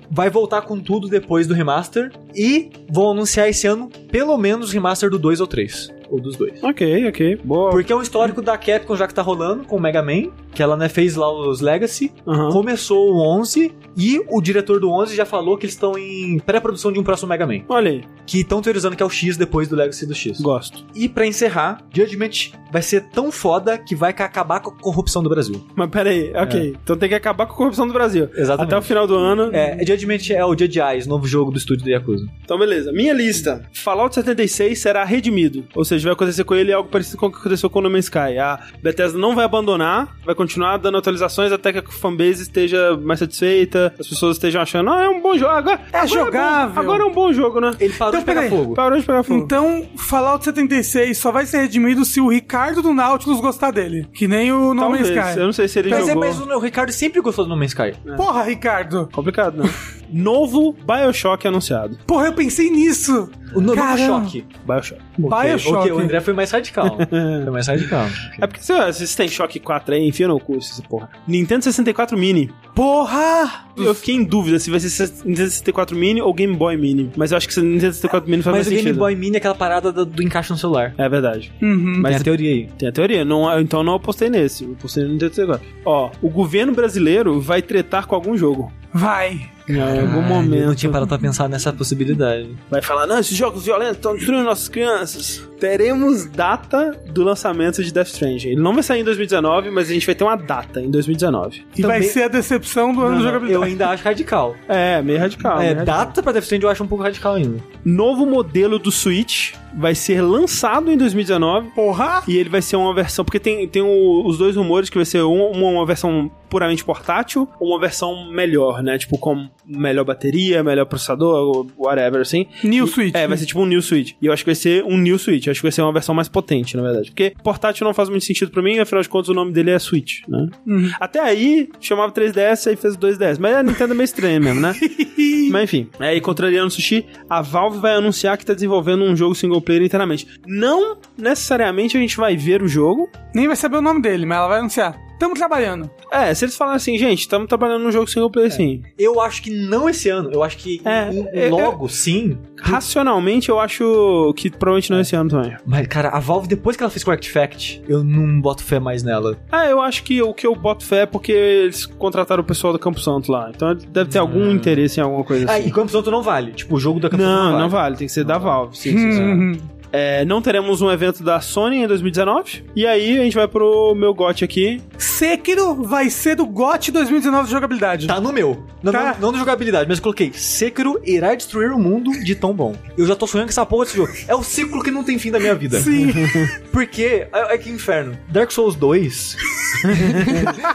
vai voltar com tudo depois do remaster e vão anunciar esse ano pelo menos o remaster do 2 ou 3. Ou dos dois. Ok, ok. Boa. Porque é um histórico da Capcom já que tá rolando com o Mega Man, que ela né, fez lá os Legacy, Aham. começou o 11 e o diretor do 11 já falou que eles estão em pré-produção de um próximo Mega Man, Olha aí. que estão teorizando que é o X depois do Legacy do X. Gosto. E pra encerrar, Judgment vai ser tão foda que vai acabar com a corrupção do Brasil. Mas pera aí, ok. Então tem que acabar com a corrupção do Brasil. Exatamente. Até o final do ano. É, Judgment é o Judge Eyes, novo jogo do estúdio do Yakuza. Então, beleza. Minha lista. Fallout 76 será redimido. Ou seja, vai acontecer com ele algo parecido com o que aconteceu com o No Man's Sky. A Bethesda não vai abandonar, vai continuar continuar dando atualizações até que a fanbase esteja mais satisfeita, as pessoas estejam achando, ah, é um bom jogo. Agora, É agora jogável. bom. agora é um bom jogo, né? Ele parou Então, de pegar peraí. fogo. Parou de pegar fogo. Então, Fallout 76 só vai ser redimido se o Ricardo do Nautilus gostar dele. Que nem o No Man's. Sky. Eu não sei se ele Mas, é, jogou. mas o Ricardo sempre gostou do No Man's Sky. Porra, Ricardo. Complicado, né? Novo Bioshock anunciado. Porra, eu pensei nisso. O no Caramba. Choque. Bioshock. Bioshock. Ok, o André foi mais radical. foi mais radical. É porque se vocês têm Shock 4 aí, enfia no curso essa porra. Nintendo 64 Mini. Porra! Eu fiquei em dúvida se vai ser Nintendo 64 Mini ou Game Boy Mini. Mas eu acho que Nintendo 64 Mini faz Mas mais o Game sentido. Boy Mini é aquela parada do, do encaixe no celular. É verdade. Uhum. Mas Mas tem a teoria aí. tem a teoria. Não, então não apostei nesse. Eu apostei no Nintendo 64. Ó, o governo brasileiro vai tretar com algum jogo. Vai. Em algum momento. Eu não tinha parado pra pensar nessa possibilidade. Vai falar, não, esses jogos violentos estão destruindo nossas crianças. Teremos data do lançamento de Death Stranding. Ele não vai sair em 2019, mas a gente vai ter uma data em 2019. E vai Também- ser a decepção do ano de Eu jogabilidade. ainda acho radical. É, meio radical. é, meio radical. data pra Death Stranding eu acho um pouco radical ainda. Novo modelo do Switch vai ser lançado em 2019. Porra! E ele vai ser uma versão. Porque tem, tem o- os dois rumores que vai ser um- uma, uma versão puramente portátil ou uma versão melhor, né? Tipo, com melhor bateria, melhor processador, whatever, assim. New E- Switch. É, vai ser tipo um New Switch. E eu acho que vai ser um New Switch. Eu acho que vai ser uma versão mais potente, na verdade. Porque portátil não faz muito sentido pra mim, afinal de contas o nome dele é Switch, né? Uhum. Até aí, chamava 3DS, aí fez o 2DS. Mas a Nintendo é meio estranha mesmo, né? Mas enfim, aí contrariando o Sushi, a Valve vai anunciar que tá desenvolvendo um jogo single player inteiramente. Não necessariamente a gente vai ver o jogo. Nem vai saber o nome dele, mas ela vai anunciar. Tamo trabalhando. É, se eles falarem assim, gente, estamos trabalhando num jogo single player sim. Eu acho que não esse ano. Eu acho que É, em- é, logo, sim. Racionalmente, eu acho que provavelmente não esse ano também. Mas, cara, a Valve, depois que ela fez Correct Fact, eu não boto fé mais nela. Ah, eu acho que o que eu boto fé é porque eles contrataram o pessoal do Campo Santo lá. Então deve ter algum interesse em alguma coisa Ah, e assim. Campo Santo não vale. Tipo, o jogo da Campo Santo Não, não não vale. vale, tem que ser da Valve. Sim, sim, sim. É, não teremos um evento da Sony em 2019. E aí a gente vai pro meu GOT aqui. Sekiro vai ser do GOT 2019 de jogabilidade. Tá no meu. Não, Tá. não, não de jogabilidade, mas eu coloquei Sekiro irá destruir o mundo de tão bom. Eu já tô sonhando com essa porra desse jogo. É o ciclo que não tem fim da minha vida. Sim. Porque, é, é que inferno. Dark Souls 2.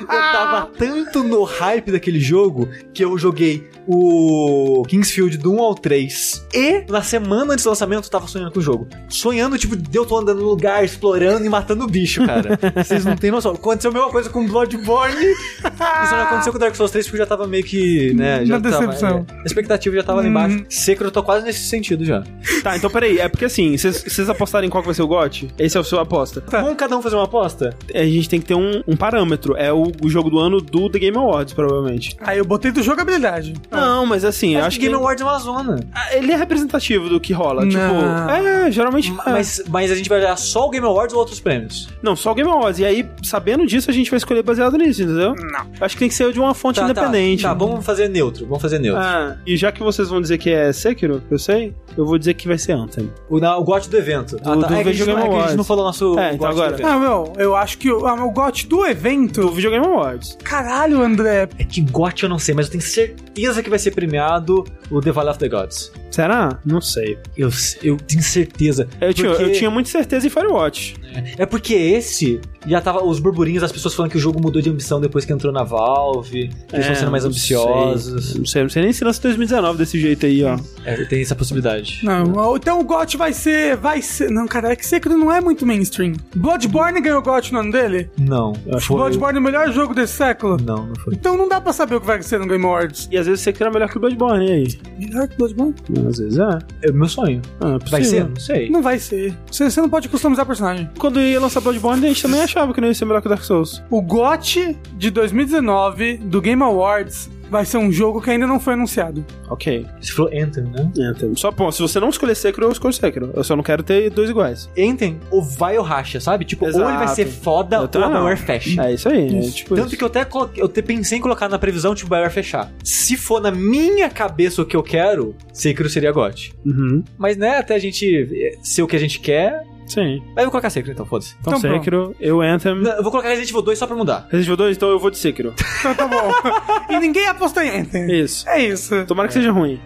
eu tava tanto no hype daquele jogo que eu joguei o Kingsfield do 1 ao 3. E na semana antes do lançamento eu tava sonhando com o jogo. Sonhando, tipo, de eu tô andando no lugar, explorando e matando bicho, cara. Vocês não têm noção. Aconteceu a mesma coisa com Bloodborne. Isso não aconteceu com Dark Souls 3 porque eu já tava meio que, né, já Na tava, decepção. é, a expectativa já tava lá embaixo. Sekiro eu tô quase nesse sentido já. Tá, então peraí. É porque assim, vocês vocês apostarem qual que vai ser o GOT? Esse é o seu aposta. Vamos cada um fazer uma aposta? A gente tem que ter um, um parâmetro. É o, o jogo do ano do The Game Awards, provavelmente. Aí eu botei do jogabilidade. Não, mas assim, eu Acho que. Game Awards é uma zona. Ah, Ele é representativo do que rola. Não. Tipo, é, geralmente. É. Mas, mas a gente vai olhar só o Game Awards ou outros prêmios? Não, só o Game Awards. E aí, sabendo disso, a gente vai escolher baseado nisso, entendeu? Não. Acho que tem que ser de uma fonte independente. Tá, tá, vamos fazer neutro. Vamos fazer neutro. Ah, e já que vocês vão dizer que é Sekiro, eu sei, eu vou dizer que vai ser Anthem. O, na, o GOT do evento. ah, do tá. É que a gente Video não- é a gente Awards. não falou nosso É, então do agora-. Ah, meu, eu acho que o, ah, o GOT do evento. Do Video Game Awards. Caralho, André. É que GOT eu não sei, mas eu tenho certeza que vai ser premiado o The Valley of the Gods. Será? Não sei. Eu, eu tenho certeza. Eu, tinha, Porque- eu tinha muita certeza em Firewatch. É porque esse já tava os burburinhos das pessoas falando que o jogo mudou de ambição depois que entrou na Valve, que eles estão sendo mais É, não ambiciosos. Sei. Não sei, não sei nem se lança 2019 desse jeito aí, ó. É, tem essa possibilidade. Não, então o GOT vai ser. Vai ser. Não, cara, é que Sekiro não é muito mainstream. Bloodborne ganhou o GOT no ano dele? Não. Foi... Bloodborne é o melhor jogo desse século? Não, não foi. Então não dá pra saber o que vai ser no Game Awards. E às vezes Sekiro é melhor que o Bloodborne, e aí? Melhor que Bloodborne? Às vezes é. É o meu sonho. Ah, Vai possível. ser? Não sei. Não vai ser. Você, você não pode customizar personagem. Quando ia lançar Bloodborne, a gente também achava que não ia ser melhor que o Dark Souls. O GOT de 2019 do Game Awards vai ser um jogo que ainda não foi anunciado. Ok. Você falou Anthem, né? Anthem. Só, bom, se você não escolher Sekiro, eu escolho Sekiro. Eu só não quero ter dois iguais. Anthem ou vai ou racha, sabe? Tipo, ou ele vai Exato. ser foda Eu ou a. BioWare fecha. É isso aí. É Isso. tipo Tanto isso. que eu até, coloquei- eu até pensei em colocar na previsão, tipo, BioWare fechar. Se for na minha cabeça o que eu quero, Sekiro seria GOT. Uhum. Mas, né, até a gente eh, ser o que a gente quer... Sim. Aí eu vou colocar Sekiro, então, foda-se. Então, Então, Sekiro, eu Anthem. Não, Eu vou colocar Resident Evil 2 só pra mudar. Resident Evil 2, então eu vou de Sekiro. Então tá bom. e ninguém apostou em Anthem. Isso. É isso. Tomara que seja ruim.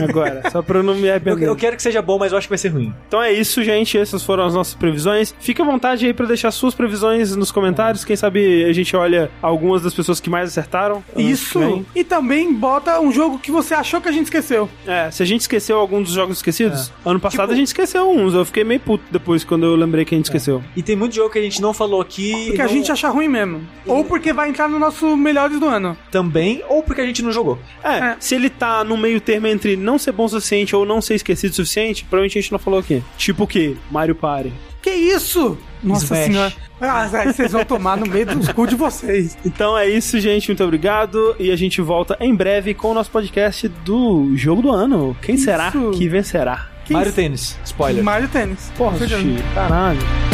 Agora, só pra eu não me Eu, arrepender. eu quero que seja bom, mas eu acho que vai ser ruim. Então é isso, gente. Essas foram as nossas previsões. Fica à vontade aí pra deixar suas previsões nos comentários. Quem sabe a gente olha algumas das pessoas que mais acertaram. Isso. E também bota um jogo que você achou que a gente esqueceu. É, se a gente esqueceu algum dos jogos esquecidos, ano passado Tipo- a gente esqueceu uns. Eu fiquei meio puto depois quando eu lembrei que a gente esqueceu. E tem muito jogo que a gente não falou aqui. Porque a não- gente acha ruim mesmo. Ou porque vai entrar no nosso melhores do ano. Também, ou porque a gente não jogou. É, É. se ele tá no meio termo entre não ser bom o suficiente ou não ser esquecido o suficiente, provavelmente a gente não falou aqui. Tipo o quê? Mario Party. Que isso? Nossa Smash. senhora. Ah, aí vocês vão tomar no meio dos cu de vocês. Então é isso, gente. Muito obrigado. E a gente volta em breve com o nosso podcast do jogo do ano. Quem será Isso. que vencerá? Quem Mario Tênis, spoiler. Mario Tênis. Porra, caralho.